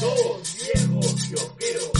Dos viejos kiosqueros.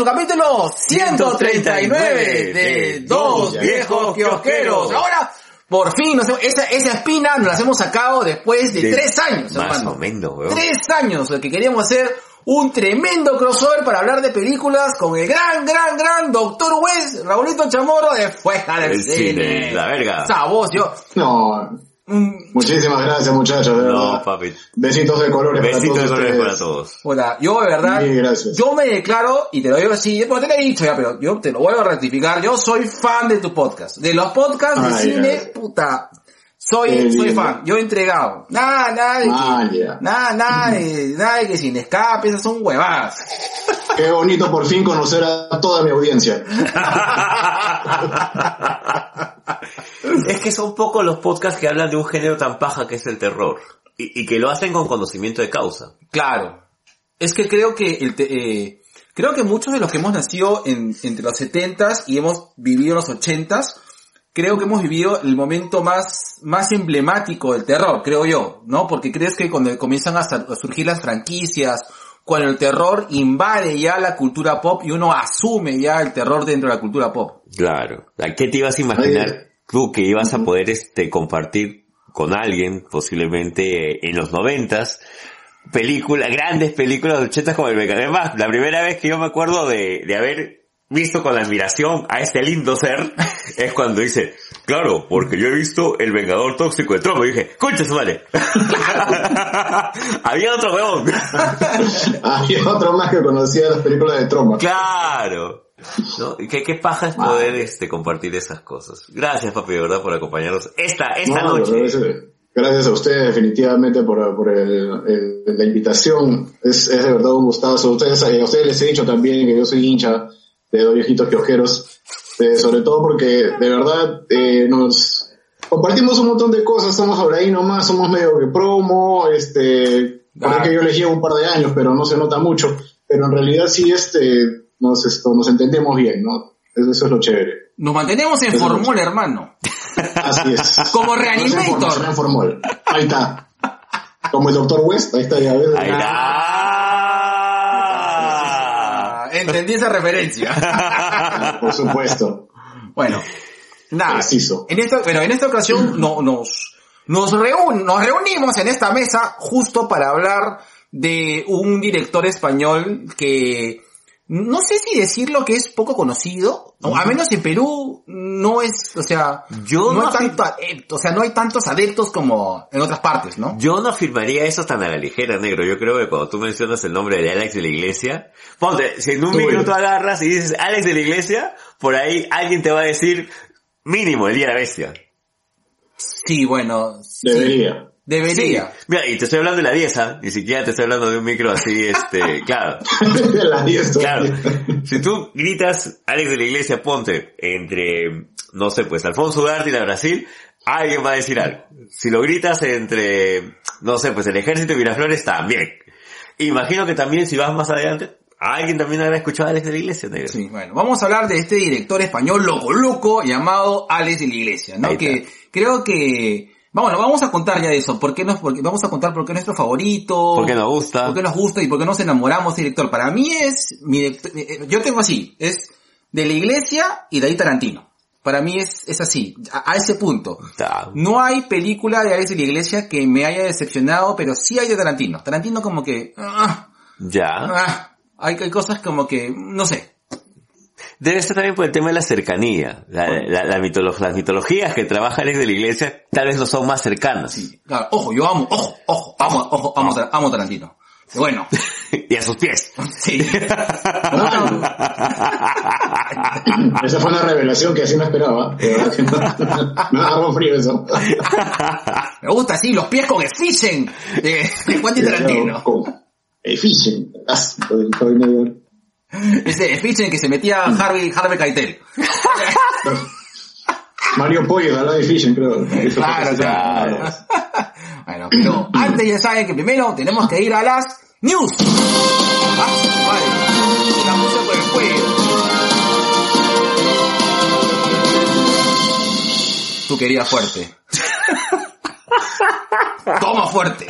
Su capítulo 139 de Dos Viejos Kiosqueros. Ahora, por fin, nos hemos- esa, esa espina nos la hemos sacado después de, De- tres años, Más hermano. o menos, weón. Tres años, de que queríamos hacer un tremendo crossover para hablar de películas con el gran, gran, gran Doctor West, Raulito Chamorro de Fuera del El Cine. cine, la verga. Esa voz, yo... No, muchísimas gracias muchachos, de No, verdad. papi. Besitos de colores Besitos de para todos colores ustedes. para todos. Hola, yo de verdad, gracias. yo me declaro, y te lo digo así, porque te lo he dicho ya, pero yo te lo vuelvo a ratificar, yo soy fan de tu podcast. De los podcasts de Ay, cine, puta, soy, Qué soy lindo. fan, yo he entregado. Nada, nada de que, nada, nada de, nada de que sin escape, esas son huevadas. Qué bonito por fin conocer a toda mi audiencia. es que son pocos los podcasts que hablan de un género tan paja que es el terror. Y, y que lo hacen con conocimiento de causa. Claro. Es que creo que el te- eh, creo que muchos de los que hemos nacido en, entre los 70s y hemos vivido los 80s, creo que hemos vivido el momento más, más emblemático del terror, creo yo, ¿no? Porque crees que cuando comienzan a, surgir las franquicias, cuando el terror invade ya la cultura pop y uno asume ya el terror dentro de la cultura pop. Claro. ¿A ¿Qué te ibas a imaginar. Tú que ibas a poder este compartir con alguien, posiblemente eh, en los noventas, películas, grandes películas de ochentas como el Vengador? Además, la primera vez que yo me acuerdo de, de haber visto con admiración a este lindo ser es cuando dice, claro, porque yo he visto el Vengador Tóxico de Trump. Y dije, concha su madre. Había otro weón. Había otro más que conocía las películas de Troma. Claro. ¿No? Y ¿Qué, qué paja es poder este, compartir esas cosas. Gracias, papi, de verdad, por acompañarnos esta, esta No, noche. Gracias, a ustedes definitivamente por, por el- el- la invitación. Es, es de verdad un gustazo. A ustedes, a ustedes les he dicho también que yo soy hincha de dos viejitos kiosqueros. Eh, sobre todo porque de verdad eh, nos compartimos un montón de cosas. Estamos ahora ahí nomás, somos medio que promo. Este, Ah. que yo les llevo un par de años, pero no se nota mucho. Pero en realidad sí este, nos, esto, nos entendemos bien, ¿no? Eso, es lo chévere. Nos mantenemos en formol, hermano. Así es. Como Reanimator. en formol. Ahí está. Como el Dr. West, ahí está ya ves. Ahí está. Ah, entendí esa referencia. Por supuesto. Bueno, nada. Preciso. En esta, pero en esta ocasión no, nos, nos, reun- nos reunimos en esta mesa justo para hablar de un director español que no sé si decirlo que es poco conocido, o al menos en Perú no es, o sea, Yo no no hay tanto adepto, o sea, no hay tantos adeptos como en otras partes, ¿no? Yo no afirmaría eso tan a la ligera, negro. Yo creo que cuando tú mencionas el nombre de Alex de la Iglesia, ponte, si en un Tú, tú agarras y dices Alex de la Iglesia, por ahí alguien te va a decir mínimo el día de la bestia. Sí, bueno, sí, Debería. Debería. Sí. Mira, y te estoy hablando de la 10, ¿ah? ni siquiera te estoy hablando de un micro así, este, claro. La 10 Claro. Si tú gritas Alex de la Iglesia, ponte entre, no sé, pues Alfonso Ugarte y la Brasil, alguien va a decir algo. Si lo gritas entre, no sé, pues el ejército y Miraflores, también. Imagino que también si vas más adelante, alguien también habrá escuchado a Alex de la Iglesia, negro. Sí, bueno, vamos a hablar de este director español loco loco llamado Alex de la Iglesia, ¿no? Que creo que, bueno, vamos a contar ya eso, ¿por qué nos, porque vamos a contar por qué es nuestro favorito, Porque nos gusta. por qué nos gusta y por qué nos enamoramos de director. Para mí es, mi director- eh, yo tengo así, es de la Iglesia y de ahí Tarantino. Para mí es, es así, a, a ese punto. No hay película de Alex de la Iglesia que me haya decepcionado, pero sí hay de Tarantino. Tarantino como que, ah, Ya. ah, hay, hay cosas como que, no sé, Debe ser también por el tema de la cercanía. La, la, la mitolo- las mitologías que trabaja Alex de la Iglesia tal vez no son más cercanas. Sí, claro, ojo, yo amo, ojo, ojo, amo, ojo, amo, Tar- amo Tarantino. Bueno, y a sus pies. sí. Esa fue una revelación que así no esperaba. De Me daba frío eso. Me gusta así, los pies con Efficient de, de Quentin Tarantino. Efficient. Ah, estoy- estoy medio- Ese Efficient que se metía Harvey, Harvey Keitel. Mario Pollo, de Live Fishing, creo. Claro, claro. bueno, pero antes ya saben que primero tenemos que ir a las news. Ah, vale. La puse por el cuello. Tú querías fuerte. Toma fuerte.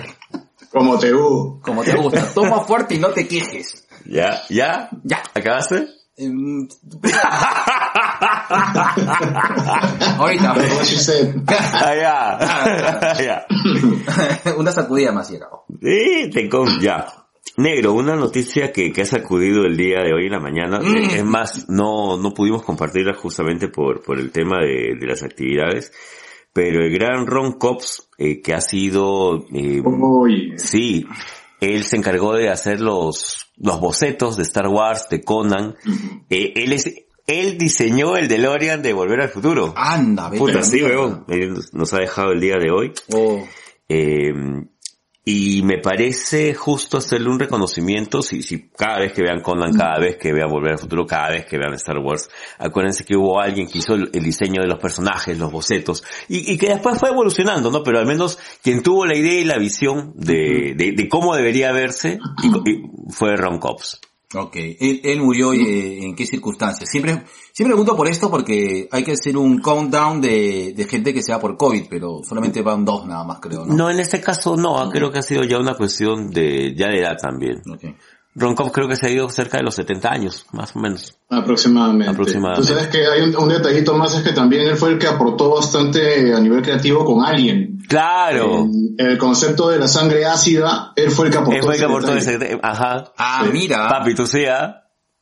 Como te uh. Como te gusta. Toma fuerte y no te quejes. ¿Ya? ¿Ya? Ya. ¿Acabaste? Em, Ahorita. What she said. Ah, ya. ya. Una sacudida más y acabó. Sí, te con... Ya. Negro, una noticia que, que ha sacudido el día de hoy en la mañana. Mm. Es más, no, no pudimos compartirla justamente por, por el tema de, de las actividades. Pero el gran Ron Cops, eh, que ha sido, eh, sí, él se encargó de hacer los, los bocetos de Star Wars, de Conan. Eh, él es, él diseñó el DeLorean de Volver al Futuro. Anda, vete. Puta, sí, weón. Él Nos ha dejado el día de hoy. Oh. Eh, y me parece justo hacerle un reconocimiento, si, si cada vez que vean Conan, cada vez que vean Volver al Futuro, cada vez que vean Star Wars, acuérdense que hubo alguien que hizo el, el diseño de los personajes, los bocetos, y, y que después fue evolucionando, ¿no? Pero al menos quien tuvo la idea y la visión de, de, de cómo debería verse y- y fue Ron Cops. Ok, él, él murió eh, en qué circunstancias. Siempre, siempre pregunto por esto porque hay que hacer un countdown de, de gente que se va por COVID, pero solamente van dos nada más creo, ¿no? No, en este caso no, creo que ha sido ya una cuestión de, ya de edad también. Ron Cops creo que se ha ido cerca de los 70 años, más o menos. Aproximadamente. Aproximadamente. Tú sabes que hay un, un detallito más, es que también él fue el que aportó bastante a nivel creativo con Alien. Claro. En el concepto de la sangre ácida, él fue el que aportó Él fue el que ese aportó detalle. ese, ajá. Ah, Sí. mira, Papi, tú sí, ¿ah?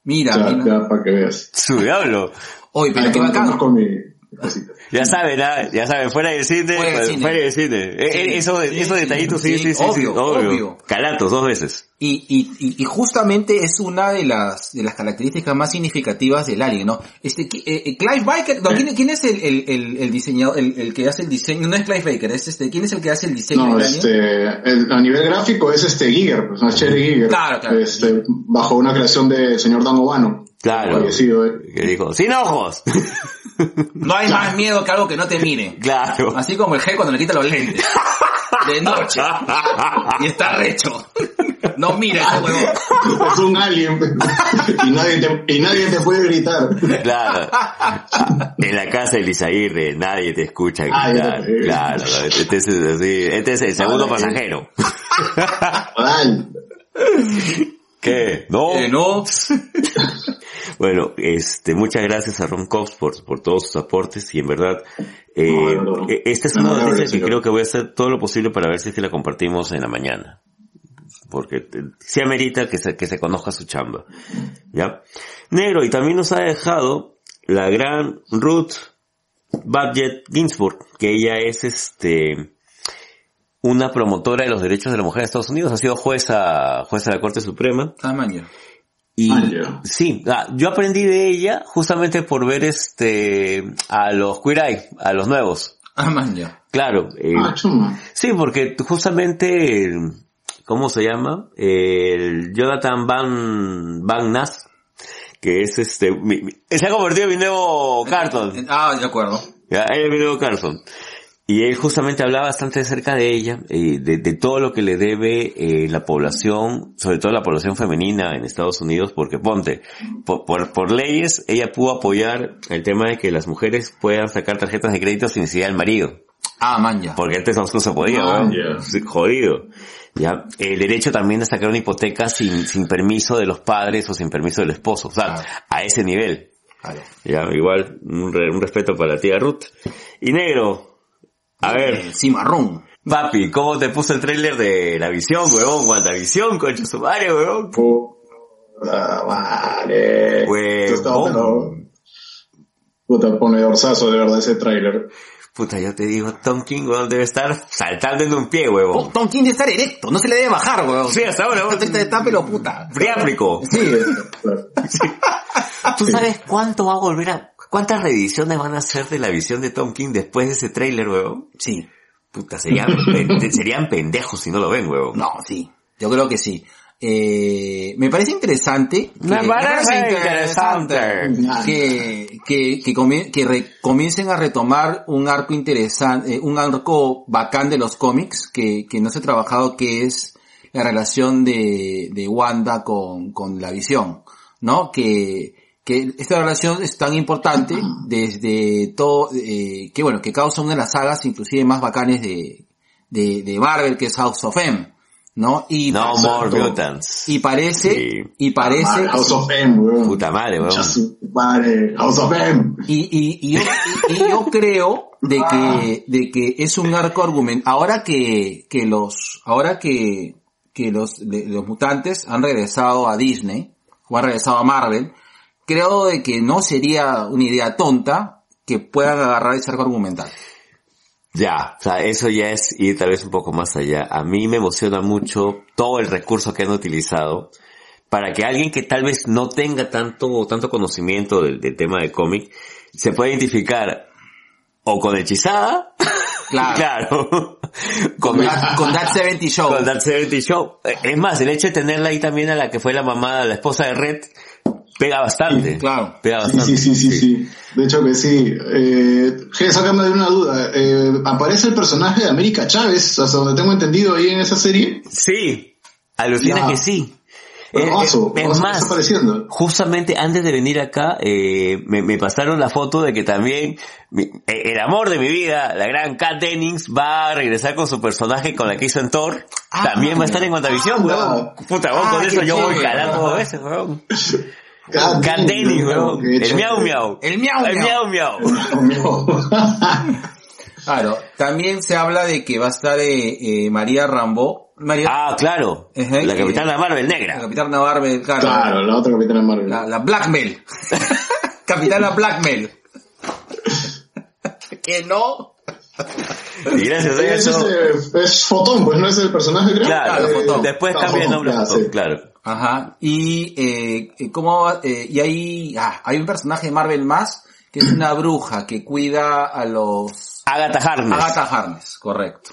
mira, O sea, mira. ya, para que veas. Su diablo. Oye, pero Ahí qué bacán. mi Ya saben, ya saben, fuera del cine, Fuera del cine. fuera del cine. Eh, Sí, eh, eso, sí, esos sí, detallitos, sí, sí, sí, sí, sí, obvio, obvio. Calatos, dos veces. Y, y, y, y justamente es una de las, de las características más significativas del Alien, ¿no? Este, eh, eh, Clive Baker, no, ¿quién, quién es el, el, el, el diseñador, el, el que hace el diseño? No es Clive Baker, es este, ¿quién es el que hace el diseño No, del Alien? este, el- a nivel gráfico es este Giger, pues, no, Cherry Giger. Claro, claro. Este, bajo una creación del señor Dan Obano. Claro. Que dijo, sin ojos. No hay más miedo que algo que no te mire. claro. Así como el G cuando le quita los lentes. De noche. Y está recho. No mira ese huevón. Es un alien, y nadie te, y nadie te puede gritar. Claro. En la casa de Lizaguirre nadie te escucha Ah, gritar. Claro, este es, así, este es el segundo Ah, pasajero. Ay, ¿Qué? ¿No? Eh, no. Bueno, este, muchas gracias a Ron Cox por, por todos sus aportes y en verdad, eh, No, no, no. eh, esta es una noticia que creo que voy a hacer todo lo posible para ver si es que la compartimos en la mañana. Porque eh, sí amerita que se, que se conozca su chamba. ¿Ya? Negro, y también nos ha dejado la gran Ruth Budget Ginsburg, que ella es este, una promotora de los derechos de la mujer en Estados Unidos, ha sido jueza, jueza de la Corte Suprema. Maña. Y Ah, sí, ah, yo aprendí de ella justamente por ver este a los Queer Eye, a los nuevos. Ah. Claro, eh, ah, sí, porque justamente, el- ¿cómo se llama? El Jonathan Van, Van Ness, que es este, mi- se ha convertido en mi nuevo Carton. Ah, de acuerdo. Ya, es mi nuevo Carson. Y él justamente hablaba bastante acerca de ella, eh, de, de todo lo que le debe eh, la población, sobre todo la población femenina en Estados Unidos, porque ponte, por, por, por leyes, ella pudo apoyar el tema de que las mujeres puedan sacar tarjetas de crédito sin necesidad del marido. Ah, maña. Porque antes no se podía, Ah, ya. Sí, Jodido. Ya, el derecho también de sacar una hipoteca sin, sin permiso de los padres o sin permiso del esposo. O sea, Claro. a ese nivel. Vale. Ya, igual, un, re- un respeto para la tía Ruth. Y negro, a ver, Eh, cimarrón. papi, ¿cómo te puso el tráiler de la visión, huevón? WandaVision, concha su madre, huevón. Puta madre. Huevón. Puta, pone dorsazo de verdad ese tráiler. Puta, yo te digo, Tom King, huevón, debe estar saltando en un pie, huevón. Tom King debe estar erecto, no se le debe bajar, weón. Sí, hasta ahora, huevón. Está, está pelo puta. Friáplico. Sí, claro. ¿Tú sabes cuánto va a volver a... ¿Cuántas reediciones van a hacer de la visión de Tom King después de ese tráiler, huevón? Sí. Puta, serían, serían pendejos si no lo ven, huevón. No, sí. Yo creo que sí. Eh, me parece interesante. que- Me parece interesante. Que, que, que, comie- que re- comiencen a retomar un arco interesante, eh, un arco bacán de los cómics que, que no se ha trabajado, que es la relación de, de Wanda con, con la visión, ¿no? Que, que esta relación es tan importante desde todo, eh, que bueno, que causa una de las sagas inclusive más bacanes de, de, de Marvel, que es House of M, ¿no? Y, No more mutants. y parece, Sí. y parece, House of M, weón. Puta madre, weón. Madre, House of M. Y, y, y yo, y- y yo creo de que, de que es un arco argumento. Ahora que, que los, ahora que, que los, de- los mutantes han regresado a Disney, o han regresado a Marvel, creo de que no sería una idea tonta que puedan agarrar ese arco argumental. Ya, o sea, eso ya es ir tal vez un poco más allá. A mí me emociona mucho todo el recurso que han utilizado para que alguien que tal vez no tenga tanto, tanto conocimiento del, del tema del cómic se pueda identificar o con Hechizada, Claro. claro, con, That, con That 70 Show. con That 70 Show. Eh, Es más, el hecho de tenerla ahí también a la que fue la mamá, la esposa de Red, pega bastante. Sí, claro. Pega Sí, bastante. sí, sí, sí, sí. De hecho que sí. Eh, sácame de una duda. Eh, ¿Aparece el personaje de América Chávez, hasta donde tengo entendido ahí en esa serie? Sí, alucina Ya. que sí. Eh, eh, es más, apareciendo. justamente antes de venir acá, eh, me, me pasaron la foto de que también mi- eh, el amor de mi vida, la gran Kat Dennings, va a regresar con su personaje con la que hizo en Thor. Ah, también va a estar en WandaVision, anda. weón. Puta, weón, Ah, con eso yo voy chévere. calando dos veces, weón. Kat Dennings, weón. El miau miau. El miau El miau. miau miau. Miau. Claro. También se habla de que va a estar eh, eh, María Rambo. María, Ah, claro. Ajá, La capitana Marvel la negra. capitana Marvel, claro. Claro, la otra capitana Marvel. La, la Blackmail. Capitana Blackmail. que no. Y gracias a es, eso. es Fotón, pues no es el personaje, creo. Claro, Claro, Fotón. después Ah, cambia el nombre Fotón, sí. claro. Ajá. Y, eh, eh, ¿cómo? Eh, y hay, ah, hay un personaje de Marvel más, que es una bruja que cuida a los... Agatha Harkness. Agatha Harness, correcto.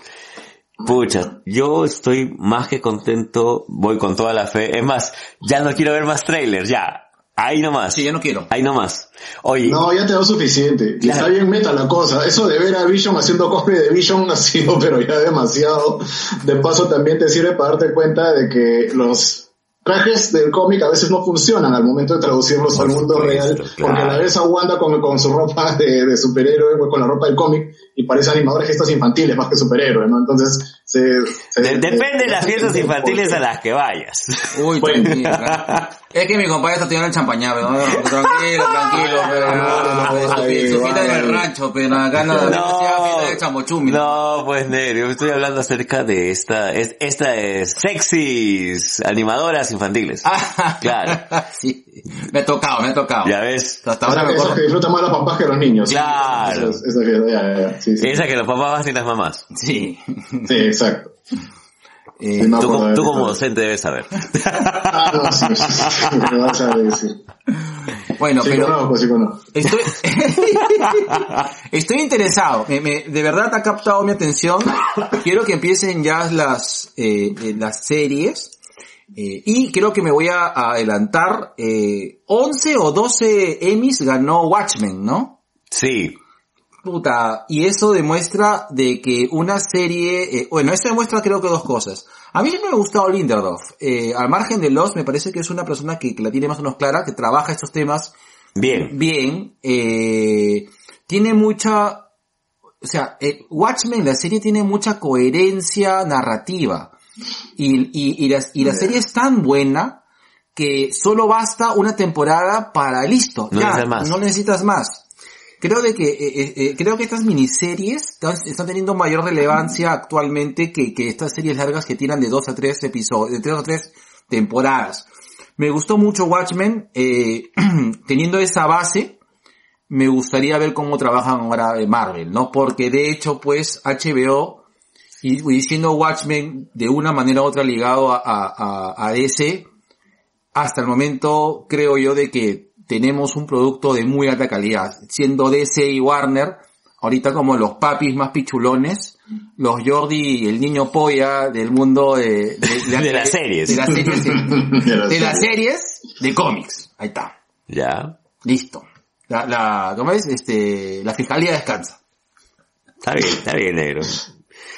Pucha, yo estoy más que contento, voy con toda la fe. Es más, ya no quiero ver más trailers, ya. Ahí nomás. Sí, yo no quiero. Ahí nomás. Oye, No, ya te da suficiente. Claro. Está bien meta la cosa. Eso de ver a Vision haciendo cosplay de Vision ha sido, pero ya demasiado. De paso también te sirve para darte cuenta de que los trajes del cómic a veces no funcionan al momento de traducirlos Por al mundo supuesto, real. claro. Porque la ves a Wanda con, con su ropa de, de superhéroe, con la ropa del cómic, y parece animador de gestos infantiles más que superhéroe, ¿no? Entonces, se, se- de- depende de las fiestas infantiles a las que vayas. Uy, Bueno. tranquilo. Es que mi compadre está tirando el champañá, pero no, tranquilo, tranquilo, pero no, no, no, su- fiesta en el rancho, pero acá no, no, sea fiesta de chambochumi. no, pues Nerio, estoy hablando acerca de esta, es, esta es sexys animadoras infantiles. Claro. sí, me ha tocado, me ha tocado. Ya ves. Hasta O sea, ahora me que disfrutan más los papás que los niños. Claro. Esa, esa fiesta, ya, ya, ya. Sí, sí. Esa que los papás hacen las mamás. Sí. Sí, exacto. Eh, Sí, me Tú, tú como docente debes saber. Ah, no, sí, sí, sí, me vas a decir. bueno, Sí pero conozco, sí conozco. estoy, estoy interesado. Me, me- de verdad ha captado mi atención. Quiero que empiecen ya las, eh, eh, las series. Eh, y creo que me voy a, a adelantar. Eh, 11 o 12 Emmys ganó Watchmen, ¿no? Sí. Puta, y eso demuestra de que una serie, eh, bueno, esto demuestra creo que dos cosas. A mí siempre me ha gustado Lindelof. Eh, al margen de los, me parece que es una persona que, que la tiene más o menos clara, que trabaja estos temas Bien. bien. Eh, tiene mucha, o sea, Watchmen, la serie tiene mucha coherencia narrativa. Y, y, y, la, y la serie es tan buena que solo basta una temporada para listo. No ya, necesitas más. no necesitas más. Creo de que eh, eh, eh, creo que estas miniseries están, están teniendo mayor relevancia actualmente que, que estas series largas que tiran de dos a tres episodios, de tres a tres temporadas. Me gustó mucho Watchmen, eh, teniendo esa base, me gustaría ver cómo trabajan ahora de Marvel, ¿no? Porque de hecho, pues, HBO, y, y siendo Watchmen de una manera u otra ligado a, a, a- a DC, hasta el momento creo yo de que tenemos un producto de muy alta calidad. Siendo DC y Warner, ahorita como los papis más pichulones, los Jordi y el niño polla del mundo de, De las series. De las series, sí. De las de las series. series de cómics. Ahí está. Ya. Listo. La, la, ¿cómo es? Este, la fiscalía descansa. Está bien, está bien, negro.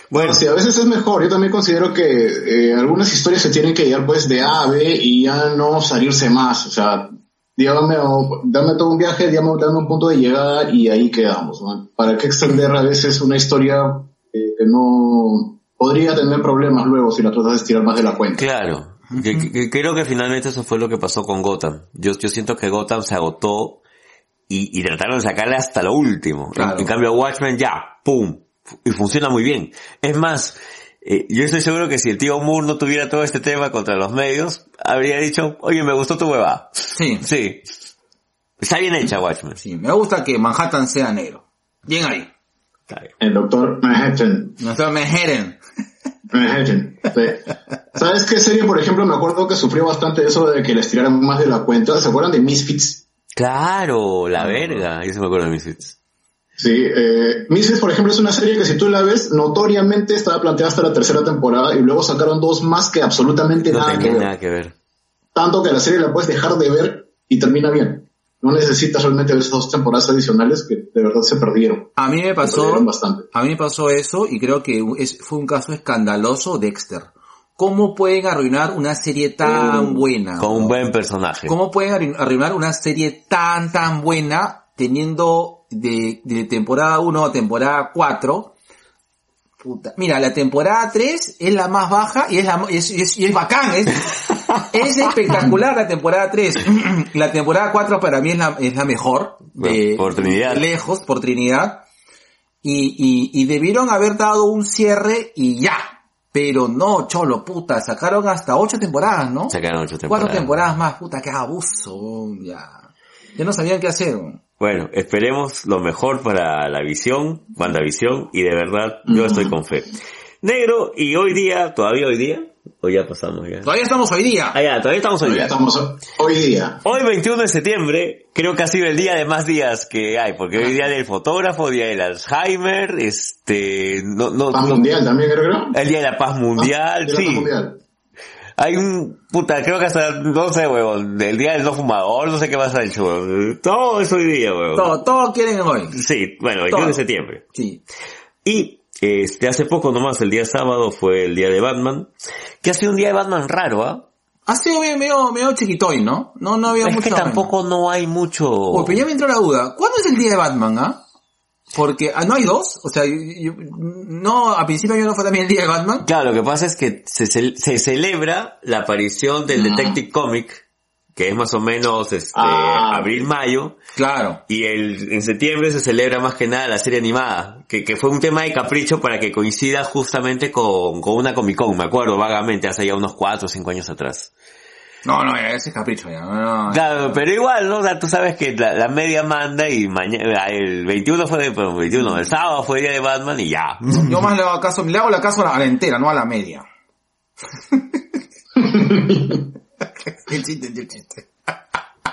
Bueno, sí, a veces es mejor. Yo también considero que eh, algunas historias se tienen que llevar pues de A a B y ya no salirse más. O sea, dígame, o- dame todo un viaje, dame, dame un punto de llegada y ahí quedamos. ¿no? ¿Para qué extender a veces una historia eh, que no podría tener problemas luego si la tratas de estirar más de la cuenta? Claro. Que- que- que creo que finalmente eso fue lo que pasó con Gotham. Yo, yo siento que Gotham se agotó y, y trataron de sacarle hasta lo último. Claro. En, en cambio Watchmen ya, pum, y funciona muy bien. Es más, eh, yo estoy seguro que si el tío Moore no tuviera todo este tema contra los medios, habría dicho, oye, me gustó tu hueva. Sí, Sí. Está bien hecha Watchmen. sí, me gusta que Manhattan sea negro. Bien ahí. Está bien. El doctor Manhattan. Nuestro Manhattan. Manhattan. Sí. ¿Sabes qué serie, por ejemplo, me acuerdo que sufrió bastante eso de que la estiraran más de la cuenta? ¿Se acuerdan de Misfits? Claro, la verga. Yo se me acuerdo de Misfits. Sí, eh, Misfits, por ejemplo, es una serie que si tú la ves, notoriamente estaba planteada hasta la tercera temporada y luego sacaron dos más que absolutamente No nada que ver. nada que ver. Tanto que la serie la puedes dejar de ver y termina bien. No necesitas realmente ver esas dos temporadas adicionales que de verdad se perdieron. A mí me pasó, a mí me pasó eso y creo que es- fue un caso escandaloso Dexter. ¿Cómo pueden arruinar una serie tan buena? Con un buen personaje. ¿Cómo pueden arru- arruinar una serie tan, tan buena teniendo de, de temporada 1 a temporada 4? Puta. Mira, la temporada 3 es la más baja y es, la, y es, y es, y es bacán, es, es espectacular la temporada 3. la temporada 4 para mí es la, es la mejor. De, Por Trinidad. de lejos, por Trinidad. Y, y, y debieron haber dado un cierre y ya. Pero no, cholo, puta, sacaron hasta 8 temporadas, ¿no? Sacaron ocho Cuatro temporadas. temporadas más, puta, qué abuso, ya. Ya no sabían qué hacer. Bueno, esperemos lo mejor para la visión, WandaVision, y de verdad, yo estoy con fe. Negro, y hoy día, todavía hoy día, o ya pasamos ya. Todavía estamos hoy día. Ah, ya, todavía estamos hoy día. estamos hoy día. Hoy 21 de septiembre, creo que ha sido el día de más días que hay, porque hoy día del fotógrafo, día del Alzheimer, este, no, no, Paz no- mundial también, creo. el día de la paz mundial, Ah, la sí. Paz mundial. Hay un, puta, creo que hasta, no sé, huevón, el día del no fumador, no sé qué más ha hecho, huevón. Todo es hoy día, huevón. Todo, todo quieren hoy. Sí, bueno, 21 Todo. de septiembre. Sí. Y este hace poco nomás, el día sábado, fue el día de Batman, que ha sido un día de Batman raro, ¿ah? Ha sido medio, medio chiquitoy, ¿no? No, no había Es mucho. que tampoco no hay mucho... Oye, pero ya me entró la duda. ¿Cuándo es el día de Batman, ah? Porque, ah, ¿no hay dos? O sea, yo- no, a principio yo no fue también el día de Batman. Claro, lo que pasa es que se, se celebra la aparición del. Detective Comic, que es más o menos este Ah. abril-mayo, Claro. y el, en septiembre se celebra más que nada la serie animada, que, que fue un tema de capricho para que coincida justamente con, con una Comic Con, me acuerdo vagamente, hace ya unos cuatro o cinco años atrás. No, no, ese es capricho ya. No, no. Claro, pero igual, ¿no? O sea, tú sabes que la, la media manda y mañana, el 21 fue, de- perdón, 21, el sábado fue el día de Batman y ya. Yo más le hago caso, le hago la caso a la, entera, no a la media. el chiste, el chiste.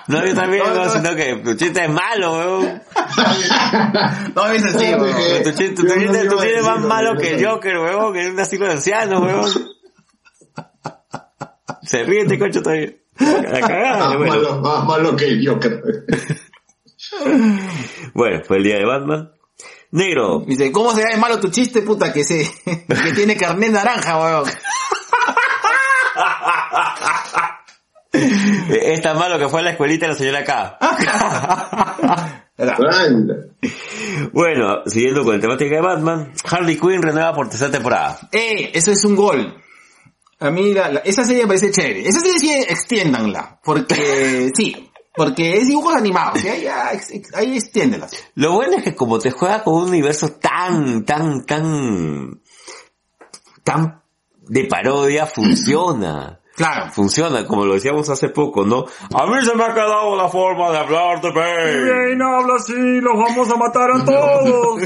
No, yo también, No, no, no. sino que tu chiste es malo, weón. No, es así, weón. Tu chiste, tu chiste, tu a chiste es más malo que el. Joker, weón, que es un asilo de ancianos, weón. Se ríe este coche todavía. La cagada, Más bueno. malo, más malo que el Joker. Bueno, fue el día de Batman. Negro, Dice, ¿cómo será de malo tu chiste, puta, que se, que tiene carnet naranja, weón? es tan malo que fue a la escuelita de la señora K. Bueno, siguiendo con la temática de Batman, Harley Quinn renueva por tercera temporada. Eh, eso es un gol. A mí la- la- esa serie me parece chévere. Esa serie sí extiéndanla. Porque, sí. Porque es dibujos animados. ¿sí? Ahí, ahí extiéndelas. Lo bueno es que como te juega con un universo tan, tan, tan, tan de parodia, funciona. Claro. Funciona, como lo decíamos hace poco, ¿no? A mí se me ha quedado la forma de hablar de Bane. no habla así, los vamos a matar a todos.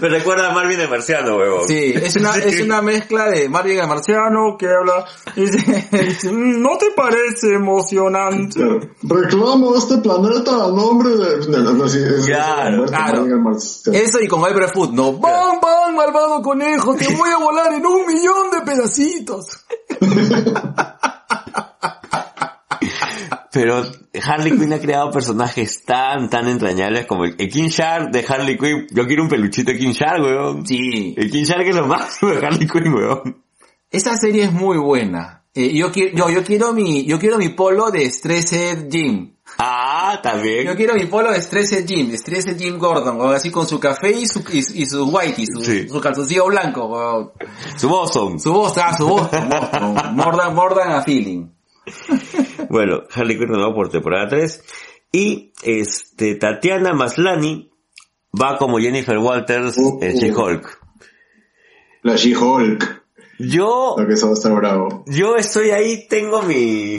me recuerda a Marvin de Marciano, huevón. Sí, es una, es una mezcla de Marvin el marciano que habla y dice, "Mm, ¿no te parece emocionante? Reclamo este planeta a nombre de... Sí, Claro, claro. Eso y con Albert Foot, ¿no? ¡Bam, bam, malvado conejo! ¡Te voy a volar en un millón de pedacitos! Pero Harley Quinn ha creado personajes tan, tan entrañables como el, el King Shark de Harley Quinn. Yo quiero un peluchito de King Shark, weón. Sí. El King Shark es lo máximo de Harley Quinn, weón. Esa serie es muy buena. Eh, yo quiero, yo, yo quiero mi, yo quiero mi polo de Stressed Jim. Ah, también. Yo quiero mi polo de Stressed Jim, de Stressed Jim Gordon, weón, así con su café y su, y, y su whitey, su, Sí. su calzoncillo blanco. Su Boston. Su voz, ah, su voz, more than, more than a feeling. Bueno, Harley Quinn renovó por temporada 3. Y, este, Tatiana Maslani va como Jennifer Walters Uh, en uh. She-Hulk. La She-Hulk. Yo, Lo que eso va a estar bravo. yo estoy ahí, tengo mi...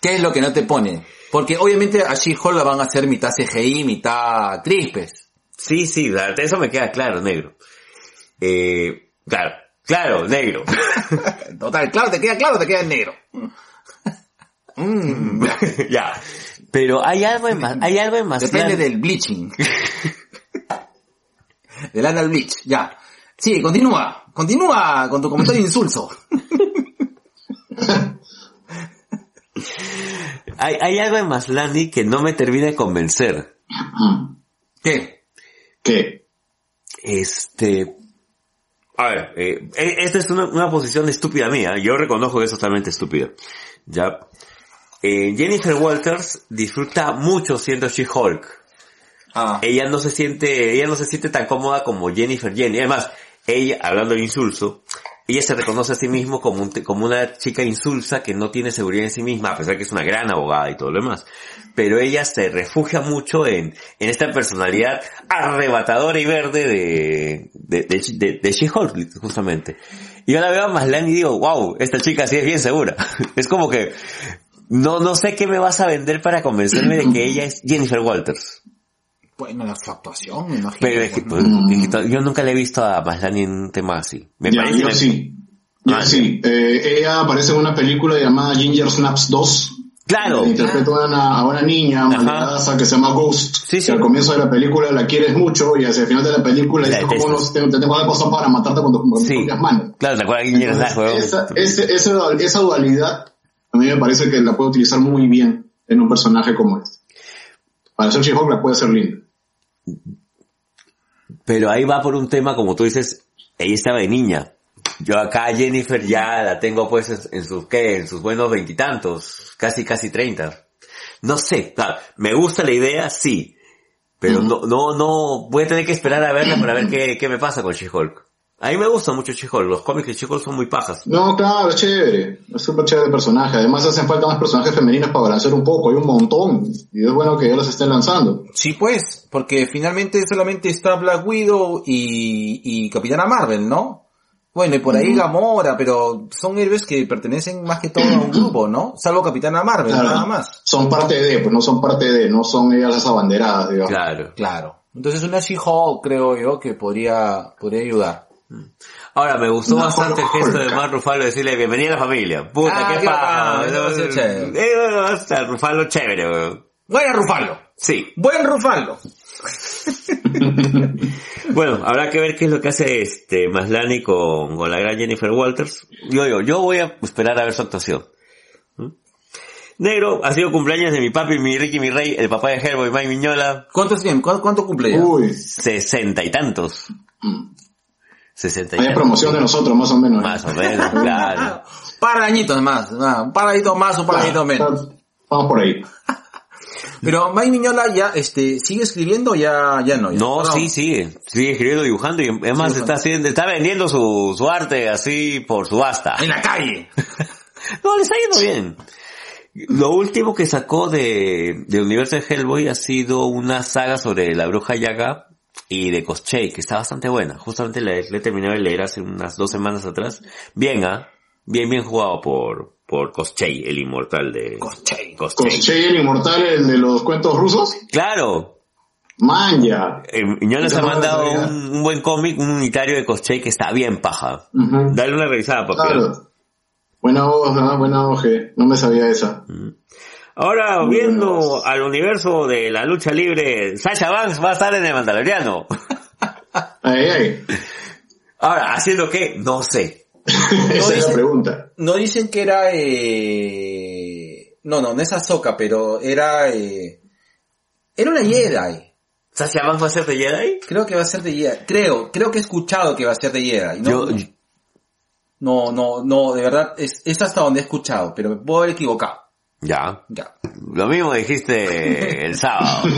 ¿Qué es lo que no te pone? Porque obviamente a She-Hulk la van a hacer mitad CGI, mitad actriz, pues. Sí, sí, eso me queda claro, negro. Eh, claro, claro, negro. Total, claro, te queda claro, te queda en negro. Mm, ya. Pero hay algo en más, hay algo en más. depende del bleaching. del anal bleach, ya. Sí, continúa, continúa con tu comentario insulso. Hay, hay algo en Maslany que no me termina de convencer. ¿Qué? ¿Qué? Este, a ver, eh, eh, esta es una, una posición estúpida mía. Yo reconozco que es totalmente estúpida. Ya. Eh, Jennifer Walters disfruta mucho siendo She-Hulk. Ah, Ella no se siente, ella no se siente tan cómoda como Jennifer Jenny. Además, ella, hablando de insulso, ella se reconoce a sí mismo como, un- como una chica insulsa que no tiene seguridad en sí misma, a pesar que es una gran abogada y todo lo demás. Pero ella se refugia mucho en, esta personalidad arrebatadora y verde de, de, de, de- de She-Hulk, justamente. Y yo la veo a Maslany y digo, wow, esta chica sí es bien segura. es como que, no, no sé qué me vas a vender para convencerme de que ella es Jennifer Walters. Bueno, la su actuación, me imagino. Pero es que, pues, es que to- yo nunca le he visto a Maslany en un tema así. Me Ya, parece yo sí. Yo Ah, sí. Eh, ella aparece en una película llamada Ginger Snaps 2. Claro. donde Interpreta a una, a una niña malvada que se llama Ghost. Sí, sí. Que al comienzo de la película la quieres mucho y hacia el final de la película La dices como no te, te tengo algo cosa para matarte con, tu- con tus Sí. propias manos. Claro, ¿te acuerdas weón? esa, ese- esa, esa dualidad a mí me parece que la puede utilizar muy bien en un personaje como este. Para ser She-Hulk la puede ser linda. Pero ahí va por un tema, como tú dices, ella estaba de niña. Yo acá Jennifer ya la tengo pues en, en sus, ¿qué? En sus buenos veintitantos, casi, casi treinta. No sé, claro, me gusta la idea, sí. Pero no, no, no, voy a tener que esperar a verla para ver qué, qué me pasa con She-Hulk. A mí me gusta mucho She-Hulk, los cómics de She-Hulk son muy pajas. No, claro, es chévere. Es súper chévere el personaje. Además hacen falta más personajes femeninos para balancear un poco. Hay un montón. Y es bueno que ya los estén lanzando. Sí, pues, porque finalmente solamente está Black Widow y, y Capitana Marvel, ¿no? Bueno, y por ahí Gamora, pero son héroes que pertenecen más que todo a un grupo, ¿no? Salvo Capitana Marvel, Claro. nada más. Son parte de, pues no son parte de, no son ellas las abanderadas, digamos. Claro. Claro. Entonces una She-Hulk, creo yo, que podría, podría ayudar. Ahora, me gustó Una bastante el gesto de. Mark Rufalo decirle bienvenida a la familia. Puta, Ah, qué qué paja. bacán, eso va a ser chévere. Eh, bueno, hasta Rufalo chévere, weón. Buen Rufalo. Sí. Buen Rufalo. Bueno, habrá que ver qué es lo que hace este Maslany con, con la gran Jennifer Walters. Yo, yo, yo voy a esperar a ver su actuación. ¿Mm? Negro, ha sido cumpleaños de mi papi, mi Ricky, mi rey, el papá de Hellboy, Mike Miñola, ¿Cuánto es bien? ¿Cuánto, cuánto cumple ya? Uy, sesenta y tantos. Sesenta y hay tantos. promoción de nosotros, más o menos. Más o menos, claro. Par de añitos más, un par de añitos más, un par de añitos menos. Vamos por ahí. Pero Mike Miñola ya, este, ¿sigue escribiendo o ya, ya no? Ya? No, Perdón. sí, sigue. Sigue escribiendo, dibujando y además Sí, está haciendo, está vendiendo su, su arte así por subasta. En la calle. No, le está yendo bien. Lo último que sacó de, del universo de Hellboy ha sido una saga sobre la bruja Yaga y de Koschei, que está bastante buena. Justamente le, le terminé de leer hace unas dos semanas atrás. Bien, ¿ah? Bien, bien jugado por, por Koschei, el inmortal de Koschei. Koschei. Koschei, el inmortal, el de los cuentos rusos. Claro. Manja. Eh, yo Yo ha mandado un, un buen cómic, un unitario de Koschei que está bien paja. Dale una revisada, papi. Claro. Buena voz, ¿no? buena voz, no me sabía esa. Ahora, viendo al universo de la lucha libre, Sasha Banks va a estar en el Mandaloriano. Ay, ay. Ahora, ¿haciendo qué? No sé. Esa es la pregunta. No dicen que era, eh, No, no, no es Ahsoka, pero era... Eh, era una Jedi. ¿Sasha Banks va a ser de Jedi? Creo que va a ser de Jedi. Creo, creo que he escuchado que va a ser de Jedi. No, Yo, no, no, no, de verdad, es, es hasta donde he escuchado, pero me puedo haber equivocado. Ya. Ya. Lo mismo dijiste el sábado.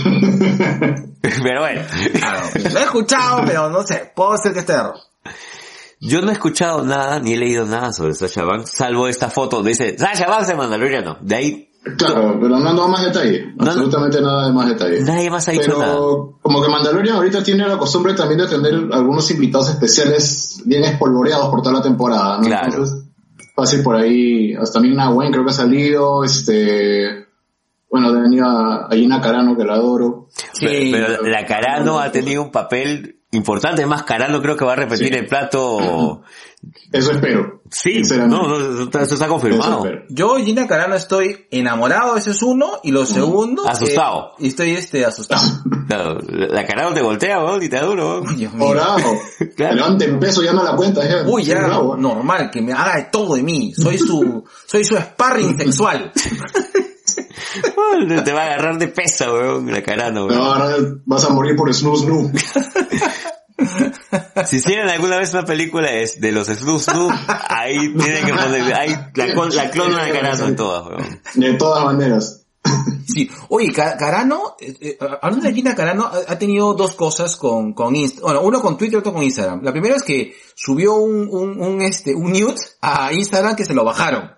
Pero bueno. Claro, lo he escuchado, pero no sé, puedo ser que esté error. Yo no he escuchado nada, ni he leído nada sobre Sasha Banks, salvo esta foto, dice, Sasha Banks de Mandaloriano. De ahí, Claro, pero no no más detalle. No, absolutamente nada de más detalle. nadie más ha dicho nada. Pero como que Mandalorian ahorita tiene la costumbre también de tener algunos invitados especiales bien espolvoreados por toda la temporada, ¿no? Claro. Entonces, fácil por ahí, hasta Ming-Na Wen creo que ha salido, este, bueno, de venido a, a Gina Carano que la adoro. Sí, pero, pero la Carano ha tenido un papel importante, es más, Carano creo que va a repetir Sí. el plato. Eso espero. Sí, no, no, eso está Eso confirmado. espero. Yo, Gina Carano, estoy enamorado, ese es uno, y lo segundo... Asustado. eh, y estoy, este, asustado. La Carano te voltea, weón, y te da duro. Claro. Levanten peso, ya no la cuenta. Ya. Uy, ya, Bravo. normal, que me haga de todo de mí. Soy su, soy su sparring sexual. Te va a agarrar de pesa, weón, la Carano, weón. No, ahora vas a morir por snoo snoo. Si hicieran alguna vez una película es de los Snoo Snoo, ahí tienen que poner, ahí la, la clona de Carano en todas, weón. De todas maneras. Sí. Oye, Ca- Carano, eh, eh, hablando de Gina Carano, ha, ha tenido dos cosas con, con Insta, bueno, uno con Twitter y otro con Instagram. La primera es que subió un, un, un este, un nude a Instagram que se lo bajaron.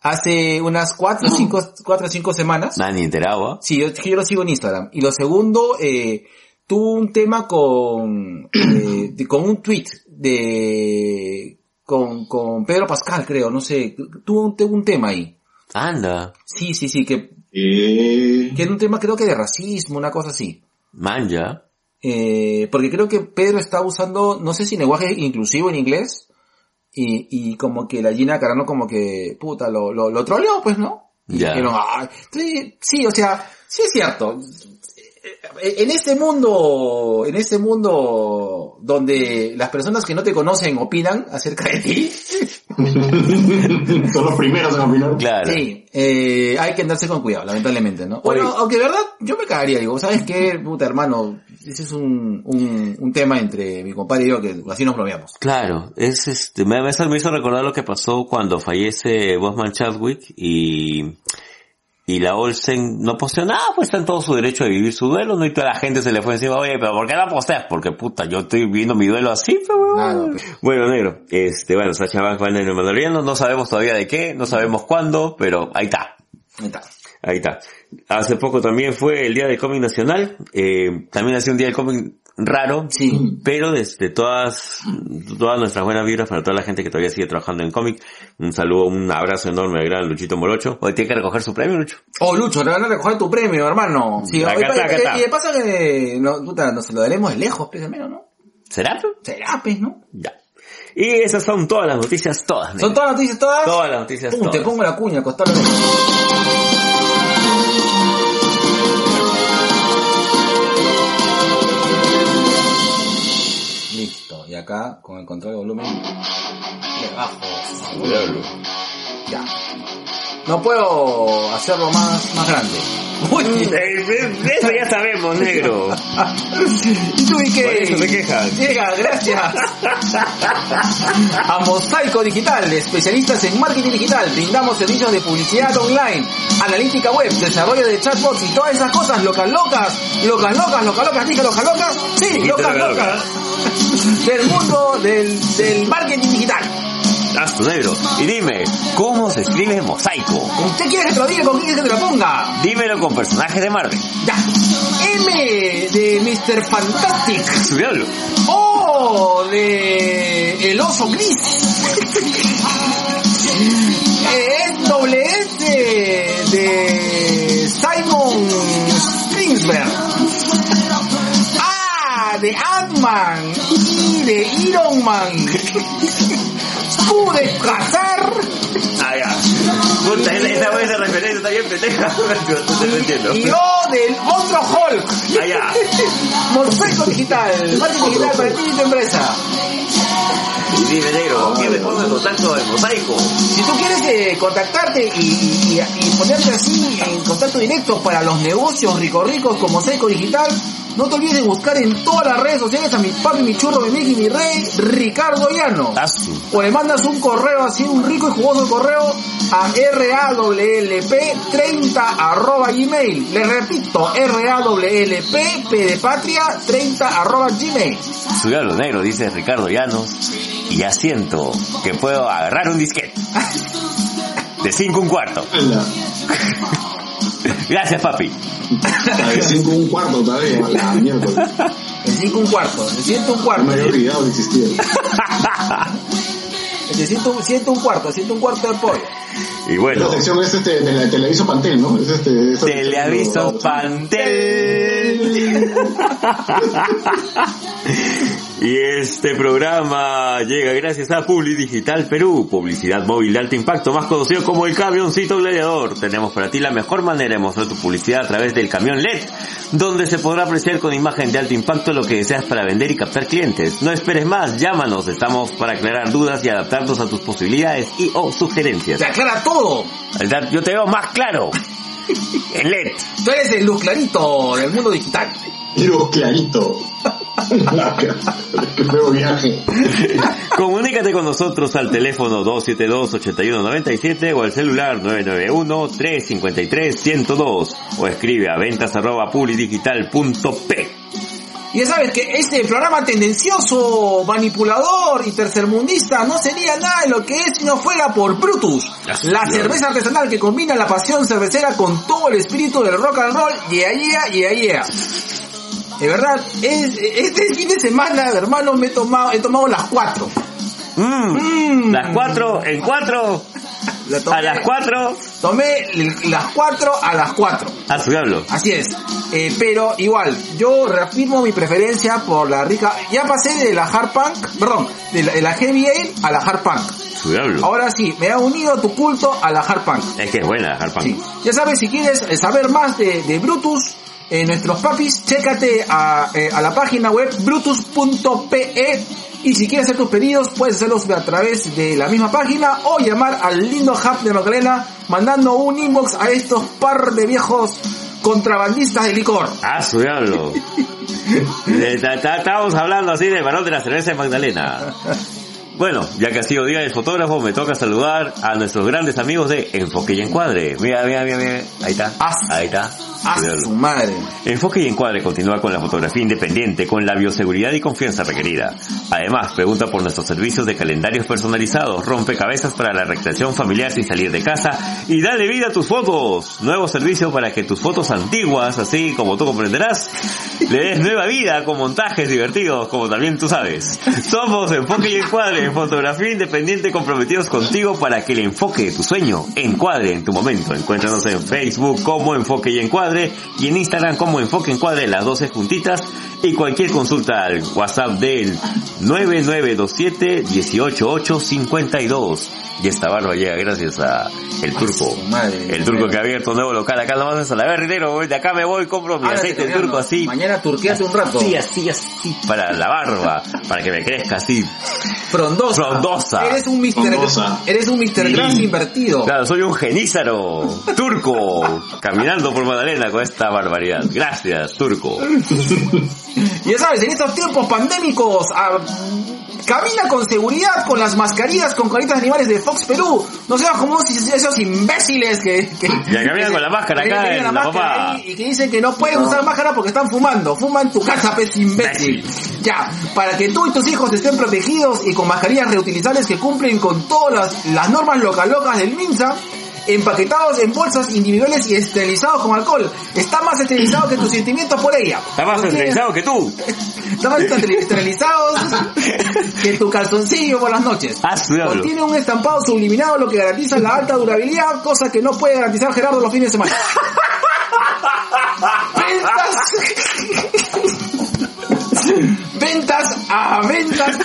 Hace unas cuatro o cinco, cuatro o cinco semanas. Nada, ni enterado, ¿ah? Sí, yo, yo lo sigo en Instagram. Y lo segundo, eh, tuvo un tema con, eh, de- con un tweet de, con, con Pedro Pascal, creo, no sé, tuvo un, tuvo un tema ahí. Anda, Sí, sí, sí, que, Y... que era un tema creo que de racismo, una cosa así. manja. Eh, porque creo que Pedro está usando, no sé si lenguaje inclusivo en inglés, y, y como que la Gina Carano como que, puta, lo, lo, lo troleó, pues, ¿no? Ya. sí, sí, o sea, sí es cierto. En ese mundo, en ese mundo donde las personas que no te conocen opinan acerca de ti, Son los primeros en opinar. Claro. sí, eh, hay que andarse con cuidado, lamentablemente, ¿no? Bueno, Oye. aunque de verdad yo me cagaría, digo, ¿sabes qué, puta hermano? Ese es un, un, un tema entre mi compadre y yo que así nos bromeamos. Claro, es este, me, me hizo- me hizo recordar lo que pasó cuando fallece Bosman Chadwick y, y la Olsen no posteó nada, pues está en todo su derecho de vivir su duelo, ¿no? Y toda la gente se le fue encima, oye, pero ¿por qué no posteas? Porque puta, yo estoy viviendo mi duelo así, pero. Claro, pues. Bueno, negro, este, bueno, Sacha Banks va en el Mandaloriano, no sabemos todavía de qué, no sabemos cuándo, pero ahí está. Ahí está. Ahí está. Hace poco también fue el Día del Cómic Nacional, eh, también ha sido un Día del Cómic raro, Sí. pero desde todas, todas nuestras buenas vibras para toda la gente que todavía sigue trabajando en cómic, un saludo, un abrazo enorme al gran Luchito Morocho. Hoy tiene que recoger su premio, Lucho. Oh, Lucho, te van a recoger tu premio, hermano. Sí, Acá pa- acá. Y de paso que, no, puta, nos lo daremos de lejos, pues, al menos, ¿no? ¿Será? Será, pues, ¿no? Ya. Y esas son todas las noticias, todas. ¿Son todas las noticias todas? Todas las noticias, Pum, te todas. pongo la cuña, costalo. Y acá, con el control de volumen, le bajo. Ya. No puedo hacerlo más, más grande. Uy, Eh, Eso ya sabemos, negro. ¿Y tú y qué? Por eso se quejan. Llega, gracias. A Mosaico Digital, especialistas en marketing digital. Brindamos servicios de publicidad online, analítica web, desarrollo de chatbots y todas esas cosas locas locas, locas locas, locas locas, dije locas locas, sí, locas loca, locas. Del mundo del, del marketing digital. Haz tu negro. Y dime, ¿cómo se escribe mosaico? ¿Usted quiere que te lo diga con quién que te lo ponga? Dímelo con personajes de Marvel. Ya. M de Mr. Fantastic. Subiólo. ¡Oh! De el oso gris. es doble S de Simon Spingsberg. A de Ant-Man y de Iron Man. Q de cazar Ah, ya. Puta, esa, esa vez de referencia está bien pendeja. No te entiendo. y O del otro Hulk. Ah, ya. Mosaico Digital, marketing digital para ti y tu empresa. Y dime, negro, ¿con quién me pongo en contacto en mosaico? Si tú quieres eh, contactarte y, y- y- ponerte así en contacto directo para los negocios rico ricos como Seco Digital, no te olvides de buscar en todas las redes sociales a mi papi, mi churro, mi Mickey, mi rey, Ricardo Llano. Asu. O le mandas un correo así, un rico y jugoso correo a rawlp30 arroba gmail. Le repito, rawlp, p de patria, 30 arroba gmail. Suyalo negro, dice Ricardo Llanos. Y ya siento que puedo agarrar un disquete. De 5 un cuarto. Gracias, papi. la de 5 un cuarto todavía, la mierda. El 5 un cuarto, el 100 un cuarto. Me había olvidado que existía. El 100 un, 100 un cuarto, 100 un cuarto de pollo. Y bueno, La sección es este, de la teleaviso Pantel, ¿no? Es este, teleaviso Pantel. Y este programa llega gracias a Publi Digital Perú, publicidad móvil de alto impacto, más conocido como el camioncito gladiador. Tenemos para ti la mejor manera de mostrar tu publicidad a través del camión LED, donde se podrá apreciar con imagen de alto impacto lo que deseas para vender y captar clientes. No esperes más, llámanos, estamos para aclarar dudas y adaptarnos a tus posibilidades y o sugerencias. Te aclara todo. Yo te veo más claro. En LED. Tú eres el luz clarito del mundo digital. Tiro clarito. Qué feo viaje. Comunícate con nosotros al teléfono 272-8197 o al celular 991-353-102 o escribe a ventas arroba. Y ya sabes que este programa tendencioso, manipulador y tercermundista no sería nada de lo que es si no fuera por Brutus, Así la cerveza artesanal que combina la pasión cervecera con todo el espíritu del rock and roll, yeah, yeah, yeah, yeah. De verdad, es- este fin de semana, hermano, me he tomado, he tomado las cuatro. Mm, Mm. Las cuatro, en cuatro, La tomé- a las cuatro, Tomé las cuatro a las cuatro. a su diablo. Así es. Eh, pero igual, yo reafirmo mi preferencia por la rica... Ya pasé de la hard punk, perdón, de la, de la heavy ale a la hard punk. Su diablo. Ahora sí, me ha unido tu culto a la hard punk. Es que es buena, Harpan. Sí. Ya sabes, si quieres saber más de, de Brutus, eh, nuestros papis, chécate a, eh, a la página web brutus.pe y si quieres hacer tus pedidos puedes hacerlos a través de la misma página o llamar al lindo hub de Magdalena mandando un inbox a estos par de viejos contrabandistas de licor. A su diablo. Estábamos hablando así de varón de la cerveza de Magdalena. Bueno, ya que ha sido día del fotógrafo, me toca saludar a nuestros grandes amigos de Enfoque y Encuadre. Mira, mira, mira, mira. Ahí está. Ah. Ahí está. ¡A Su diablo. su madre! Enfoque y Encuadre continúa con la fotografía independiente con la bioseguridad y confianza requerida. Además, pregunta por nuestros servicios de calendarios personalizados, rompecabezas para la recreación familiar sin salir de casa y dale vida a tus fotos. Nuevo servicio para que tus fotos antiguas, así como tú comprenderás, le des nueva vida con montajes divertidos, como también tú sabes. Somos Enfoque y Encuadre, en fotografía independiente comprometidos contigo para que el enfoque de tu sueño encuadre en tu momento. Encuéntranos en Facebook como Enfoque y Encuadre y en Instagram como Enfoque Encuadre las 12 juntitas y cualquier consulta al WhatsApp del 992718852. Y esta barba llega gracias a el turco. madre. El turco que ha abierto un nuevo local acá nomás en Salaver Rinero, de acá me voy, compro mi Ahora aceite turco así. Mañana turqueate un rato. Así, así, así, para la barba, para que me crezca así. Frondosa. Frondosa. Eres un Mr. Frondosa. Eres un Mr. Sí. Grass invertido. Claro, soy un genízaro, turco, caminando por Magdalena con esta barbaridad. Gracias, turco. Y ya sabes, en estos tiempos pandémicos, ah, camina con seguridad con las mascarillas con caritas de animales de Fox Perú. No seas como esos imbéciles que... que Ya caminan con la máscara acá en la la máscara Y que dicen que no pueden usar máscara porque están fumando. Fuma en tu casa, pez imbécil. Ya, para que tú y tus hijos estén protegidos y con mascarillas reutilizables que cumplen con todas las, las normas local locas del MINSA, empaquetados en bolsas individuales y esterilizados con alcohol. Está más esterilizado que tus sentimientos por ella. Está más esterilizado que tú. Estaban esteri- esterilizados que tu calzoncillo por las noches. Ah. Contiene un estampado subliminado lo que garantiza la alta durabilidad, cosa que no puede garantizar Gerardo los fines de semana. Ventas. ventas a ventas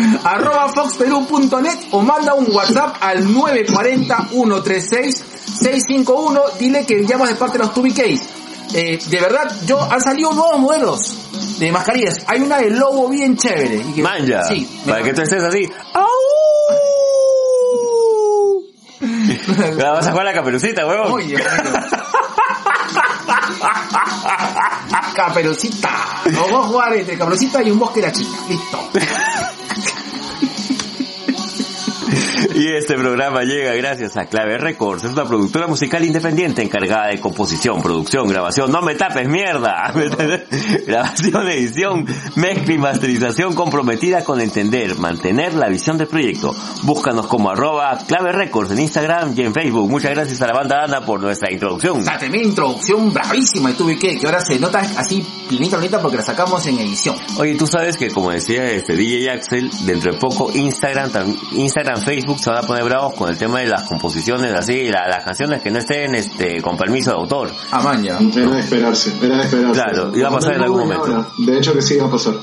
arroba foxperú.net o manda un WhatsApp al 940-136-651. Dile que llamas de parte de los 2BKs. Eh, de verdad, yo han salido nuevos modelos. de mascarillas. Hay una de lobo bien chévere. y que- Manja. Sí. Para que tú estés así. ¡Au! La vas a jugar la caperucita, huevón. Oye. Caperucita. Vamos a jugar entre Caperucita y un bosque de la chica. Listo. Thank you. Y este programa llega gracias a Clave Records. Es una productora musical independiente encargada de composición, producción, grabación. No me tapes mierda. grabación, edición, mezcla y masterización comprometida con entender, mantener la visión del proyecto. Búscanos como arroba Clave Records en Instagram y en Facebook. Muchas gracias a la banda Ana por nuestra introducción. Sea, tremenda introducción bravísima de tu que que ahora se nota así pinita bonita porque la sacamos en edición. Oye, tú sabes que como decía este DJ Axel, dentro de poco Instagram, Instagram, Facebook se van a poner bravos con el tema de las composiciones, así, la- las canciones que no estén este con permiso de autor. Ah, man, ya. Era de esperarse, era de esperarse. Claro, iba a pasar en algún momento. Ahora, De hecho que sí iba a pasar,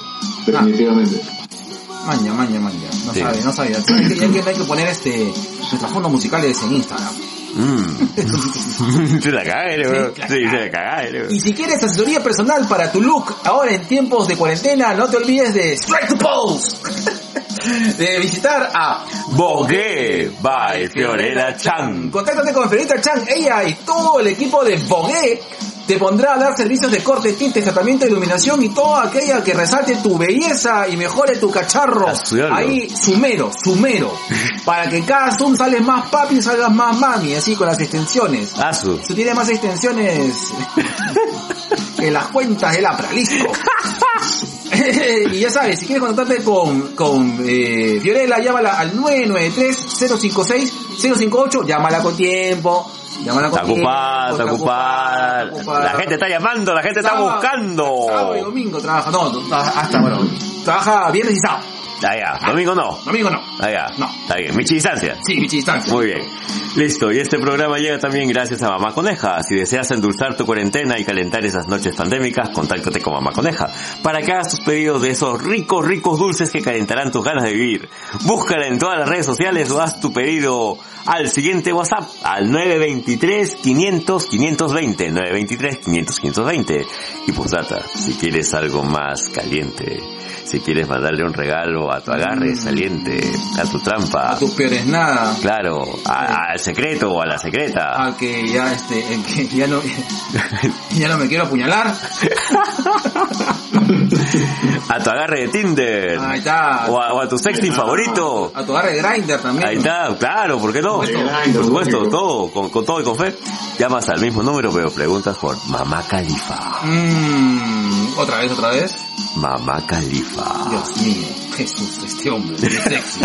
definitivamente. Maña, maña, maña. No Sí. sabe, no sabe. Ya que, hay que poner este, nuestros fondos musicales en Instagram. Mm. se la weón. Sí, la Sí, se la caga, weón. Y si quieres asesoría personal para tu look ahora en tiempos de cuarentena, no te olvides de Strike to Pose. de visitar a Bogué by Fiorella Chan. Contáctate con Fiorella Chan, ella y todo el equipo de Bogué te pondrá a dar servicios de corte, tintes, tratamiento de iluminación y todo aquella que resalte tu belleza y mejore tu cacharro. Ahí, sumero, sumero. para que cada zoom sales más papi y salgas más mami, así con las extensiones. Asu. Eso tiene más extensiones que las cuentas del APRA, listo. y ya sabes, si quieres contactarte con, con eh, Fiorella, llámala al 993-056-058, llámala con tiempo, llámala con Está tiempo. ocupada, está ocupada. está ocupada. La gente está llamando, la gente está Sábado- buscando. Sábado y domingo trabaja, no, hasta, bueno, trabaja viernes y sábado. Ya. Domingo no. Domingo no. Ya. No. Está bien. Michi distancia. Sí, Michi distancia. Muy bien. Listo, y este programa llega también gracias a Mamá Coneja. Si deseas endulzar tu cuarentena y calentar esas noches pandémicas, contáctate con Mamá Coneja para que hagas tus pedidos de esos ricos, ricos dulces que calentarán tus ganas de vivir. Búscala en todas las redes sociales o haz tu pedido al siguiente WhatsApp al 923 500 520 923 500 520 y postdata si quieres algo más caliente si quieres mandarle un regalo a tu agarre saliente a tu trampa A tus peores nada. Claro, a- al secreto o a la secreta. A que ya este, que ya no, ya no me quiero apuñalar. A tu agarre de Tinder. Ahí está. O a, o a tu sexting favorito. A tu agarre de grinder también. Ahí está, claro, ¿por qué no? Por supuesto. Por supuesto, lógico. todo, con, con todo y con fe. Llamas al mismo número, pero preguntas por Mamá Califa. Mmm, otra vez, otra vez. Mamá Califa. Dios mío, Jesús, este hombre, qué sexy.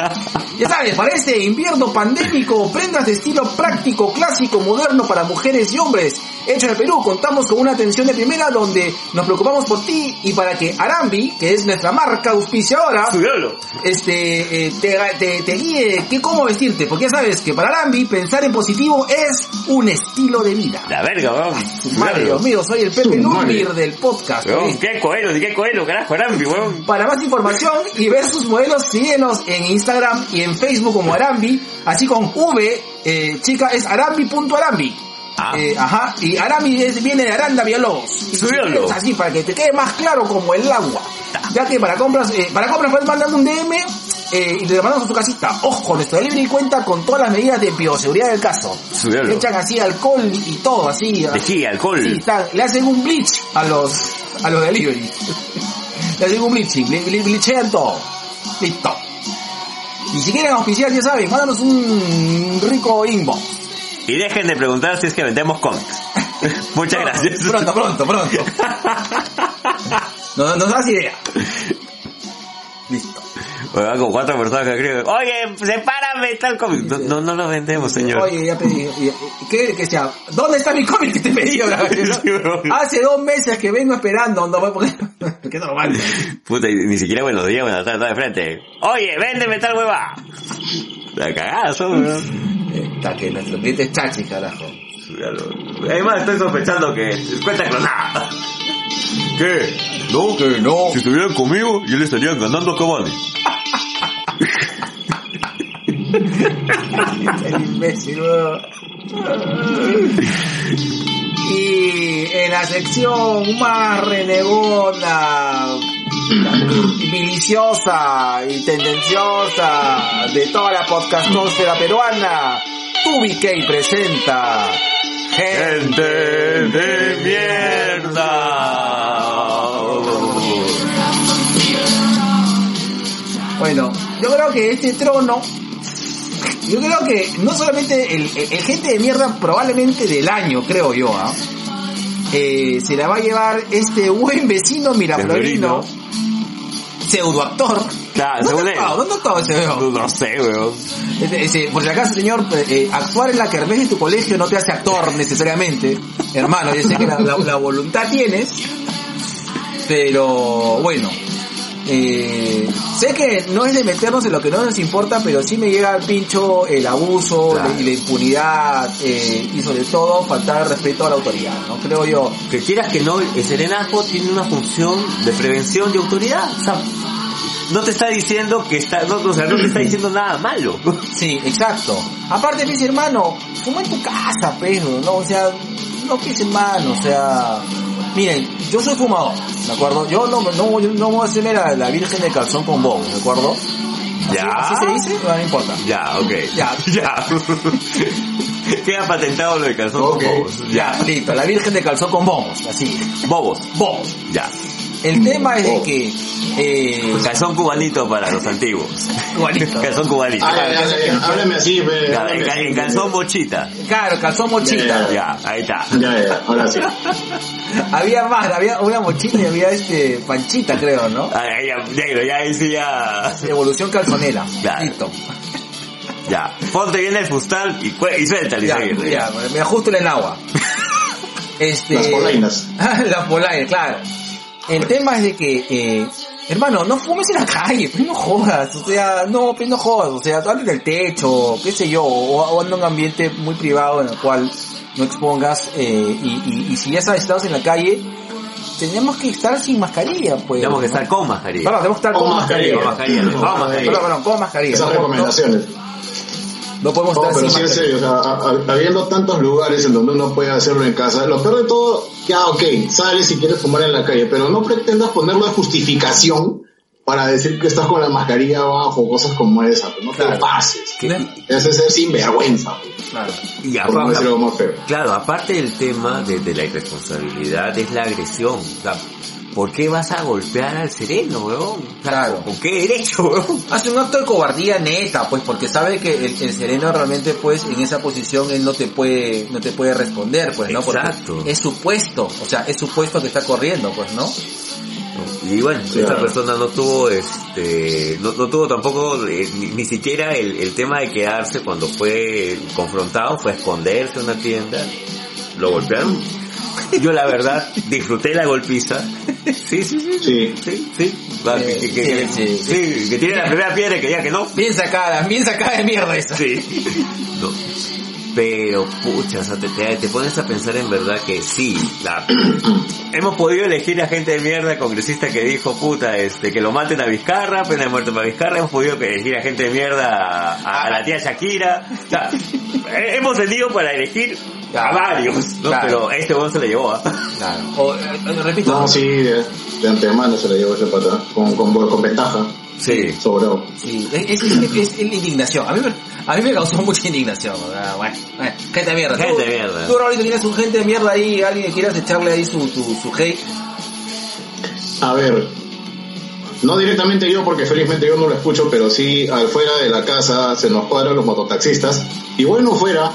Ya sabes, para este invierno pandémico, prendas de estilo práctico, clásico, moderno para mujeres y hombres. Hecho en el Perú, contamos con una atención de primera donde nos preocupamos por ti y para que Arambi, que es nuestra marca auspiciadora, Cuidado. este, eh, te, te, te guíe qué cómo vestirte. Porque ya sabes que para Arambi pensar en positivo es un estilo de vida. La verga, weón. Madre Dios mío, soy el Pepe. Lumbir del podcast. Weón, ¿oíste? qué coelo, ni qué coelo, carajo, Arambi, weón. Para más información y ver sus modelos, síguenos en Instagram y en Facebook como Arambi, así con V, eh, chica, es arambi.arambi. Ah. Eh, ajá, y Arambi es- viene de Aranda Villalobos. Y quieres así, para que te quede más claro como el agua. Ya que para compras, eh, para compras puedes mandar un DM eh, y te lo mandamos a tu casita. Ojo, nuestro delivery cuenta con todas las medidas de bioseguridad del caso. Le echan así alcohol y todo, así. Alcohol. Sí, está- le hacen un bleach a los, a los delivery. le hacen un bleaching, le, le bleachean todo. Listo. Y si quieren auspiciar, ya saben, mándanos un rico inbox. Y dejen de preguntar si es que vendemos cómics. Muchas gracias. Pronto, pronto, pronto. No, nos das idea. Listo. Oiga, como cuatro personas que escriben, oye, sepárame tal cómic. No, no, no lo vendemos, señor. Oye, ya pedí. ¿Qué que sea? ¿Dónde está mi cómic que te pedí ahora? Hace dos meses que vengo esperando. No, porque... ¿Qué no lo mando? Puta, ni siquiera buenos días, buenas tardes, de frente. Oye, véndeme tal hueva. La cagada, son. Está que nuestro cliente es chachi, carajo. Además, estoy sospechando que cuenta clonada. ¿Qué? ¿No? Que no. Si estuvieran conmigo, yo le estarían ganando a Cavani. El imbécil, weón. Y en la sección más renegona, viliciosa y tendenciosa de toda la podcastosfera peruana, TubiK presenta Gente de mierda. Bueno, yo creo que este trono, yo creo que no solamente el, el- el gente de mierda, probablemente del año, creo yo, ¿ah? Eh, se la va a llevar este buen vecino miraflorino, pseudoactor. Claro, ¿Dónde actuado? ¿Dónde ese weón? No sé, weón. Ese- ese- por si acaso, señor, eh, actuar en la kermés de tu colegio no te hace actor necesariamente. Hermano, yo sé que la, la- la voluntad tienes, pero bueno. Eh, sé que no es de meternos en lo que no nos importa, pero sí me llega al pincho el abuso Claro. y la impunidad eh, y sobre todo faltar respeto a la autoridad, ¿no? Creo yo. Que quieras que no, el serenazgo tiene una función de prevención de autoridad. O sea, no te está diciendo que está, no, o sea, no te está diciendo nada malo. Sí, exacto. Aparte, mis hermano, fuma en tu casa, pero, ¿no? O sea, no que hermano, o sea... Miren, yo soy fumador, ¿de acuerdo? Yo no, no, yo no voy a hacerme la, la virgen de calzón con bobo, ¿de acuerdo? ¿Así- Ya. ¿Así se dice? No, no importa. Ya, ok. Ya. Ya. Queda patentado lo de calzón con bobos. Ya, listo, la virgen de calzón con bobos, así. Bobos. Bobos. Ya. El tema es de que... Eh, Calzón cubanito para los antiguos. Cubanito. calzón cubanito. Ah, ya, ya, ya, Háblame así, ve, Ya, háblame en, calzón mochita. claro, calzón mochita. Ya, ahí está. Ya, ya, ahora sí. Había más, había una mochita y había este panchita, creo, ¿no? Ahí, ya, negro, ya ahí sí ya. Evolución calzonera. Claro. Listo. Ya. Ponte bien el fustal y, y suéltale. Ya, seguirle. ya, me ajusto en el agua. Este, Las polainas. Las polainas, claro. El tema es de que, eh, hermano, no fumes en la calle, pues no jodas, o sea, no, pues no jodas, o sea, dale del techo, qué sé yo, o, o anda en un ambiente muy privado en el cual no expongas, eh, y, y, y si ya sabes, estás en la calle, tenemos que estar sin mascarilla, pues. Tenemos que ¿no? estar con mascarilla. Perdón, tenemos que estar con, Con mascarilla. mascarilla. Con mascarilla, con mascarilla. Perdón, perdón, con mascarilla. Esas No- no- recomendaciones. No, podemos No, estar pero sin sí en serio, o sea, habiendo tantos lugares en donde uno puede hacerlo en casa, lo peor de todo, ya ok, sales si quieres fumar en la calle, pero no pretendas ponerlo de justificación para decir que estás con la mascarilla abajo, cosas como esa, pues, no Claro. te pases. ¿Qué? Ese es ser sinvergüenza, pues, Claro. Y no aparte- más feo. Claro, aparte del tema de, de la irresponsabilidad es la agresión. O sea, ¿por qué vas a golpear al sereno, weón? Claro. ¿Con qué derecho, weón? Hace un acto de cobardía neta, pues, porque sabe que el, el sereno realmente, pues, en esa posición él no te puede, no te puede responder, pues, ¿no? Porque Exacto. es supuesto, o sea, es supuesto que está corriendo, pues, ¿no? Y bueno, esta persona no tuvo, este, no, no tuvo tampoco eh, ni, ni siquiera el, el tema de quedarse cuando fue confrontado, fue a esconderse en una tienda, lo golpearon. Yo la verdad disfruté la golpiza. Sí, sí, sí. Sí. Sí, sí. Va, Eh, que, que- que- sí, sí. sí, que tiene la primera piedra y que diga que no. Bien sacada, bien sacada de mierda esa. Sí. No. Pero, pucha, o sea, te, te, te pones a pensar en verdad que sí, la, hemos podido elegir a gente de mierda, congresista que dijo, puta, este, que lo maten a Vizcarra, pena de muerte para Vizcarra, hemos podido elegir a gente de mierda a, la tía Shakira, o sea, hemos tenido para elegir a Claro. varios, ¿no? Claro. Pero este weón se le llevó, ¿ah? Claro. O, eh, repito, No, sí, de, de antemano se le llevó ese pata, con, con, con ventaja, Sí. sobrado. Sí, es, es, es- es la indignación. A mí, me, a mí me causó mucha indignación. o sea, Bueno, bueno, gente de mierda. Gente de mierda. Tú, Raulito, tienes un gente de mierda ahí, alguien que quieras echarle ahí su, su, su hate. A ver, no directamente yo porque felizmente yo no lo escucho, pero sí al fuera de la casa se nos cuadran los mototaxistas y bueno fuera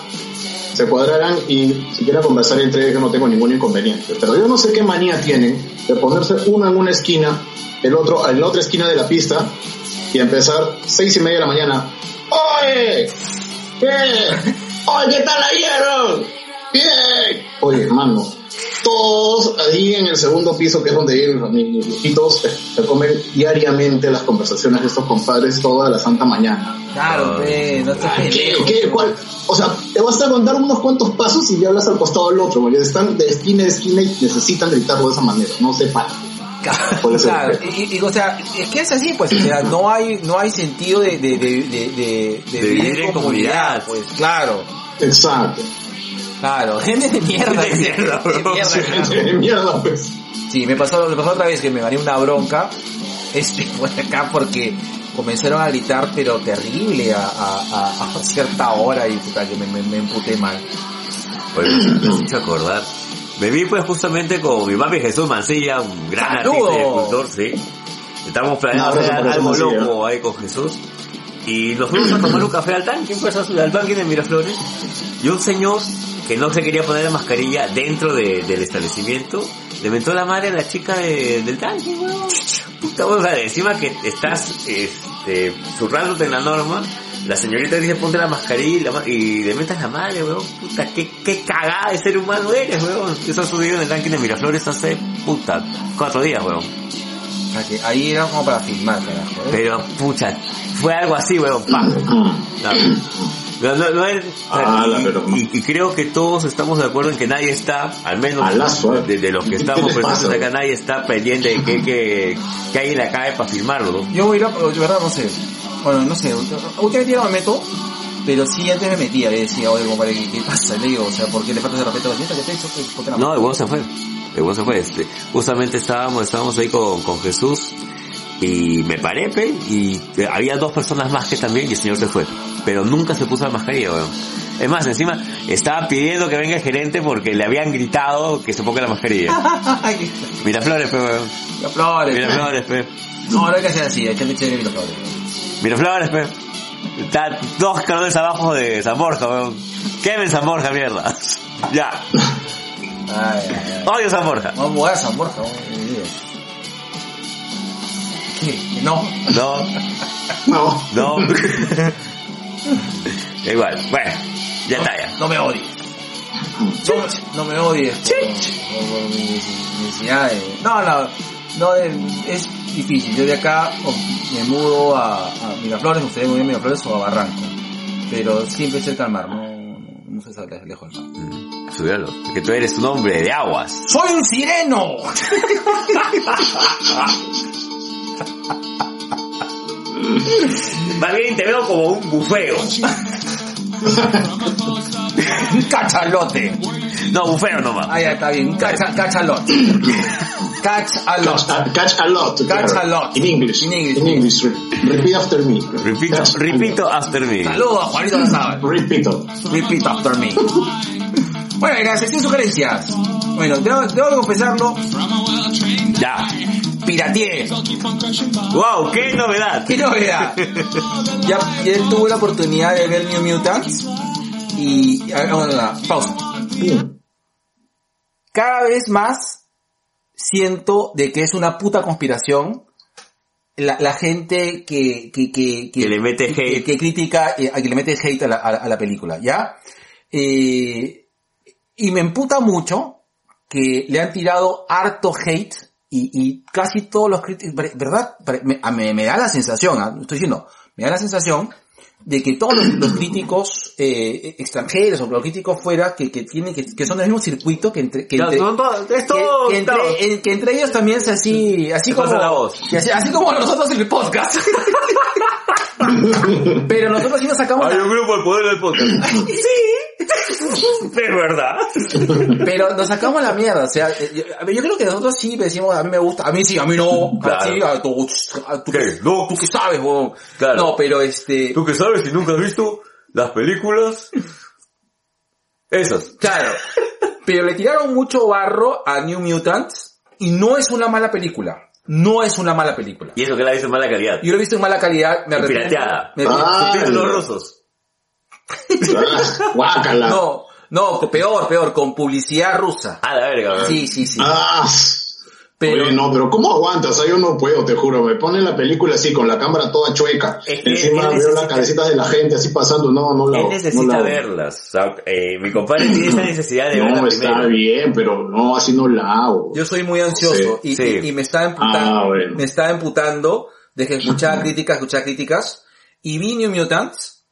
se cuadrarán y si quieren conversar entre ellos yo no tengo ningún inconveniente. Pero yo no sé qué manía tienen de ponerse uno en una esquina, el otro en la otra esquina de la pista y empezar seis y media de la mañana. ¡Oye! ¿Qué? ¡Oye, qué tal ayer! ¡Bien! Oye, hermano, todos ahí en el segundo piso, que es donde viven los niños viejitos, se- comen diariamente las conversaciones de estos compadres toda la santa mañana. Claro, Ah. ve, no estás ¿Qué, qué, cuál? O sea, te basta contar unos cuantos pasos y ya hablas al costado del otro, porque están de esquina a esquina y necesitan gritarlo de esa manera, no se. Claro, y, y, o sea, es que es así, pues, o sea, no hay, no hay sentido de, de, de, de, de, de vivir en comunidad, pues, claro. Exacto. Claro, gente de mierda. De mierda, de bro. mierda, claro. De mierda, pues. Sí, me pasó, me pasó otra vez que me gané una bronca, este, por acá porque comenzaron a gritar, pero terrible a, a, a, a cierta hora y puta, que me, me, me emputé mal. Pues me has hecho acordar. Me vi pues justamente con mi papi Jesús Mancilla, un gran ¡Saludos! artista y escultor, sí. Estábamos planeando Un abrazo hacer algo loco ahí con Jesús. Y nos fuimos a tomar un café al tanque, pues al tanque de Miraflores. Y un señor que no se quería poner la mascarilla dentro de- del establecimiento, le mentó la madre a la chica de- del tanque, weón. Puta, o sea, encima que estás, este, zurrándote en la norma, la señorita dice ponte la mascarilla y, y le metas la madre, weón. Puta, qué, qué cagada de ser humano eres, weón. Eso ha subido en el tanque de Miraflores hace, puta, cuatro días, weón. Sea que ahí era como para filmar, carajo. ¿eh? Pero, pucha, fue algo así, weón, pa. No, no, no es- Ah, la y, creo que todos estamos de acuerdo en que nadie está, al menos Alazo, ¿eh? de, de los que ¿Qué estamos presentes acá, nadie está pendiente de que, que, que alguien le cae para filmarlo, ¿no? Yo voy a ir a, de verdad no sé. Bueno, no sé, últimamente ya no me meto, pero sí antes me metía, le decía, oye, compadre, ¿qué, qué pasa? Le digo, o sea, ¿por qué le faltas de respeto a la gente que te ha hecho? Pues, ¿Por qué No, el huevo se fue. Huevo se fue. Este, justamente estábamos, estábamos ahí con, con Jesús y me paré, pe, y eh, había dos personas más que también y el señor se fue. Pero nunca se puso la mascarilla, weón. Es más, encima estaba pidiendo que venga el gerente porque le habían gritado que se ponga la mascarilla. Ay, Mira flores, pe, weón. que flores. Mira flores, pe. No, no hay que hacer así, hay que echarle mira flores. Mira flores, pe. Está dos calones abajo de San Borja, weón. Quemen San Borja, mierda. ya. Ay, ay, ay. Odio San Borja. Vamos a mudar a San Borja, vamos a vivir. ¿Qué? No. No. No. No. Igual, bueno, ya está ya. No me odies. No, no me odies por. No, no, no, es difícil. Yo de acá o me mudo a, a Miraflores, me gustaría muy bien Miraflores o a Barranco. Pero siempre cerca al mar, no, no, se sale lejos del mar. Mm, porque tú eres un hombre de aguas. ¡Soy un sireno! Más bien te veo como un bufeo. Un cachalote. No, bufeo nomás. Ah, ya está bien, un cacha, cachalote. Catch a lot. Catch, catch a lot. Catch a lot. In English. In English. In English. Re- Repeat after me. Repito, Catch a repito lot. after me. Saludos a Juanito Lazar. Repito. Repeat after me. Bueno, en la sección sugerencias. Bueno, tengo, tengo que confesarlo, Ya. pirateé. Wow, qué novedad. ¿Qué novedad? ya, ya tuve la oportunidad de ver New Mutants y... ah, bueno, pausa. Cada vez más siento de que es una puta conspiración la, la gente que, que, que, Que le mete que, hate. que critica, eh, a que le mete hate a la, a la- a la película, ¿ya? Eh, y me emputa mucho que le han tirado harto hate y, y casi todos los críticos, ¿verdad? Me, me da la sensación, ¿ah? estoy diciendo, me da la sensación de que todos los, los críticos eh, extranjeros o los críticos fuera que, que tienen que, que son del mismo circuito que entre, que entre, es todo. que entre, que entre ellos también es así, así como, la voz. así como nosotros en el podcast. Pero nosotros sí nos sacamos Hay la- un grupo de poder del podcast. sí. De verdad. Pero nos sacamos la mierda, o sea, eh, yo, creo que nosotros sí decimos, a mí me gusta, a mí sí, a mí no, Claro. a ti, a tú, a tú, ¿Qué? No. tú que sabes, huevón. Claro. No, pero este, ¿Tú qué sabes si nunca has visto las películas? Esas. claro, pero le tiraron mucho barro a New Mutants y no es una mala película, no es una mala película. Y eso que la hizo en mala calidad. Yo lo he visto en mala calidad, me arrepiento. Pirateada. Me- Ah. Subtítulos rusos. Ah, Guácala. no, no, peor, peor, con publicidad rusa. A la verga. Sí, sí, sí. Ah, Pero, Oye, no, pero ¿cómo aguantas? Ah, yo no puedo, te juro. Me ponen la película así, con la cámara toda chueca. Es que Encima él veo necesita- las cabecitas de la gente así pasando. No, no la Él no necesita la- verlas. O sea, eh, mi compadre tiene esa necesidad de verlas No, está primero. bien, pero no, así no la hago. Yo soy muy ansioso y, Sí. y- y me estaba emputando, Ah, bueno. me estaba emputando de que escuchaba críticas, escuchaba críticas y vi New Mutants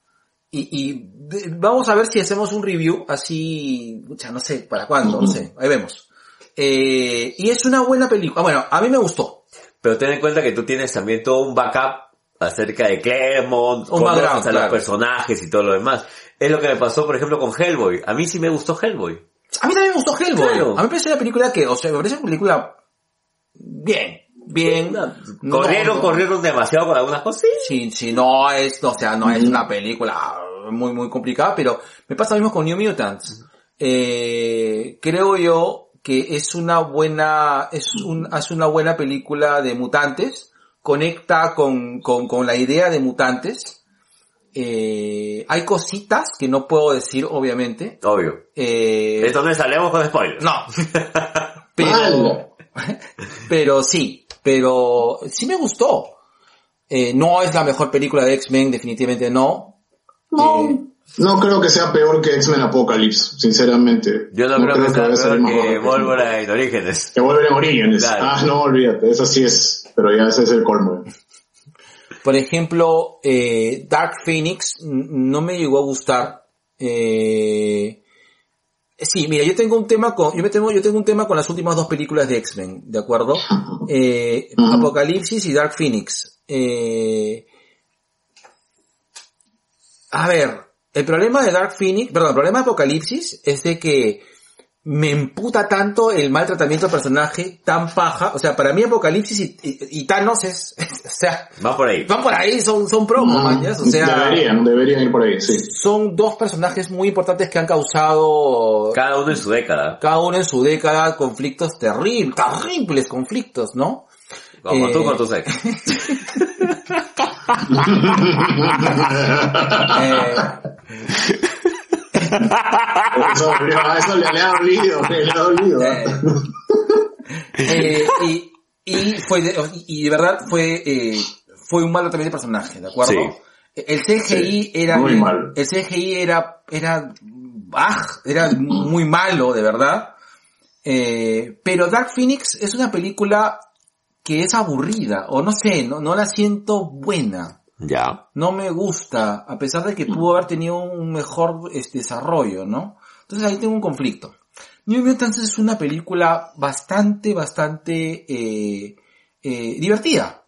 y, y de- vamos a ver si hacemos un review así, pucha, no sé, para cuándo, no sé, ahí vemos. Eh, y es una buena película, bueno, a mí me gustó. Pero ten en cuenta que tú tienes también todo un backup acerca de Claremont, Un conoces background, a los claro. personajes y todo lo demás. Es lo que me pasó, por ejemplo, con Hellboy. A mí sí me gustó Hellboy. A mí también me gustó Hellboy. Claro. A mí me parece una película que, o sea, me parece una película bien, bien. No, Corrieron, no. corrieron demasiado con algunas cosas. Sí. Si no es, o sea, no es una película muy, muy complicada, pero me pasa lo mismo con New Mutants. Eh, creo yo que es una buena, es un, es una buena película de mutantes, conecta con, con, con la idea de mutantes. Eh, hay cositas que no puedo decir, obviamente. Obvio. Eh, Entonces salemos con spoilers. no. Pero, pero sí, pero sí me gustó. Eh, no es la mejor película de X-Men, definitivamente no. No, Eh, no creo que sea peor que X-Men Apocalypse, sinceramente. Yo no, creo, que sea peor mejor que. Wolverine en Orígenes. Que Wolverine Origins. Claro. Ah, no, olvídate, eso sí es, pero ya ese es el colmo. por ejemplo, eh, Dark Phoenix no me llegó a gustar. Eh, sí, mira, yo tengo un tema con, yo me tengo, yo tengo un tema con las últimas dos películas de X-Men, ¿de acuerdo? Eh. Apocalipsis y Dark Phoenix. Eh, a ver, el problema de Dark Phoenix, perdón, el problema de Apocalipsis es de que me emputa tanto el mal tratamiento del personaje tan paja. O sea, para mí Apocalipsis y, y- y Thanos es, o sea, Va por ahí. van por ahí, son, son promos, Mm, O sea, deberían, deberían ir por ahí, sí. son dos personajes muy importantes que han causado Cada uno en su década. cada uno en su década conflictos terribles, terribles conflictos, ¿no? Como Eh, tú con tu. Eh, Eso, a eso le, le ha dolido, le ha dolido. Eh, eh, y, y fue de, y de verdad fue eh, fue un mal tratamiento de personaje, ¿de acuerdo? Sí. El CGI Sí, era muy mal. el CGI era era ah, era muy malo, de verdad. Eh, pero Dark Phoenix es una película que es aburrida o no sé, no no la siento buena. Ya. No me gusta, a pesar de que pudo haber tenido un mejor este, desarrollo, ¿no? Entonces ahí tengo un conflicto. New Mutants es una película bastante, bastante eh, eh, divertida.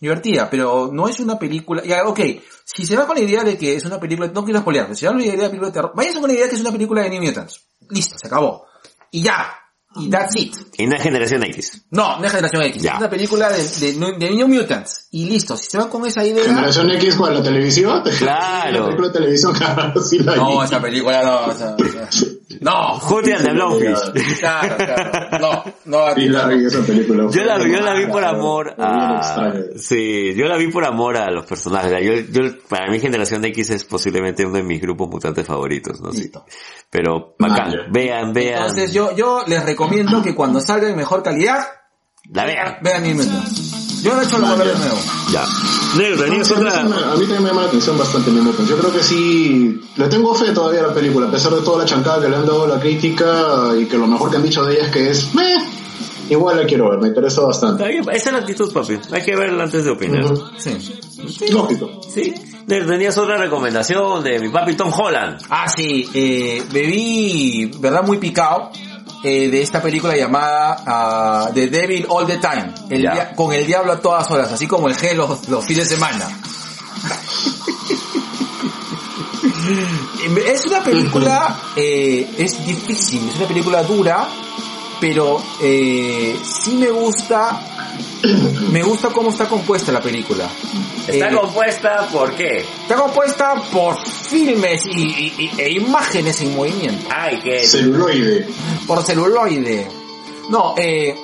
Divertida, pero no es una película... Ya, ok, si se va con la idea de que es una película... No quiero spoilear, pero si se va con la idea de película de terror... Váyanse con la idea de que es una película de New Mutants. Listo, se acabó. Y ya. Y that's it. Y una generación X. No, no es Generación X. Ya. Es una película de, de, de New Mutants. Y listo, si se van con esa idea... Generación X, ¿cuál? ¿La televisión? Claro. La película de televisión, claro, sí la No, vi. esa película no, no, Junte and the Blowfish. claro, claro, no, no, Sí la vi esa película. Yo la, yo la vi por amor a... Sí, yo la vi por amor a los personajes. Yo, yo, para mí Generación X es posiblemente uno de mis grupos mutantes favoritos, no. Listo. Pero bacán. Vean, vean. Entonces yo, yo les recomiendo que cuando salga en mejor calidad, La vean. vean Mutants. Yo he hecho lo volver de nuevo. Ya. Negro, tenías a otra... A mí también me llama la atención bastante Mutants. Yo creo que sí, le tengo fe todavía a la película, a pesar de toda la chancada que le han dado a la crítica y que lo mejor que han dicho de ella es que es, meh, igual la quiero ver, me interesa bastante. Esa es la actitud, papi. Hay que verla antes de opinar. Sí. Lógico. Sí. Tenías otra recomendación de mi papi Tom Holland. Ah, sí, eh, bebí, verdad, muy picado, eh, de esta película llamada ah, The Devil All the Time, el dia- con el diablo a todas horas, así como el G los, los fines de semana. es una película, eh, es difícil, es una película dura, pero eh, sí me gusta, me gusta cómo está compuesta la película. Está Eh, compuesta por qué? Está compuesta por filmes y, y- y- e imágenes en movimiento. Ay, que... Celuloide. Por celuloide. No, eh,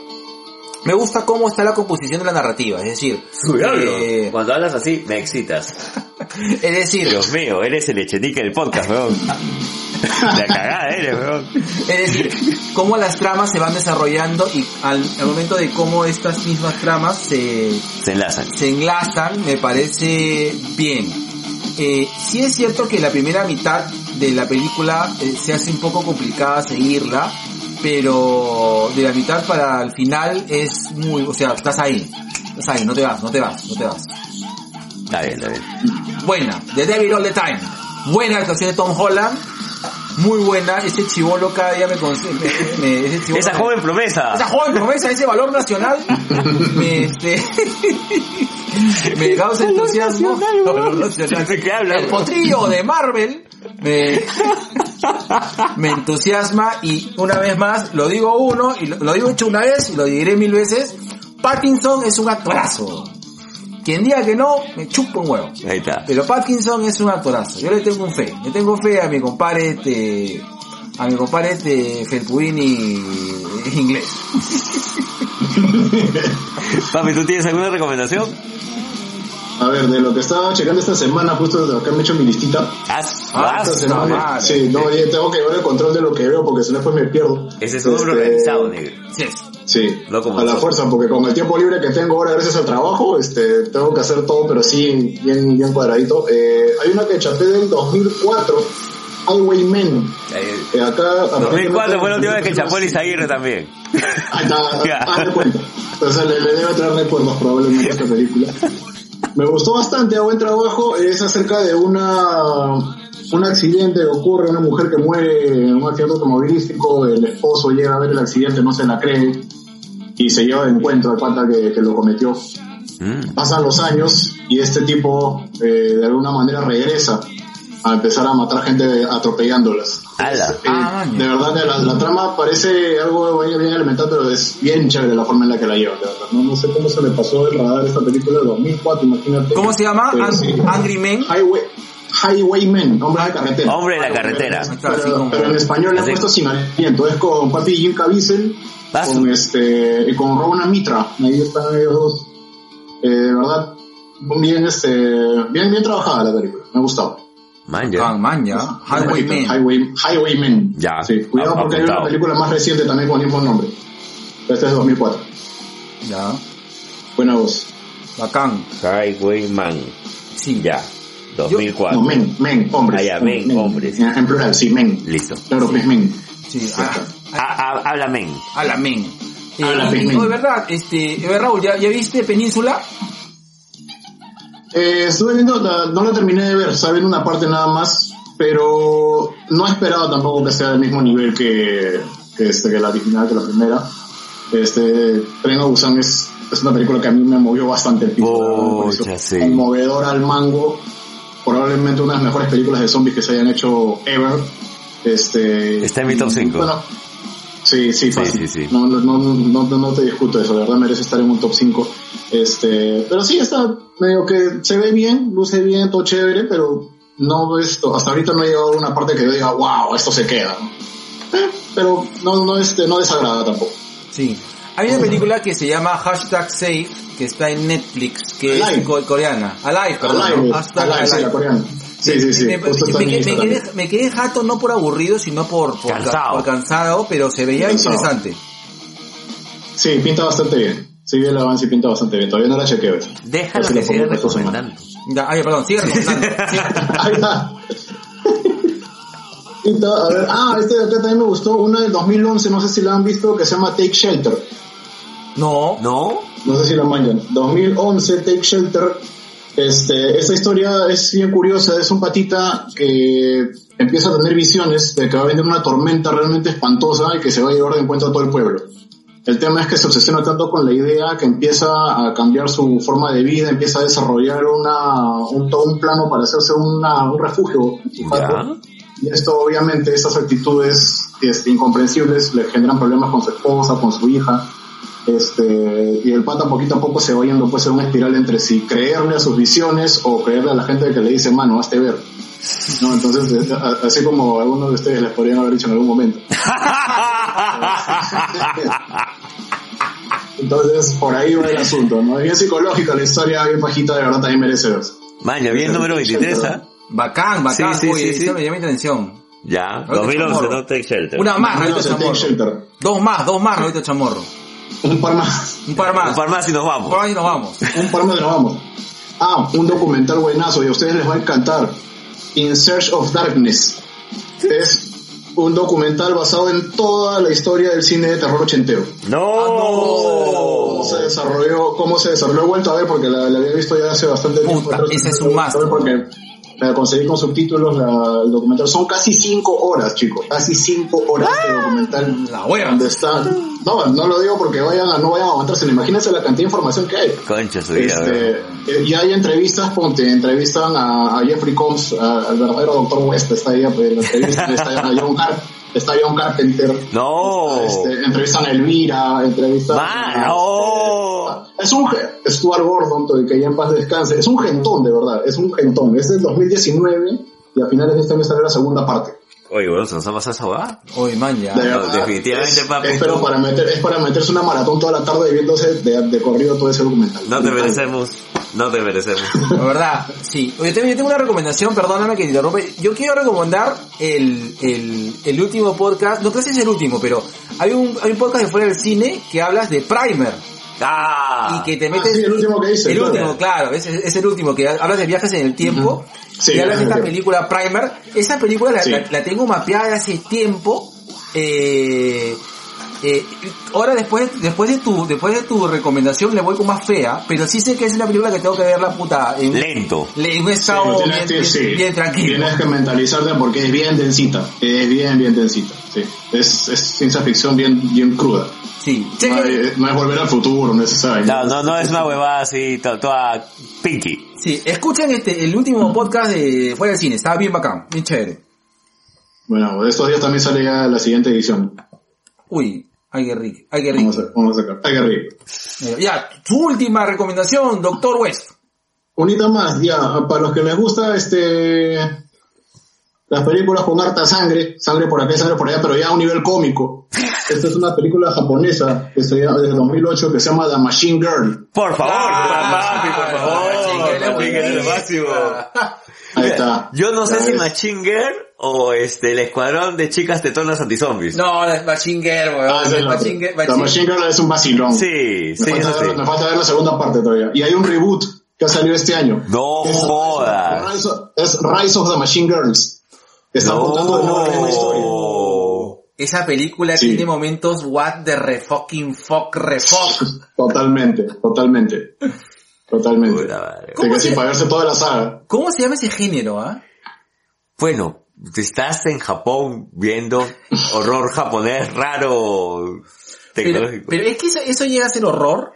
me gusta cómo está la composición de la narrativa. Es decir, eh, Cuando hablas así, me excitas. es decir, Dios mío, eres el echenique del podcast, weón. La cagada eres, weón. es decir, cómo las tramas se van desarrollando y al, al momento de cómo estas mismas tramas se, Se enlazan. se enlazan, me parece bien. Eh, sí es cierto que la primera mitad de la película eh, se hace un poco complicada seguirla, pero de la mitad para el final es muy, o sea, estás ahí, estás ahí, no te vas, no te vas, no te vas. Está bien, está bien. Buena, The Devil All the Time, buena actuación de Tom Holland, muy buena, ese chivolo cada día me, conse- me- me- ese chibolo Esa joven promesa. esa joven promesa, ese valor nacional, me, este, me causa entusiasmo. Valor nacional. ¿De qué hablas? El potrillo de Marvel me, me entusiasma y una vez más lo digo uno y lo, lo digo hecho una vez y lo diré mil veces. Pattinson es un actorazo. Quien diga que no, me chupa un huevo. Ahí está. Pero Pattinson es un actorazo. Yo le tengo un fe. Le tengo fe a mi compadre este, a mi compadre este Felpuini inglés. Papi, ¿tú tienes alguna recomendación? A ver, de lo que estaba checando esta semana, justo de acá me he hecho mi listita. Haz, Ah, haz. Esta semana- madre. sí, no, oye, tengo que llevar el control de lo que veo porque si no después me pierdo. Ese es un hombre Este, organizado, negro. Sí. Sí, a la nosotros. fuerza, porque con el tiempo libre que tengo ahora gracias al trabajo, este, tengo que hacer todo, pero sí, bien, bien cuadradito. Eh, hay una que chapé del 2004, Highwaymen. Eh, acá, 2004 fue la última vez que chapó el Isaguirre también. De cuenta. Entonces le, le debe traer recuerdos probablemente a esta película. Me gustó bastante, a buen trabajo. Es acerca de una un accidente ocurre, una mujer que muere en un accidente automovilístico, el esposo llega a ver el accidente, no se la cree y se lleva de encuentro al pata que, que lo cometió. Mm. Pasan los años y este tipo eh, de alguna manera regresa a empezar a matar gente atropellándolas. Eh, Ah, de verdad la, la trama parece algo bien, bien elemental, pero es bien chévere la forma en la que la llevan. No, no sé cómo se me pasó el radar esta película de 2004, imagínate. ¿Cómo se llama? Pero Ang- sí. Angry Men. Highway, Highwaymen, hombre de carretera. Hombre de la carretera. Pero, pero en español le han puesto sin aliento. Es con papi Jim Caviezel, Ah, con este, y con Rowena Mitra. Ahí están ellos dos. Eh, de verdad, bien, este, bien, bien trabajada la película. Me ha gustado. Man, Ah, ya. man, ya. Highwaymen. Highway, Highwaymen. Ya, Sí, cuidado ap- porque hay una película más reciente también con el mismo nombre. Esta es de 2004. Ya. Buena voz. Bacán. Highwayman. Sí. Ya. 2004. No, men, men, hombres. Ah, ya, men, hombres. En, en plural, sí, men. Listo. Claro, pues men. Sí. Ah. Ah, ah, habla men. a la men. Eh, men. oh, de verdad, este, eh, Raúl, ¿ya, ¿ya viste Península? Eh, estuve viendo, la- no la terminé de ver, estaba viendo una parte nada más, pero no esperaba tampoco que sea del mismo nivel que, que, este, que la original, que la primera. Este, Tren a Busan es, es una película que a mí me movió bastante el piso. sí. Conmovedora al mango, probablemente una de las mejores películas de zombies que se hayan hecho ever. Este, Está en mi top cinco. Bueno, sí, sí, fácil. sí, sí. No, no, no, no, no te discuto eso, de verdad merece estar en un top 5. Este, pero sí está medio que se ve bien, luce bien, todo chévere, pero no esto, hasta ahorita no he llegado a una parte que yo diga, wow, esto se queda. Eh, pero no, no, este, no desagrada tampoco. Sí. Hay una película que se llama Hashtag Safe, que está en Netflix, que Alive. es co- coreana. Alive, perdón. Alive, ¿no? Hashtag Alive, sí, la coreana. Sí, sí, sí. Me, quedé, me quedé jato no por aburrido, sino por, por, Cansado. por cansado, pero se veía Cansado. interesante. Sí, pinta bastante bien. Sí, vi el avance y pinta bastante bien. Todavía no la chequeo. Déjalo que siga recomendando. Ya, ay, perdón, sigue recomendando. Sí. A ver, ah, este de acá también me gustó, una del 2011, no sé si la han visto, que se llama Take Shelter. No, ¿No? No sé si la manjan. 2011, Take Shelter. Este, esta historia es bien curiosa, es un patita que empieza a tener visiones de que va a venir una tormenta realmente espantosa y que se va a llevar de encuentro a todo el pueblo. El tema es que se obsesiona tanto con la idea que empieza a cambiar su forma de vida, empieza a desarrollar una, un, todo un plano para hacerse una, un refugio. Ya. Y esto obviamente, esas actitudes este, incomprensibles le generan problemas con su esposa, con su hija. Este, y el pata poquito a poco se va yendo pues en una espiral entre si creerle a sus visiones o creerle a la gente que le dice, mano, hazte ver. No, entonces, eh, así como algunos de ustedes les podrían haber dicho en algún momento. Entonces, por ahí va el asunto, ¿no? Es bien psicológica la historia, bien bajita, de verdad también merece verse. Maña, bien número 23, ¿ah? Bacán, bacán. Sí, sí, Oye, sí, me llama mi atención. Ya. Ahorita 2011, chamorro. no Take Shelter. Una más, Take Chamorro. Dos más, dos más, Rabito Chamorro. Un par más. Un par más. Un par más y nos Un vamos. par más y nos vamos. Un par más y nos vamos. Ah, un documental buenazo y a ustedes les va a encantar. In Search of Darkness. Es un documental basado en toda la historia del cine de terror ochentero. Cómo ¡No! se desarrolló, cómo se desarrolló, he vuelto a ver porque la, la había visto ya hace bastante tiempo. Puta, Entonces, ese es un must. Porque la conseguí con subtítulos, la- el documental. Son casi cinco horas, chicos. Casi cinco horas de documental. La hueva. Donde está. No, no lo digo porque vayan a, no vayan a aguantarse. Imagínense la cantidad de información que hay. Concha su vida, Este, eh, y hay entrevistas, ponte, entrevistan a, a Jeffrey Combs, a- al verdadero Doctor West, está ahí pues, la entrevista, está a John, Car- está John Carpenter, No. este, entrevistan a Elvira, entrevistan a- no. Es un Stuart Gordon, todo, que ya en paz descanse, es un gentón, de verdad, es un gentón, es del 2019 y a finales de este año sale la segunda parte. Oye, weón, ¿se nos ha pasado esa weá? Oye, man, ya. De no, verdad, definitivamente, es, papi. Es, pero para meter, es para meterse una maratón toda la tarde viéndose de, de corrido todo ese documental. No te merecemos, no te merecemos. La verdad, sí. Oye, también yo tengo una recomendación, perdóname que te interrumpe. Yo quiero recomendar el, el, el último podcast, no creo que es el último, pero hay un, hay un podcast de fuera del cine que hablas de Primer. Ah. y que te Ah, metes... sí, el último que hice, El claro. último, claro, es, es el último, que hablas de viajes en el tiempo. Sí, y hablas de esta película Primer. Esa película la, Sí. la- la tengo mapeada hace tiempo. Eh, eh, ahora después, después de tu, después de tu recomendación le voy con más fea, pero sí sé que es una película que tengo que ver la puta en, Lento. le- en un Sí, estado tienes bien, que- bien- sí. bien tranquilo. Tienes que mentalizarte porque es bien densita. Es bien, bien densita. Sí. Es, es ciencia ficción bien, bien cruda. Sí. No, es, no es volver al futuro, no es esa vaina. No, no, no es una huevada así, to- toda pinky. sí, escuchen este, el último podcast de Fuera del Cine, estaba bien bacán, bien chévere. Bueno, estos días también sale ya la siguiente edición. Uy, ay que Vamos a, vamos a sacar. Hay que reír. Ya, su última recomendación, Doctor West. Unita más, ya, para los que les gusta este las películas con harta sangre, sangre por acá y sangre por allá, pero ya a un nivel cómico. Esta es una película japonesa que se llama, desde 2008 que se llama The Machine Girl. Por favor, Ah, papi, por Machine favor. Machine Girl. Ahí está. Yo no sé Ya si. Machine Girl o este, el escuadrón de chicas tetonas anti-zombies. No, la Machine Girl, weón. Ah, esa es la- Machine Girl, The Machine- Machine Girl es un vacilón. Sí, Me, sí, falta eso ver, sí. me falta ver la segunda parte todavía. Y hay un reboot que ha salido este año. No Es- jodas. Rise of- Es Rise of the Machine Girls. Están contando de nuevo la misma historia. No. Esa película Sí. tiene momentos what the re fucking fuck re fuck. Totalmente, totalmente. Totalmente. Puta madre. ¿Cómo se- si para verse toda la saga. ¿Cómo se llama ese género, ah? Bueno, estás en Japón viendo horror japonés raro Pero, tecnológico. pero es que eso, eso llega a ser horror.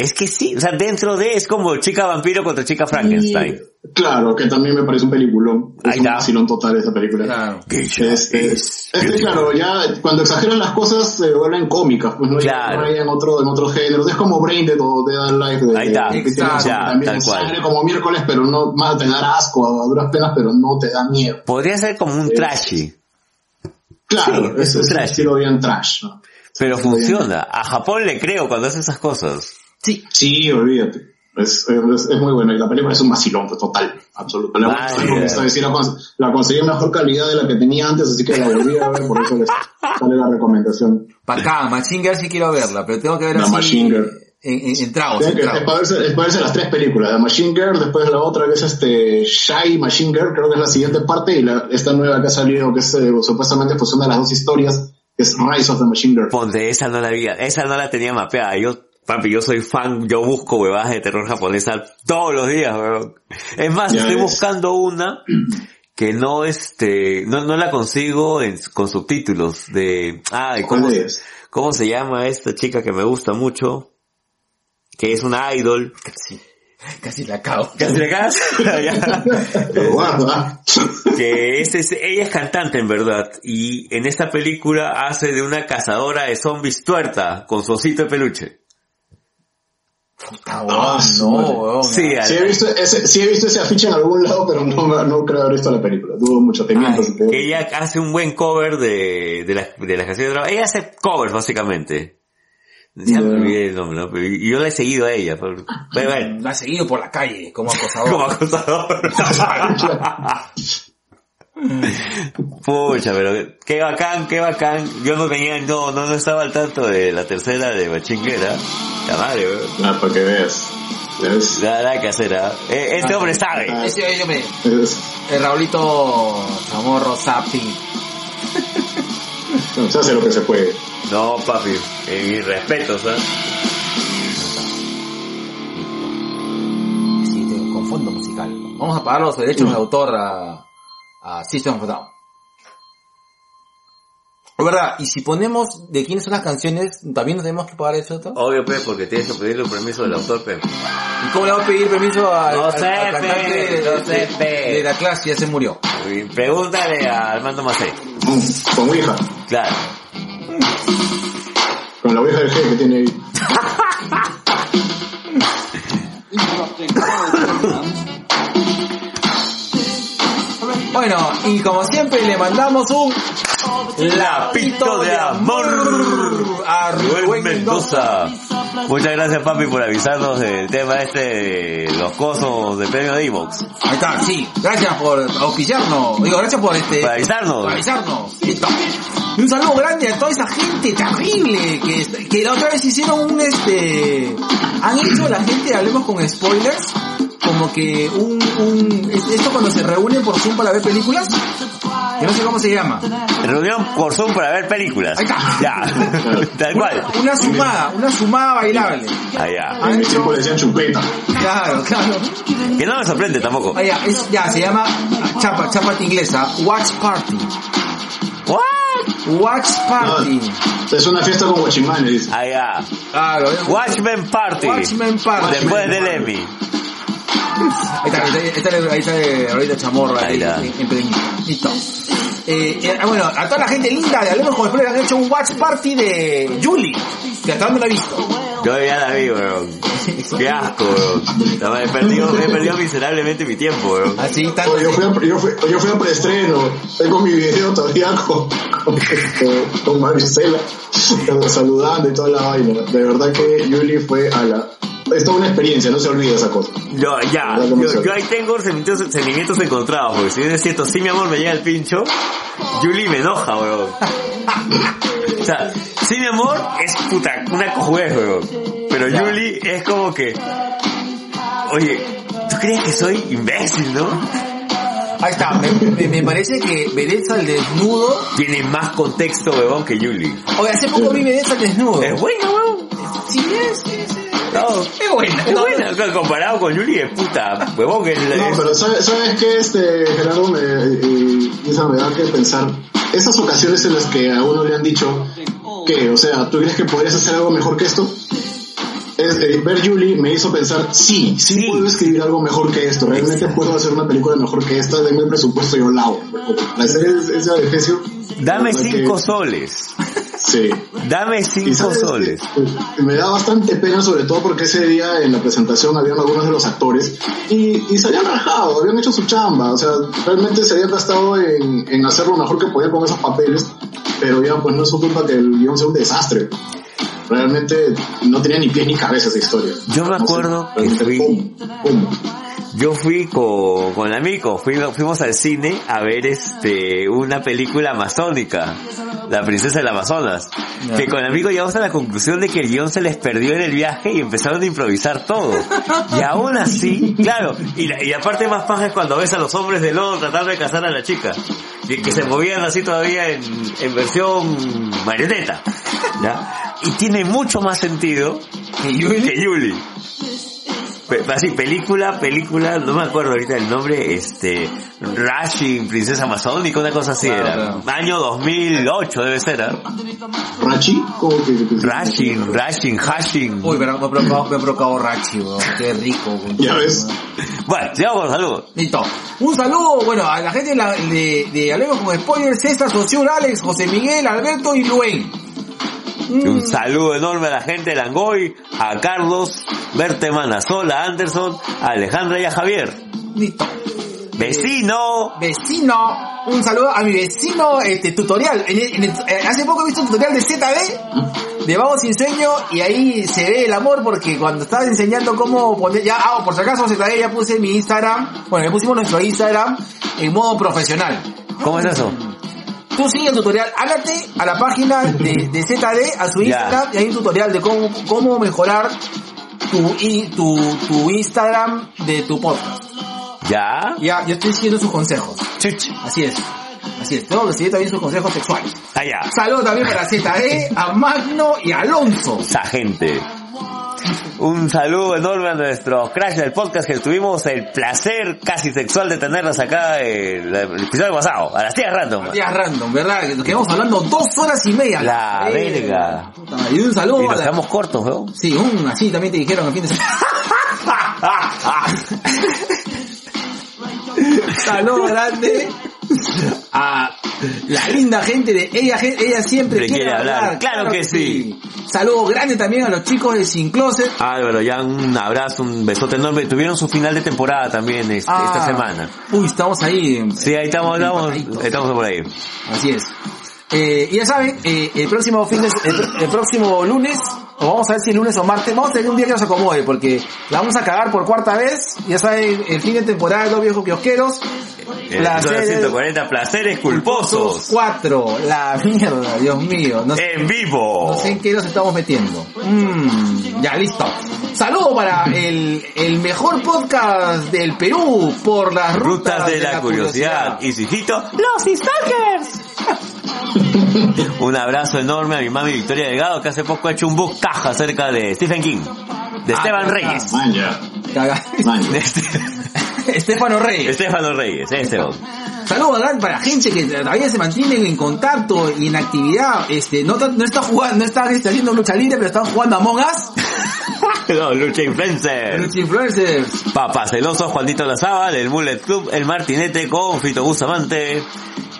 Es que sí, o sea, dentro de es como chica vampiro contra chica Frankenstein. Y, claro, que también me parece un peliculón. Es Ahí un está. vacilón total esa película. Claro. Este, es que claro, ya cuando exageran las cosas se vuelven cómicas, pues no, Ya Claro. no hay en otro, en otros géneros. Es como Brain Dead o Dead Life de, Ahí está. de Exacto. Ya, también tal cual. sangre como miércoles, pero no más te da asco a, a duras penas, pero no te da miedo. Podría ser como un Es- trashy, Claro, Sí, es, es un es un trash. estilo bien trash. ¿no? pero Sí, funciona. A Japón le creo cuando hace esas cosas. Sí. Sí, olvídate. Es, es, es muy bueno y la película es un vacilón, pues, total, absoluto. La, la, cons- la conseguí en mejor calidad de la que tenía antes, así que la volví a ver, por eso les sale la recomendación. Bacán, Machine Girl sí quiero verla, pero tengo que ver La así Machine Girl. En, en, en tragos, Tiene en que- es, para verse, es para verse las tres películas, The Machine Girl, después la otra que es este Shy Machine Girl, creo que es la siguiente parte, y la, esta nueva que ha salido, que es eh, supuestamente fusiona las dos historias, que es Rise of the Machine Girl. Ponte, esa no la había, esa no la tenía mapeada. Yo, papi, yo soy fan, yo busco huevadas de terror japonesa todos los días, weón. Es más, Ya estoy ves. buscando una que no, este, no, no la consigo en- con subtítulos de, ay, ¿cómo, ¿Cuál se- es? ¿cómo se llama esta chica que me gusta mucho? Que es una idol. Casi, casi la cago. Casi. Ya. Pero guarda, que es, es- ella es cantante en verdad y en esta película hace de una cazadora de zombies tuerta con su osito de peluche. Puta, Ah, weón, no, weón. Sí, Sí he, visto ese, sí he visto ese afiche en algún lado, pero no, no creo haber visto la película. Dudo mucho, te miento. Ay, si te ella hace un buen cover de, de, la, de las canciones de Dragon. Ella hace covers básicamente. Ya me olvidé el nombre, ¿no? Yo la he seguido a ella. Pero, bueno, La ha seguido por la calle como acosador. como acosador. Pucha, pero qué bacán, qué bacán. Yo no tenía, no, no, no estaba al tanto de la tercera de Machinguera. La madre, weón. Ah, para que veas. Es, Nada, nada que hacer, ¿ah? Eh, Este hombre sabe. Ese yo me, es, el Raulito Chamorro Sapi. se hace lo que se puede. No, papi, eh, mis respetos, ¿ah? Sí, tengo fondo musical. Vamos a pagar los derechos de autor a, a System of a Down. Es verdad, y si ponemos de quiénes son las canciones, también nos tenemos que pagar eso. ¿no? Obvio, pe, porque tienes que pedirle el permiso del autor, pe. ¿Y cómo le va a pedir permiso al, No al- sé, al cantante pe, de, no sé, de- pe. de la clase? Ya se murió. Y Pregúntale a Armando Macé. Con Ouija. Claro. Con la Ouija del G que tiene ahí. Bueno, y como siempre le mandamos un Lapito de amor a Rubén Mendoza. Muchas gracias papi por avisarnos del tema este de los cosos de premio de Evox. Ahí está, sí. Gracias por auspiciarnos. Digo, gracias por este... Por avisarnos. Por avisarnos. Listo. Y un saludo grande a toda esa gente terrible que, que la otra vez hicieron un este... Han hecho la gente, hablemos con spoilers, como que un... un es- esto cuando se reúnen por Zoom para ver películas, que no sé cómo se llama. Reunión por Zoom para ver películas. Ahí está. Ya. Tal cual. Una sumada, una sumada bailable. Allá. Han En tiempo decían chupeta. Claro, claro. Que no me sorprende tampoco. Ah, ya, es- ya, se llama chapa, chapa inglesa, Watch Party. What? Watch Party. Es una fiesta con guachimanes, dice. Allá. Claro, Watchmen Party. Watchmen Party. Después del Emmy. Ahí está, ahí está, ahí está, ahí está ahorita chamorra Ahí ahí, está. en, pequeñito. Listo. Eh, eh, bueno, a toda la gente linda de Hablemos con Spoilers han hecho un watch party de Julie, que hasta no la he visto. Yo ya la vi, weón. Qué asco, weón. He perdido, he perdido miserablemente mi tiempo, weón. Así, tanto. Oye, yo fui a, yo fui, yo fui a preestreno. Tengo mi video todavía con, con, con, Marisela saludando y toda la vaina. De verdad que Yuli fue a la... Es toda una experiencia, no se olvida esa cosa. Yo, ya, yo, yo ahí tengo sentimientos, sentimientos encontrados, porque si bien es cierto, sí mi amor me llega el pincho, Julie me enoja, weón. O sea, sí mi amor es puta, una cojudez, weón. Pero Ya. Julie es como que, oye, ¿tú crees que soy imbécil, no? Ahí está, me, me- me parece que Vedeza al desnudo. Tiene más contexto, weón, que Julie. Oye, hace poco vi Vedeza al desnudo. Es buena, weón. Sí, es, sí, sí. No, Es buena. es No, buena. Comparado con Julie, es puta, weón, que es, No, es- pero ¿sabes, sabes qué, este, Gerardo? Me, eh, Isa, me da que pensar. Esas ocasiones en las que a uno le han dicho que, o sea, ¿tú crees que podrías hacer algo mejor que esto? Es, eh, ver Julie me hizo pensar, sí, sí, Sí. puedo escribir algo mejor que esto. Realmente puedo hacer una película mejor que esta. Denme el presupuesto y yo la hago. La serie es esa de Efesio. dame cinco que- soles. Sí. Dame cinco soles. eh, me da bastante pena, sobre todo porque ese día en la presentación habían algunos de los actores y, y se habían rajado, habían hecho su chamba, o sea, realmente se habían gastado en, en hacer lo mejor que podían con esos papeles, pero ya pues no es su culpa que el guion sea un desastre. Realmente no tenía ni pies ni cabeza esa historia. Yo me No sé, acuerdo que realmente, fui- pum, pum. Yo fui con, con amigos, fuimos, fuimos al cine a ver este, una película amazónica, La princesa del Amazonas, que con amigos llegamos a la conclusión de que el guion se les perdió en el viaje y empezaron a improvisar todo. Y aún así, claro, y, la- y aparte más paja es cuando ves a los hombres de lodo tratando de cazar a la chica, y que se movían así todavía en, en versión marioneta, ¿ya? Y tiene mucho más sentido ¿Que Yuli? que Yuli. Así, película, película, no me acuerdo ahorita el nombre, este, Rashin, Princesa Amazónica, una cosa así Claro, era. claro. Año 2008 debe ser, ¿eh? ¿Rachi? ¿Cómo que? que- Rashin, Rashin, Hashin. Uy, pero me ha provocado, me ha provocado Rachi, weón. Qué rico. Ya ves. Bueno, sigamos con los saludos. Listo. Un saludo, bueno, a la gente de, la- de, de Hablemos con Spoilers, César, Sociur, Alex, José Miguel, Alberto y Luen. Y un saludo enorme a la gente de Langoy, a Carlos, Berteman, a Sola, a Anderson, a Alejandra y a Javier. Listo. Vecino. Vecino, un saludo a mi vecino, este, tutorial. En el- en el- eh, hace poco he visto un tutorial de ZD, de Vago Sin Sueño, y ahí se ve el amor porque cuando estaba enseñando cómo poner, ya, ah, por si acaso ZD ya puse mi Instagram, bueno, le pusimos nuestro Instagram en modo profesional. ¿Cómo es eso? Tú sigue el tutorial, hágate a la página de, de ZD, a su. Instagram, y hay un tutorial de cómo, cómo mejorar tu, y, tu, tu Instagram de tu podcast. ¿Ya? Ya, yo estoy siguiendo sus consejos. Chuch. Así es. Así es. Tengo que seguir también sus consejos sexuales. Allá. Saludos también para ZD, a Magno y a Alonso. Esa gente. Un saludo enorme a nuestro crash del podcast que tuvimos el placer casi sexual de tenerlas acá el, el episodio pasado, a las tías random. Días random, ¿verdad? Que nos quedamos hablando dos horas y media. La Eh, verga. puta. Y un saludo Y a la- cortos, weón. Sí, un así también te dijeron el fin de semana. Saludo grande a la linda gente de ella, ella siempre quiere, quiere hablar. hablar. Claro que sí. Saludo grande también a los chicos de Sin Closet. Álvaro, ya un abrazo, un besote enorme. Tuvieron su final de temporada también este- Ah, esta semana. Uy, estamos ahí. Sí, ahí estamos, estamos, por ahí. Así es. Eh, y ya saben, eh, el próximo fin de, el, el próximo lunes, o vamos a ver si el lunes o martes, vamos a tener un día que nos acomode, porque la vamos a cagar por cuarta vez, ya saben, el fin de temporada de los viejos kiosqueros, El episodio 140 placeres culposos. 4, la mierda, Dios mío, no sé, En vivo. no sé en qué nos estamos metiendo. Mm, ya, listo. Saludo para el, el mejor podcast del Perú por las rutas, Rutas de la curiosidad. Y su hijito, los Stalkers. Un abrazo enorme a mi mami Victoria Delgado que hace poco ha hecho un book acerca de Stephen King. De Ah, Esteban. Reyes. Man, ya. Caga- Man. De este- Estefano Reyes. Estefano Reyes, hombre. Saludos para gente que todavía se mantienen en contacto y en actividad. Este, no, no está jugando, no están este, haciendo lucha libre, pero están jugando Among Us. No, lucha influencer. Lucha influencers. Papá celoso, Juanito Lazábal, el Mullet Club, el Martinete con Fito Bustamante.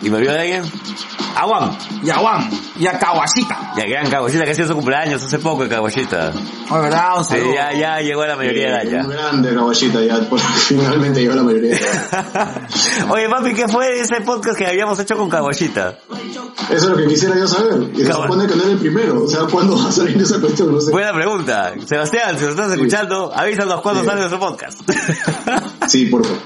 ¿Y me olvidó de alguien? Aguam. Y a Juan. Y a Kawashita. Y a gran Caguachita que ha sido su cumpleaños hace poco, Caguachita. Oh, ¿verdad? Un Sí, saludo. ya, ya llegó a la mayoría de edad Un grande caballita ya, por- finalmente llegó la mayoría de edad. Oye, papi, ¿qué fue ese podcast que habíamos hecho con Caguachita? Eso es lo que quisiera yo saber. Y se supone que no era el primero. O sea, ¿cuándo va a salir esa cuestión? No sé. Buena pregunta. Sebastián, si nos estás escuchando, avísanos cuándo Sí. sale nuestro podcast. Sí, por favor.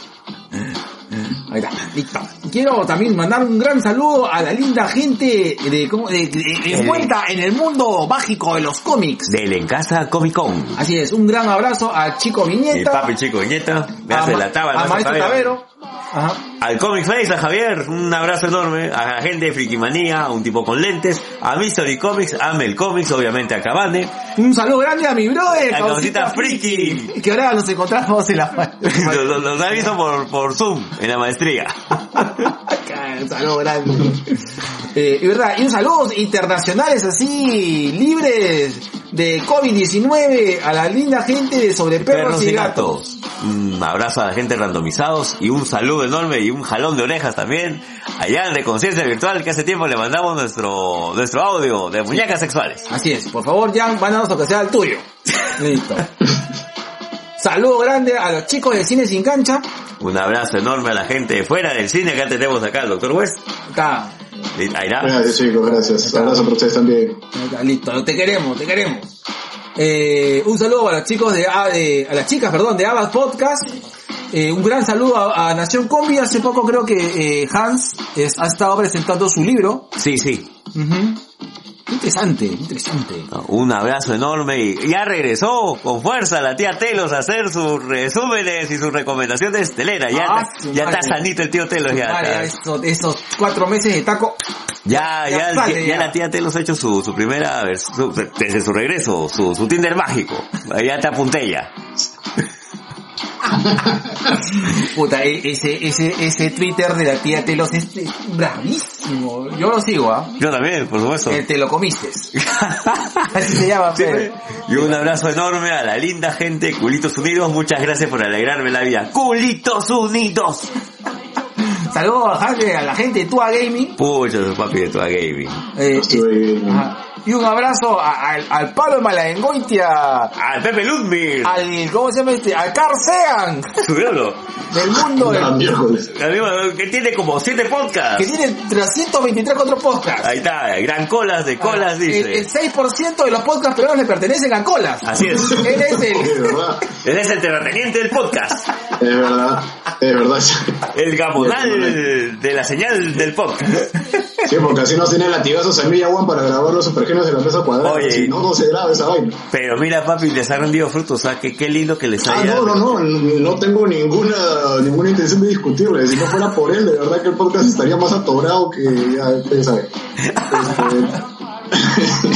Ahí está, listo. Quiero también mandar un gran saludo a la linda gente de, de, de- Eh. envuelta en el mundo mágico de los cómics. Del En Casa Comic Con. Así es, un gran abrazo a Chico Viñeta. papi chico Viñeta, me a hace la taba, a Maestro. Tavero. Ajá. Al Comic Face, a Javier, un abrazo enorme, a la gente de Frikimanía, a un tipo con lentes, a Mystery Comics, a Mel Comics, obviamente a Cabane, Un saludo grande a mi brother, La Causita Causita Friki. Que ahora nos encontramos en la... los, los- los ha visto por, por Zoom, en la maestría. un saludo grande. Eh, y verdad, y un saludo internacionales así, libres de COVID-19 a la linda gente de Sobre Perros, y Gatos. Un abrazo a la gente randomizados y un saludo enorme y un jalón de orejas también allá en Reconciencia Virtual que hace tiempo le mandamos nuestro, nuestro audio de muñecas sexuales. Así es, por favor, Jan, mándanos lo que sea el tuyo. Listo. Saludo grande a los chicos de Cine Sin Cancha. Un abrazo enorme a la gente de fuera del cine. Acá tenemos acá al Dr. West. Acá, Ahí está. Gracias chicos, gracias. Abrazo para ustedes también. listo, te queremos, te queremos. Eh, un saludo a los chicos de, A- de- a las chicas, perdón, de Abbas Podcast. Eh, un gran saludo a, a Nación Combi. Hace poco creo que eh, Hans es- ha estado presentando su libro. Sí, sí. Ujú. Interesante, interesante. Un abrazo enorme y ya regresó con fuerza la tía Telos a hacer sus resúmenes y sus recomendaciones telera. Ya, Ah, está- ya está sanito el tío Telos ya. Esos, esos cuatro meses de taco. Ya, Ya ya, ya, sale, ya ya. la tía Telos ha hecho su, su primera, su- desde su regreso, su, su Tinder mágico. Ya te apunté ya. Puta, e- ese, ese, ese Twitter de la tía Telos es es bravísimo. Yo lo sigo, ¿ah? Yo también, por supuesto. El te lo comiste. Así se llama, Sí. Y un abrazo enorme a la linda gente Culitos Unidos. Muchas gracias por alegrarme la vida. ¡Culitos Unidos! Saludos a la gente- a la gente de Tua Gaming. Pucha, su papi de toda gaming. Eh, ajá. Y un abrazo a- al, al Pablo Malaengoitia. ¡Al Pepe Ludmir! Al, ¿cómo se llama este? Al Carl Sean. Subiólo. Del mundo Ah, del- que tiene como siete podcasts. que tiene 323 otros podcasts. Ahí está, gran colas de colas, el, dice. el 6% de los podcasts peruanos le pertenecen a colas. Así es. Él es Es el... verdad, Él es el terrateniente del podcast. es verdad, es verdad. El gamonal de la señal del podcast. Sí, porque así no tiene latigazos a mí y a Juan para grabar los supergenios de la mesa cuadrada. Oye. Si no, no se graba esa vaina. Pero mira, papi, les ha rendido frutos. ¿ah? Que qué lindo que les Ah, haya... no, no, no, no tengo ninguna, ninguna intención de discutirle. Si no fuera por él, de verdad que el podcast estaría más atorado que ya ustedes saben. Este,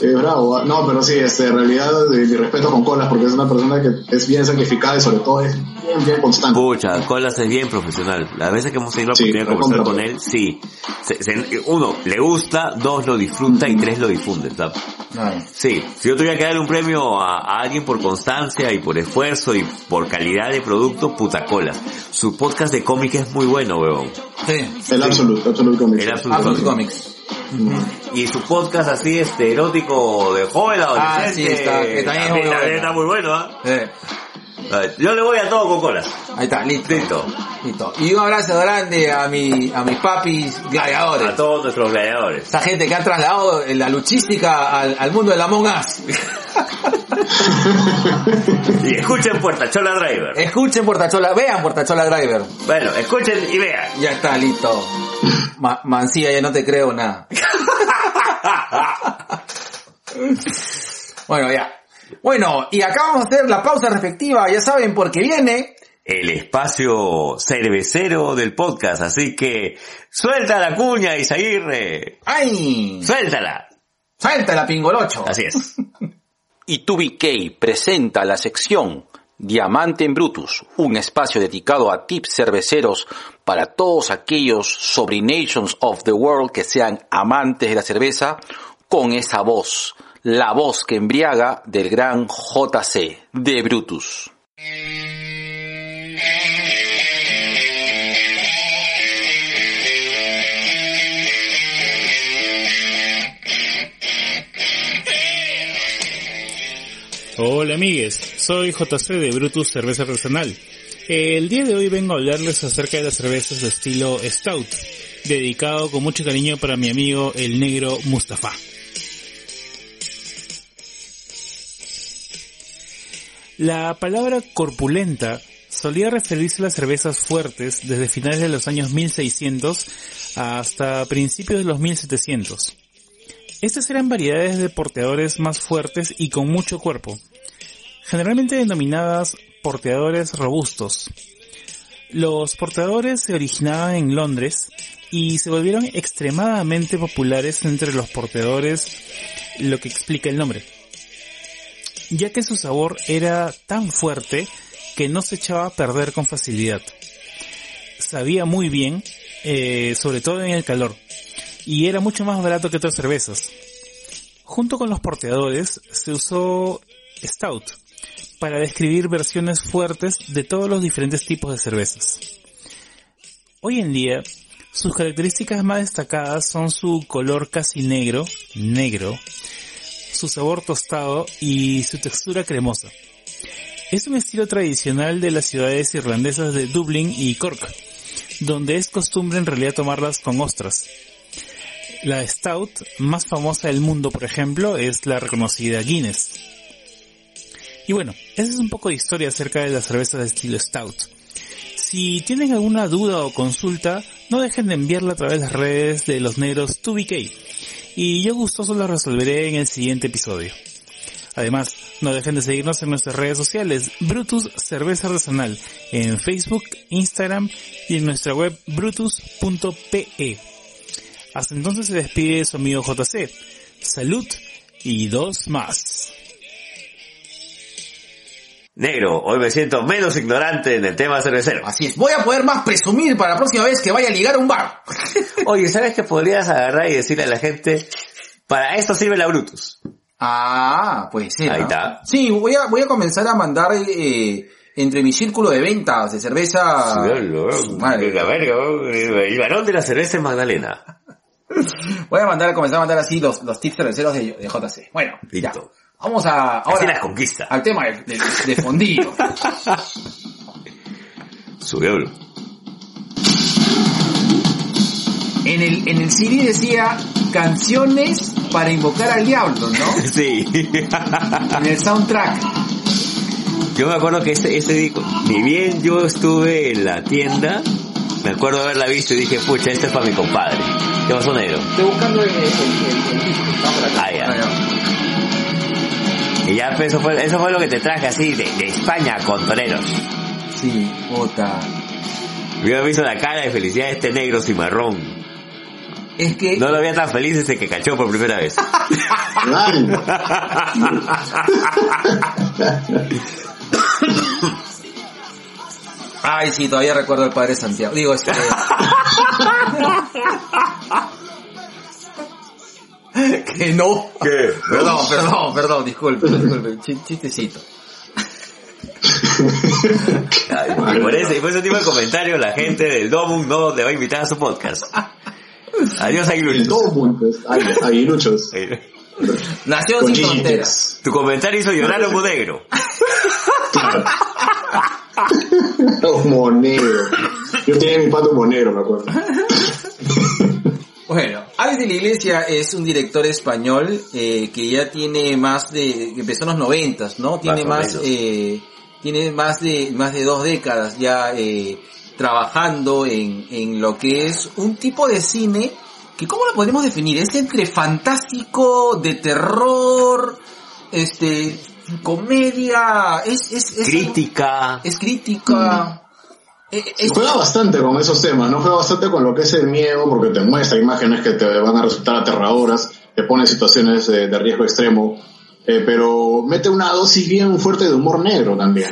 Es bravo, ah. no, pero sí, este, en realidad, de, mi respeto con Colas, porque es una persona que es bien sacrificada y sobre todo es bien, bien constante. Pucha, Colas es bien profesional. Las veces que hemos tenido la Sí, oportunidad de conversar con él, sí. Se- se- uno, le gusta, dos, lo disfruta y tres, lo difunde. sea, Ay. Sí, si yo tuviera que darle un premio a, a alguien por constancia y por esfuerzo y por calidad de producto, puta Colas. Su podcast de cómic es muy bueno, weón. Sí. El Absolute, Absolute Comics. El Absolute Absolute Comics. Comics. Y su podcast así, este, erótico de joven adolescente. Ah, sí, está- que también es muy bueno. está muy bueno, ¿ah? A ver, Yo le voy a todo con Colas. Ahí está, listo. Listo. Listo. Y un abrazo grande a mi, a mis papis gladiadores. A todos nuestros gladiadores. Esa gente que ha trasladado la luchística al, al mundo del Among Us. Y escuchen Puertachola Driver. Escuchen Portachola, vean Portachola Driver. Bueno, escuchen y vean. Ya está, listo. Ma- Mancilla, ya no te creo nada. bueno, ya. Bueno, y acá vamos a hacer la pausa respectiva, ya saben, porque viene El espacio cervecero del podcast, así que suelta la cuña, Isaguirre. ¡Ay! Suéltala. ¡Salta la pingolocho! Así es. y 2BK presenta la sección Diamante en Brutus, un espacio dedicado a tips cerveceros para todos aquellos sobrinations of the world que sean amantes de la cerveza con esa voz, la voz que embriaga del gran JC de Brutus. Hola amigues, soy JC de Brutus Cerveza Artesanal. El día de hoy vengo a hablarles acerca de las cervezas de estilo Stout, dedicado con mucho cariño para mi amigo el negro Mustafa. La palabra corpulenta solía referirse a las cervezas fuertes desde finales de los años 1600 hasta principios de los 1700. Estas eran variedades de porteadores más fuertes y con mucho cuerpo, generalmente denominadas porteadores robustos. Los porteadores se originaban en Londres y se volvieron extremadamente populares entre los porteadores, lo que explica el nombre, ya que su sabor era tan fuerte que no se echaba a perder con facilidad. Sabía muy bien, eh, sobre todo en el calor, y era mucho más barato que otras cervezas. Junto con los porteadores se usó Stout para describir versiones fuertes de todos los diferentes tipos de cervezas. Hoy en día, sus características más destacadas son su color casi negro, negro, su sabor tostado y su textura cremosa. Es un estilo tradicional de las ciudades irlandesas de Dublín y Cork, donde es costumbre en realidad tomarlas con ostras. La Stout más famosa del mundo, por ejemplo, es la reconocida Guinness. Y bueno, esa es un poco de historia acerca de las cervezas de estilo Stout. Si tienen alguna duda o consulta, no dejen de enviarla a través de las redes de los negros 2BK. Y yo gustoso la resolveré en el siguiente episodio. Además, no dejen de seguirnos en nuestras redes sociales, Brutus Cerveza Artesanal, en Facebook, Instagram y en nuestra web brutus.pe. Hasta entonces se despide su amigo JC. Salud y dos más. Negro, hoy me siento menos ignorante en el tema cervecero. Así es. Voy a poder más presumir para la próxima vez que vaya a ligar a un bar. Oye, ¿sabes que podrías agarrar y decirle a la gente, para esto sirve la Brutus? Ah, pues sí. Ahí está. Sí, voy a, voy a comenzar a mandar eh, entre mi círculo de ventas de cerveza. Su madre. La verga, el varón de la cerveza en Magdalena. Voy a mandar, a comenzar a mandar así los, los tips cerveceros de, de JC. Bueno, ya. Vamos a, Así ahora, las conquista. al tema de, de, de fondillo. Subió. En el, en el CD decía canciones para invocar al diablo, ¿no? Sí. En el soundtrack. Yo me acuerdo que ese, ese disco, ni bien yo estuve en la tienda, me acuerdo haberla visto y dije, pucha, este es para mi compadre. ¿Qué pasó, negro? Estoy buscando el, el, el- el disco. Ah, ya. Ah, ya. Y ya pues, eso fue, eso fue lo que te traje así de, de España con toreros. Sí, puta. Yo he visto la cara de felicidad de este negro cimarrón. es que No lo veía tan feliz desde que cachó por primera vez. Ay, sí, todavía recuerdo al padre Santiago. Digo, este... que no. ¿Qué? Perdón, perdón, perdón, disculpe, disculpe. Ch- Chistecito. Y por ese, y por ese tipo de comentario la gente del Domum no le va a invitar a su podcast. Adiós, Aguiluchos. Domo, pues, agu- aguiluchos. Nació Con sin fronteras. Tu comentario hizo llorar a un negro. Claro. Monegro. Yo tenía mi pato monegro, me acuerdo. Bueno, Alex de la Iglesia es un director español eh, que ya tiene más de, empezó en los noventas, ¿no? Tiene Más eh, tiene más de, más de dos décadas ya eh, trabajando en, en lo que es un tipo de cine que, ¿cómo lo podemos definir? Es entre fantástico, de terror, este, comedia, es, es, es Crítica. es crítica. Eh, es- Juega bastante con esos temas, ¿no? Juega bastante con lo que es el miedo, porque te muestra imágenes que te van a resultar aterradoras, te pone en situaciones de, de riesgo extremo, eh, pero mete una dosis bien fuerte de humor negro también.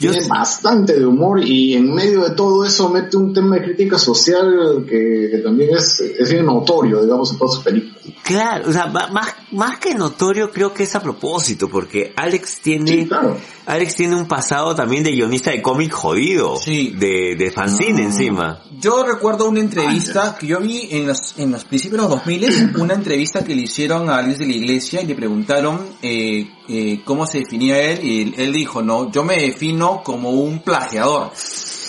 Yo Tiene bastante de humor y en medio de todo eso mete un tema de crítica social que, que también es, es bien notorio, digamos, en todas sus películas. Claro, o sea, más, más que notorio creo que es a propósito, porque Alex tiene, Sí, claro. Alex tiene un pasado también de guionista de cómic jodido. Sí. De, de fanzine encima. Yo recuerdo una entrevista que yo vi en los, en los principios de los 2000, una entrevista que le hicieron a Luis de la Iglesia y le preguntaron eh, eh, cómo se definía él y él, dijo, no, yo me defino como un plagiador.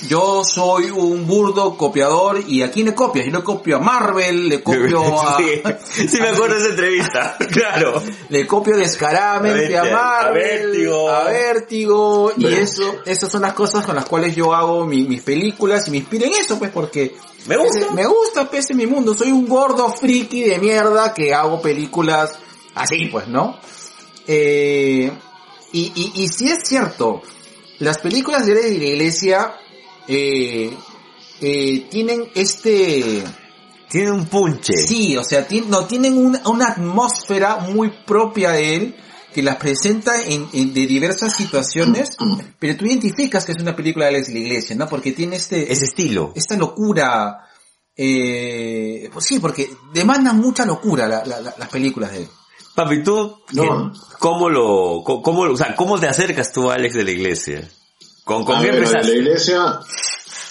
Yo soy un burdo copiador y ¿a quién le copias? Yo le copio a Marvel, le copio a... sí, sí me acuerdo de esa entrevista, claro. Le copio descaradamente a A Marvel, Vértigo. a Vértigo, y eso, esas son las cosas con las cuales yo hago mi- mis películas y me inspiro en eso, pues porque Me gusta. me gusta, pese mi mundo, soy un gordo friki de mierda que hago películas así, pues, ¿no? Eh, y, y, y si es cierto, las películas de la iglesia eh, eh, tienen este... Tiene un punche. Sí, o sea, no, tienen una, una atmósfera muy propia de él que las presenta en, en- de diversas situaciones, pero tú identificas que es una película de Alex de la Iglesia, ¿no? Porque tiene este, Ese estilo. esta locura, eh, pues sí, porque demandan mucha locura la- la- la- las películas de él. Papi, tú, No. ¿qué- ¿cómo lo, cómo, o sea, cómo te acercas tú a Alex de la iglesia? ¿Con, con qué ver, de la iglesia,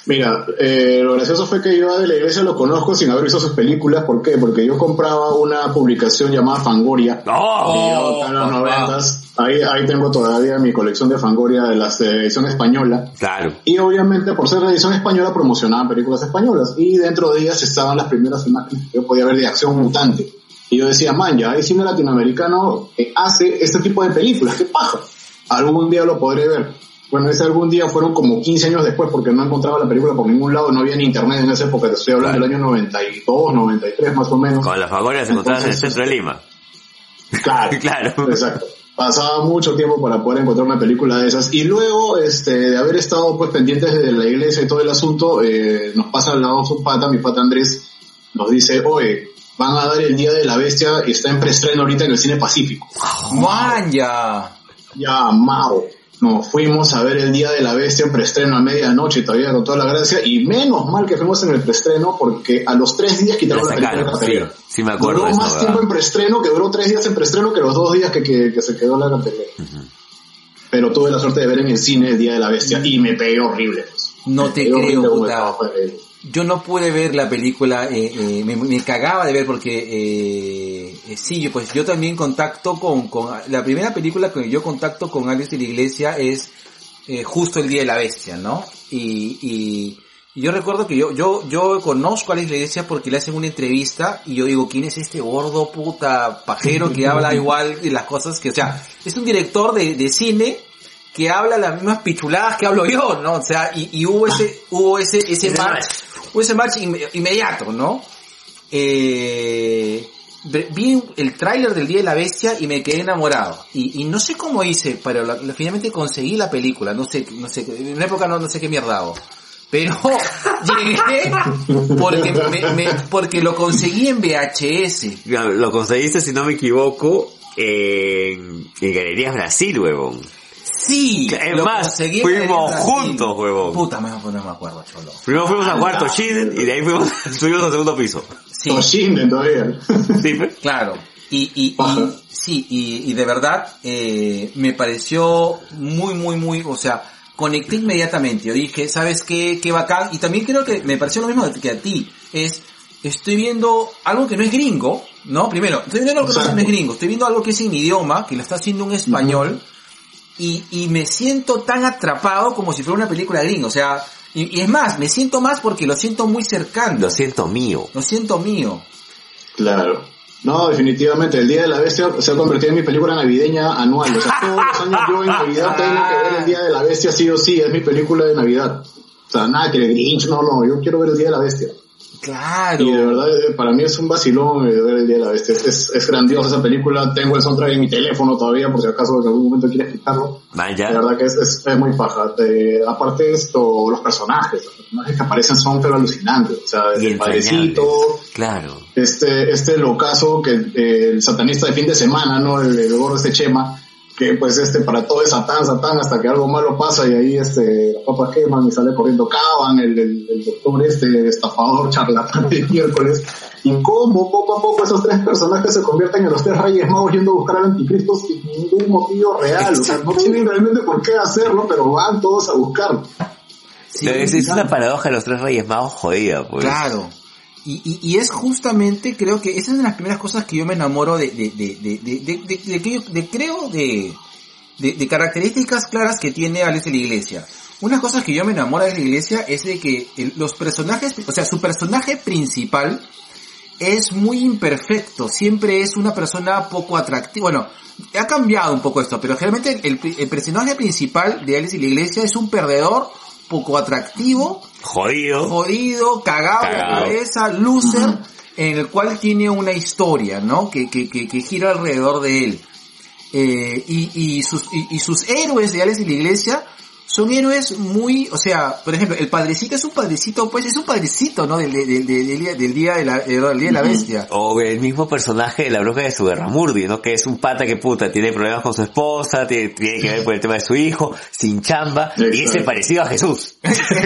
mira, eh, lo gracioso fue que yo de la iglesia lo conozco sin haber visto sus películas. ¿Por qué? Porque yo compraba una publicación llamada Fangoria. Acá en los noventas. Ahí, ahí tengo todavía mi colección de Fangoria de la edición española. Claro. Y obviamente, por ser la edición española, promocionaban películas españolas. Y dentro de ellas estaban las primeras imágenes que yo podía ver de acción mutante. Y yo decía, man, ya hay cine latinoamericano que hace este tipo de películas. ¿Qué paja? Algún día lo podré ver. Bueno, ese algún día fueron como 15 años después porque no encontraba la película por ningún lado. No había ni internet en esa época. Te estoy hablando del año 92, 93 más o menos. Con las fagorias encontradas en el centro de Lima. Claro, Claro. Exacto. Pasaba mucho tiempo para poder encontrar una película de esas. Y luego, este, de haber estado pues pendientes de la iglesia y todo el asunto, eh, nos pasa al lado su pata, mi pata Andrés, nos dice, oye, van a dar el Día de la Bestia y está en preestreno ahorita en el Cine Pacífico. ¡Man, ya! Ya, Mao. Nos fuimos a ver el Día de la Bestia en preestreno a medianoche, todavía con toda la gracia, y menos mal que fuimos en el preestreno porque a los tres días quitaron la, película de sí. cartelera. Sí me acuerdo Duró de eso, más ¿verdad? tiempo en preestreno, que duró tres días en preestreno que los dos días que, que, que se quedó la cartelera. Pero tuve la suerte de ver en el cine el Día de la Bestia y me pegué horrible. pues. No Me te horrible creo, como puta. Yo no pude ver la película, eh, eh, me, me cagaba de ver porque, eh, eh, sí, yo, pues yo también contacto con, con, la primera película que yo contacto con Alex de la Iglesia es eh, justo el Día de la Bestia, ¿no? Y, y, y yo recuerdo que yo, yo, yo conozco a Alex de la Iglesia porque le hacen una entrevista y yo digo, ¿quién es este gordo puta pajero que habla igual de las cosas que, o sea, es un director de, de cine que habla las mismas pichuladas que hablo yo, ¿no? O sea, y, y hubo ese, hubo ese, ese Ese match, ese match inme- inmediato, ¿no? Eh, vi el tráiler del Día de la Bestia y me quedé enamorado. Y, y no sé cómo hice, pero la- finalmente conseguí la película, no sé, no sé, en una época no, sé qué mierda. Pero llegué porque, me- porque lo conseguí en VHS. Lo conseguiste, si no me equivoco, en, en Galerías Brasil, huevón. Sí, Es lo más, fuimos juntos, huevón. Puta, me- no me acuerdo, cholo. Primero fuimos a cuarto Shiden y de ahí fuimos, subimos al segundo piso. Sí, Toshinden todavía. ¿Sí, pues? claro. Y, y, y sí, y, y de verdad, eh, me pareció muy, muy, muy, o sea, conecté inmediatamente. Yo dije, ¿sabes qué? Qué bacán. Y también creo que me pareció lo mismo que a ti. Es, estoy viendo algo que no es gringo, ¿no? Primero, estoy viendo algo que no es gringo. Estoy viendo algo que es en idioma, que lo está haciendo un español. Y, y me siento tan atrapado como si fuera una película gringa. O sea, y, y es más, me siento más porque lo siento muy cercano. Lo siento mío. Lo siento mío. Claro. No, definitivamente, el Día de la Bestia se ha convertido en mi película navideña anual. O sea, todos los años yo en Navidad tengo que ver el Día de la Bestia sí o sí, es mi película de Navidad. O sea, nada que el Grinch, no, no, yo quiero ver el Día de la Bestia. Claro. Y de verdad, eh, para mí es un vacilón eh, ver el Día de la Bestia. Es, es, grandiosa esa película, tengo el soundtrack en mi teléfono todavía, por si acaso en algún momento quieres quitarlo. Man, La ya. verdad que es, es, es muy paja. Eh, aparte de esto, los personajes, los personajes que aparecen son pero alucinantes. O sea, el padrecito. Claro. este, este locazo que eh, el satanista de fin de semana, ¿no? El, el gordo este Chema, que pues este para todo es satán, satán, hasta que algo malo pasa y ahí este, las papas queman y sale corriendo Caban, el, el, el doctor este, estafador, charlatán de miércoles, y cómo poco a poco esos tres personajes se convierten en los tres reyes magos yendo a buscar al anticristo sin ningún motivo real, o sea, no tienen realmente por qué hacerlo, pero van todos a buscarlo. Sí, es, es una paradoja de los tres reyes magos jodida, pues. Claro. Y, y, es justamente, creo que esa es una de las primeras cosas que yo me enamoro de, de, de, de, creo, de, de, características claras que tiene Alex de la Iglesia. Una cosa que yo me enamoro de la Iglesia es de que el- los personajes, o sea, su personaje principal es muy imperfecto, siempre es una persona poco atractiva. Bueno, ha cambiado un poco esto, pero generalmente el, el personaje principal de Alex y la Iglesia es un perdedor poco atractivo, Jodido. jodido, cagado, la Cagado. cabeza, loser, en el cual tiene una historia, ¿no? Que, que, que, que gira alrededor de él. Eh, y, y, sus, y, y sus héroes de Alex y la Iglesia son héroes muy, o sea, por ejemplo, el padrecito es un padrecito, pues es un padrecito, ¿no? Del, del, del, del día, del día de la, del día de la bestia. O el mismo personaje de la bruja de Sugarramurdi, ¿no? Que es un pata que puta, tiene problemas con su esposa, tiene, tiene que ver por el tema de su hijo, sin chamba, y ese parecido a Jesús.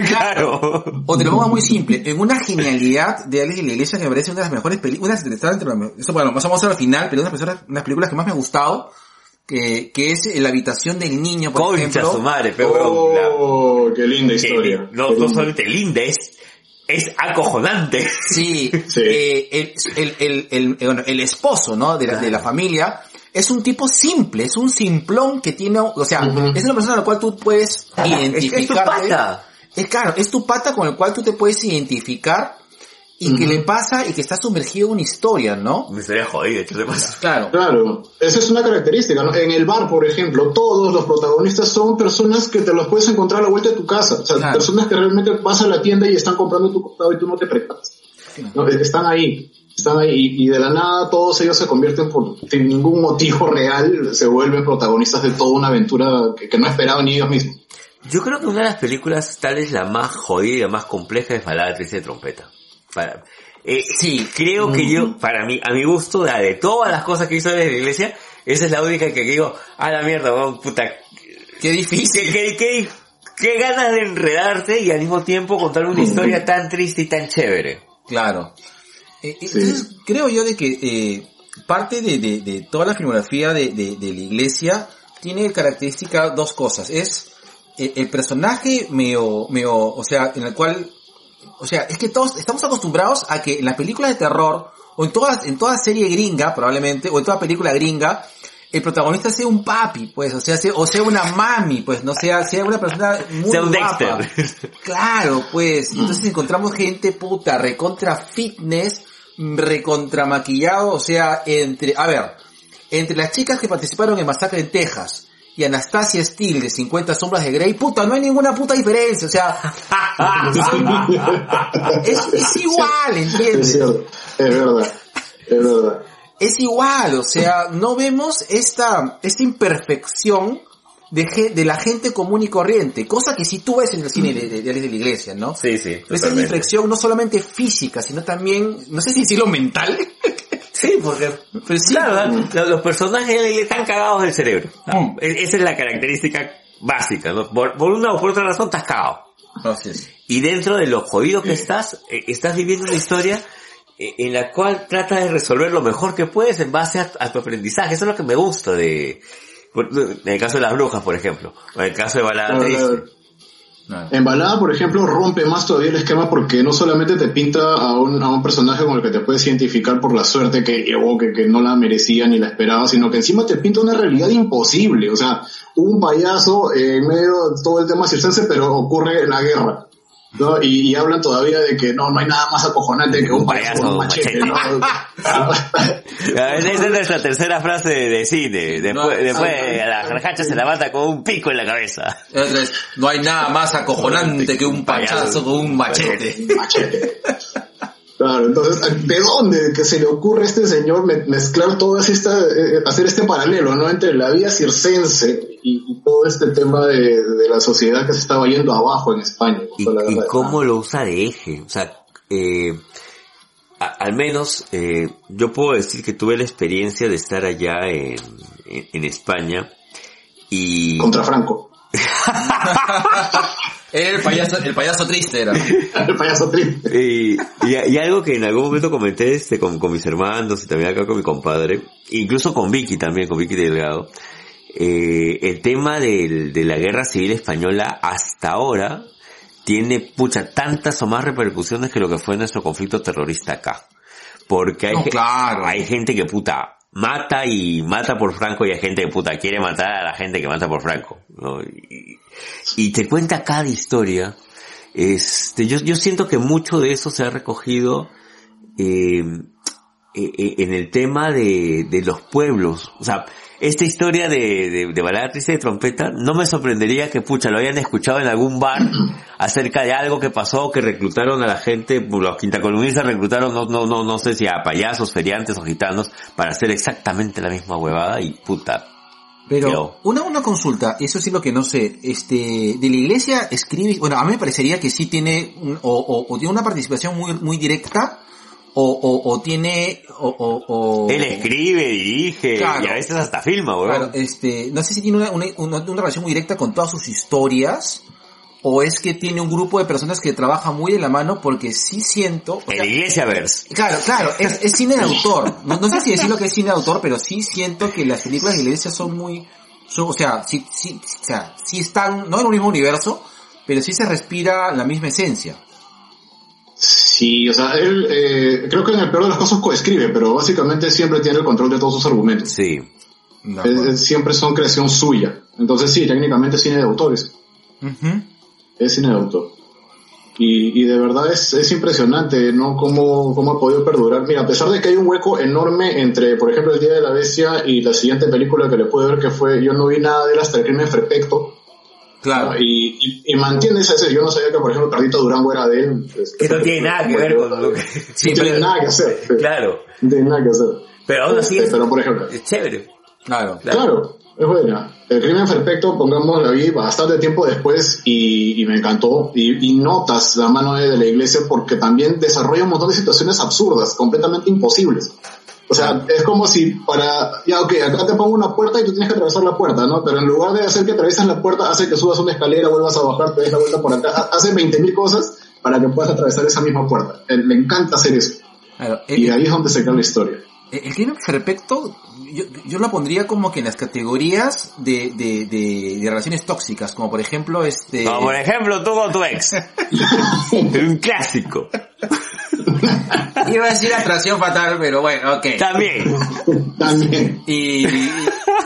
claro. O te lo pongo muy simple, en una genialidad de Alex y la Iglesia que me parece una de las mejores películas, una de las- entre las- eso bueno, vamos a ver al final, pero una de las personas- unas películas que más me ha gustado, que, que es La habitación del niño, por Concha ejemplo. su madre, pero la- Oh, qué linda que- historia. no, Qué no linda. solamente linda, es, es acojonante. Sí, Sí. eh, el, el, el, el- eh, bueno, el esposo, ¿no? De la, de la familia, es un tipo simple, es un simplón que tiene, o sea, es una persona a la cual tú puedes Es, identificar. es tu pata. Es claro, es tu pata con el cual tú te puedes identificar y que le pasa y que está sumergido en una historia, ¿no? Me estaría jodido, ¿qué te pasa? Claro. Claro, esa es una característica. ¿no? En el bar, por ejemplo, todos los protagonistas son personas que te los puedes encontrar a la vuelta de tu casa. O sea, Claro. personas que realmente vas a la tienda y están comprando tu costado y tú no te preparas. ¿no? Están ahí, están ahí y, de la nada todos ellos se convierten por sin ningún motivo real, se vuelven protagonistas de toda una aventura que, que no esperaban ni ellos mismos. Yo creo que una de las películas, tal vez la más jodida más compleja, es Balada Triste de Trompeta. Para, eh, Sí. creo que yo, para mí, a mi gusto, de, de todas las cosas que hizo en la iglesia, esa es la única que digo, a la mierda, weón, puta, Qué difícil. qué, qué, qué, qué ganas de enredarte y al mismo tiempo contar una historia tan triste y tan chévere. Claro. Eh, Entonces, creo yo de que eh, parte de, de, de toda la filmografía de, de, de la iglesia tiene característica dos cosas. Es eh, el personaje medio, medio, o sea, en el cual, o sea, es que todos estamos acostumbrados a que en las películas de terror, o en todas, en toda serie gringa, probablemente, o en toda película gringa, el protagonista sea un papi, pues, o sea, sea, o sea una mami, pues, no sea, sea una persona muy Sea un guapa. Dexter. Claro, pues, entonces encontramos gente puta, recontra fitness, recontra maquillado, o sea, entre, a ver, entre las chicas que participaron en Masacre en Texas y Anastasia Steele de 50 sombras de Grey, puta, no hay ninguna puta diferencia, o sea, es, es igual, Es ¿entiendes? cierto, es verdad, es verdad. Es igual, o sea, no vemos esta, esta imperfección de, de la gente común y corriente, cosa que si tú ves en el cine de, de, de la Iglesia, ¿no? Sí, sí. Esa inflexión no solamente física, sino también, no sé si decirlo mental, Sí, porque sí, Claro, ¿no? los, personajes le están cagados del cerebro. Mm. E- Esa es la característica básica, ¿no? Por, por una o por otra razón estás cagado. Así es. Y dentro de lo jodido que estás, eh, estás viviendo una historia eh, en la cual tratas de resolver lo mejor que puedes en base a, a tu aprendizaje. Eso es lo que me gusta de, en el caso de las brujas, por ejemplo, o en el caso de Balada Triste. Claro. En Balada, por ejemplo, rompe más todavía el esquema porque no solamente te pinta a un, a un personaje con el que te puedes identificar por la suerte que llevó, que, que no la merecía ni la esperaba, sino que encima te pinta una realidad imposible. O sea, un payaso en medio de todo el tema circense, pero ocurre la guerra. ¿No? Y, y hablan todavía de que no, no hay nada más acojonante que un, payaso con un machete. machete. ¿no? Ah, Esa es nuestra tercera frase de, de cine. Después, No, después ah, la carcacha se la mata con un pico en la cabeza. No hay nada más acojonante que un payaso con un machete. machete. Claro, entonces, ¿de dónde que se le ocurre a este señor me- mezclar todo esta, eh, hacer este paralelo, ¿no? Entre la vida circense y, y todo este tema de, de la sociedad que se estaba yendo abajo en España. y, la cómo lo usa de eje. O sea, eh, a- al menos eh, yo puedo decir que tuve la experiencia de estar allá en, en, en España y Contra Franco. El payaso, el payaso triste era. El payaso triste. y, y- y algo que en algún momento comenté este, con, con mis hermanos y también acá con mi compadre, incluso con Vicky también, con Vicky Delgado, eh, el tema del- de la guerra civil española hasta ahora tiene pucha tantas o más repercusiones que lo que fue nuestro conflicto terrorista acá. Porque hay, No, claro. hay gente que puta mata y mata por Franco y hay gente que puta quiere matar a la gente que mata por Franco. ¿no? Y, y te cuenta cada historia. Este, yo, yo siento que mucho de eso se ha recogido eh, eh, eh, en el tema de, de los pueblos. O sea, esta historia de, de, de balada triste de trompeta, no me sorprendería que pucha lo hayan escuchado en algún bar acerca de algo que pasó, que reclutaron a la gente, los quintacolumnistas reclutaron, no, no, no, no sé si a payasos, feriantes o gitanos, para hacer exactamente la misma huevada y puta. Pero Yo. una, una consulta, eso sí lo que no sé, este, de la iglesia escribe, bueno, a mí me parecería que sí tiene, un- o, o, o tiene una participación muy, muy directa, o, o, o tiene, o, o, o- Él escribe, dirige Claro. y a veces hasta filma, huevón. Claro, este, no sé si tiene una, una, una, una relación muy directa con todas sus historias, o es que tiene un grupo de personas que trabajan muy de la mano, porque sí siento, o En sea, la iglesia verse. Claro, claro, es, es cine de autor. No, no sé si decir lo que es cine de autor, pero sí siento que las películas de la iglesia son muy, son- o sea, sí, sí, o sea, sí están, no en un mismo universo, pero sí se respira la misma esencia. Sí, o sea, él eh, creo que en el peor de los casos coescribe, pero básicamente siempre tiene el control de todos sus argumentos. Sí. Es- es- siempre son creación suya. Entonces sí, técnicamente es cine de autores. Ujú. Es cine de autor. Y, y de verdad es, es impresionante, ¿no? Cómo, cómo ha podido perdurar. Mira, a pesar de que hay un hueco enorme entre, por ejemplo, El Día de la Bestia y la siguiente película que le pude ver que fue Yo no vi nada de él hasta el crimen perfecto. Claro. ¿no? Y, y, y mantiene esa esencia. Yo no sabía que, por ejemplo, Carlito Durango era de él. Que no tiene nada que ver con lo que... Sí, no tiene pero- nada que hacer. Claro. No tiene nada que hacer. Pero aún así Este, es, pero por ejemplo, es chévere. Claro. Claro, es buena. El crimen perfecto, pongamos, la vi bastante tiempo después y, y me encantó. Y, y notas la mano de, de la iglesia porque también desarrolla un montón de situaciones absurdas, completamente imposibles. O sea, es como si para, ya ok, acá te pongo una puerta y tú tienes que atravesar la puerta, ¿no? Pero en lugar de hacer que atravieses la puerta, hace que subas una escalera, vuelvas a bajar, te des la vuelta por acá, ha- hace 20.000 cosas para que puedas atravesar esa misma puerta. Él, le encanta hacer eso. Claro. Y El, ahí es donde se cae la historia. El crimen perfecto, yo, yo lo pondría como que en las categorías de, de, de, de relaciones tóxicas, como por ejemplo este... Como por ejemplo tú con tu ex. Un clásico. Iba a decir atracción fatal, pero bueno, ok. También. También. Y, y-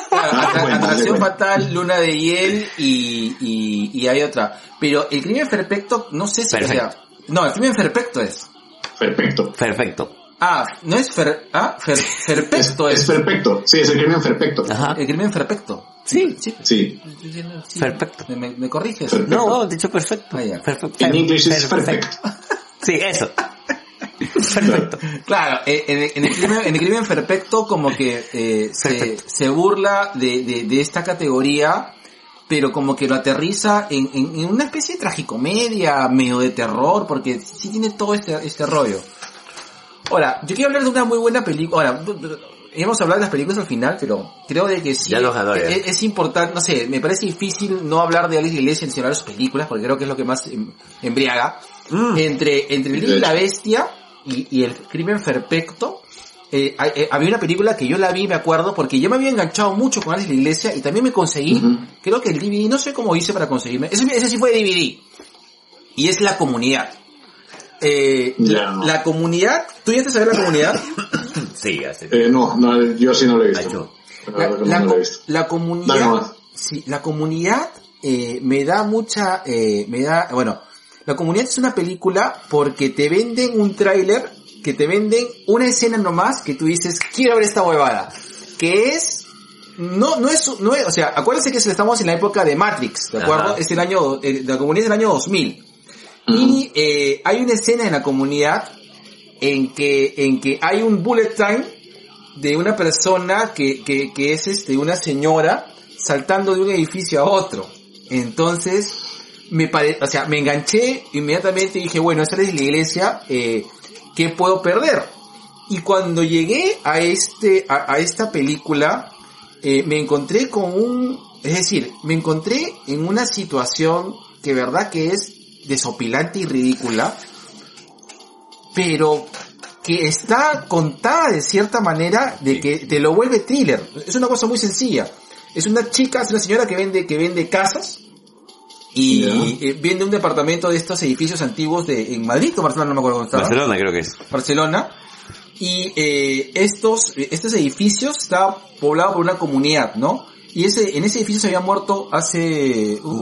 claro, atra- Bueno, atracción bueno. fatal, luna de hiel y, y, y hay otra. Pero el crimen perfecto, no sé si o sea, no, el crimen perfecto es. Perfecto. Perfecto. Ah, no es fer, ah, fer, perfecto Es es. perfecto. Sí, es el crimen perfecto. Ajá. El crimen perfecto. Sí. Sí. Sí. sí. Perfecto. ¿Me, me, me corriges? Perfecto. No, no, dicho perfecto. Ah. Perfecto. En inglés es Perfecto. Sí, eso. Perfecto. Claro, eh, en, el- en el crimen, en el crimen perfecto como que eh, se, Perfecto. se burla de, de, de esta categoría pero como que lo aterriza en, en, en una especie de tragicomedia, medio de terror, porque sí tiene todo este, este rollo. Ahora, yo quiero hablar de una muy buena película. Ahora, hemos hablado de las películas al final, pero creo de que sí Ya es, es importante, no sé, me parece difícil no hablar de Alice Iglesias hablar de sus películas, porque creo que es lo que más em, embriaga. Mm. Entre, entre el y la Bestia y, y el crimen perfecto, eh, eh, había una película que yo la vi, me acuerdo, porque yo me había enganchado mucho con Alice la Iglesia y también me conseguí, creo que el DVD, no sé cómo hice para conseguirme, ese, ese sí fue DVD. Y es La Comunidad. Eh, Ya. la, la Comunidad, ¿tú ya te sabes La Comunidad? Sí, hace. Eh, no, no, yo sí no lo he visto. Nacho. La, la no lo co- he visto. la Dale comunidad, sí, la comunidad eh, me da mucha, eh, me da, bueno, la comunidad es una película porque te venden un tráiler, que te venden una escena nomás que tú dices, quiero ver esta huevada, que es, no, no es, no es, o sea, acuérdense que estamos en la época de Matrix, ¿de acuerdo? Ajá. Es el año, la comunidad es del año 2000. Y eh, hay una escena en la comunidad en que, en que hay un bullet time de una persona que, que, que es este, una señora saltando de un edificio a otro. Entonces, me pare, o sea, me enganché inmediatamente y dije, bueno, esta es la iglesia, eh, ¿qué puedo perder? Y cuando llegué a este, a, a esta película, eh, me encontré con un, es decir, me encontré en una situación que verdad que es desopilante y ridícula, pero que está contada de cierta manera de que te lo vuelve thriller. Es una cosa muy sencilla. Es una chica, es una señora que vende, que vende casas y Ya. eh, vende un departamento de estos edificios antiguos de, en Madrid o Barcelona, no me acuerdo dónde estaba. Barcelona creo que es. Barcelona. Y eh, estos, estos edificios está poblado por una comunidad, ¿no? Y ese, en ese edificio se había muerto hace, un-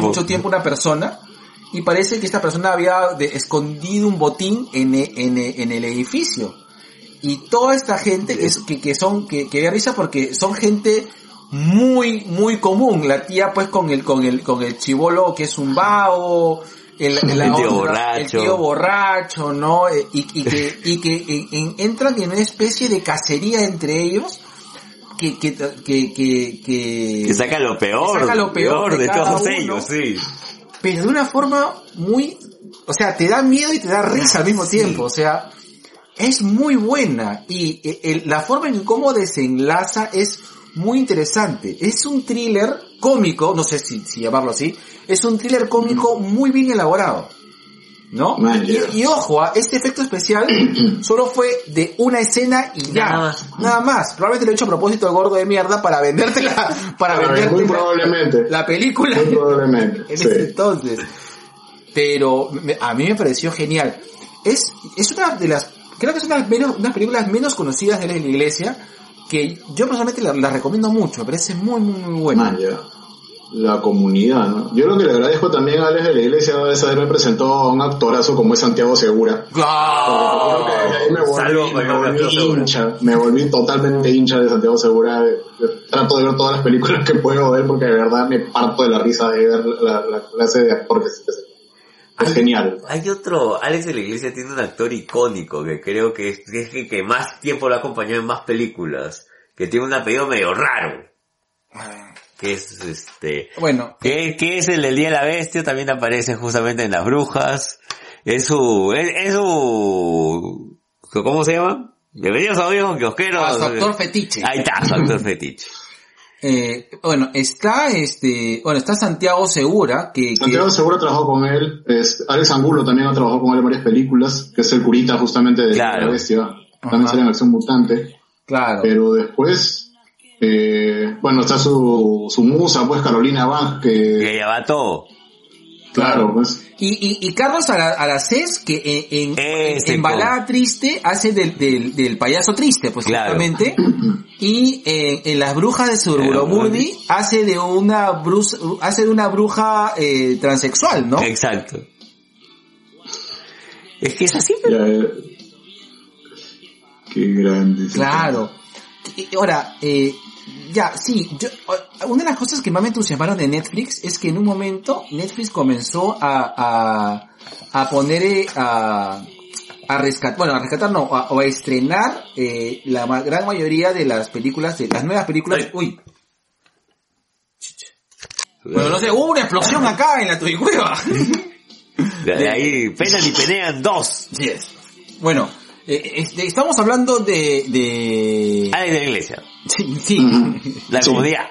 mucho tiempo una persona. Y parece que esta persona había de- escondido un botín en, e- en, e- en el edificio. Y toda esta gente que, es, que, que son, que, que risa porque son gente muy, muy común. La tía pues con el, con el, con el chivolo que es un vago, el, el, tío borracho. el tío borracho, ¿no? Eh, Y, y que, y que en- en- entran en una especie de cacería entre ellos que, que, que, que, que, saca lo peor. Que saca lo peor de todos uno. ellos, sí. Pero de una forma muy, o sea, te da miedo y te da risa al mismo Sí. tiempo, o sea, es muy buena y eh, el- la forma en cómo desenlaza es muy interesante. Es un thriller cómico, no sé si, si llamarlo así, es un thriller cómico muy bien elaborado. ¿No? Y, y ojo, ah, este efecto especial solo fue de una escena y ya. Nada más. Nada más. Probablemente lo he hecho a propósito de gordo de mierda para venderte la, para ver, venderte muy la- probablemente. la película Muy probablemente. en sí. ese entonces. Pero me- a mí me pareció genial. Es, es una de las, creo que es una de las menos, unas películas menos conocidas de la iglesia, que yo personalmente la, la recomiendo mucho, me parece muy, muy, muy buena. Man. La comunidad, ¿no? Yo lo que le agradezco también a Alex de la Iglesia es haberme presentado a un actorazo como es Santiago Segura. ¡Ah! Que me volví, me volví hincha, me volví totalmente hincha de Santiago Segura. Trato de ver todas las películas que puedo ver porque de verdad me parto de la risa de ver la, la clase de actor que es. Es, es Hay- genial. Hay otro, Alex de la Iglesia tiene un actor icónico que creo que es, que es el que más tiempo lo ha acompañado en más películas, que tiene un apellido medio raro, que es este, Bueno, que, que es el del Día de la Bestia, también aparece justamente en Las Brujas, es su, es, es su, ¿cómo se llama? Bienvenidos a Amigos Kiosqueros. a su actor fetiche. Ahí está, su actor fetiche. Eh, bueno, está este, bueno, está Santiago Segura, que, que Santiago Segura trabajó con él, es, Alex Angulo también ha trabajado con él en varias películas, que es el curita justamente de Claro. La Bestia. También sale en Acción Mutante. claro, Pero después, eh, bueno, está su, su musa, pues Carolina Bach, Que que, ya va todo. claro, pues, Y, y, y Carlos Ara- Aracés, que en, en, Ese en Balada Triste hace del, del, del payaso triste, pues Claro. justamente. Y en, en Las Brujas de Surburomurdi hace de una bruja, hace de una bruja eh, transexual, ¿no? Exacto. Es que es así. ya, eh, qué grande. Claro. Ahora, eh, ya, sí, yo, o- una de las cosas que más me entusiasmaron de Netflix es que en un momento Netflix comenzó a, a, a poner, eh, a, a rescatar, bueno, a rescatar no, a- o a estrenar eh, la ma- gran mayoría de las películas, de las nuevas películas, uy, Bueno, no sé, hubo una explosión acá en la Tuicueva. De, ahí penan y penean dos. Así es. Bueno, eh, este, estamos hablando de... de... Ah, de la iglesia. Sí, sí. La Sí. comunidad.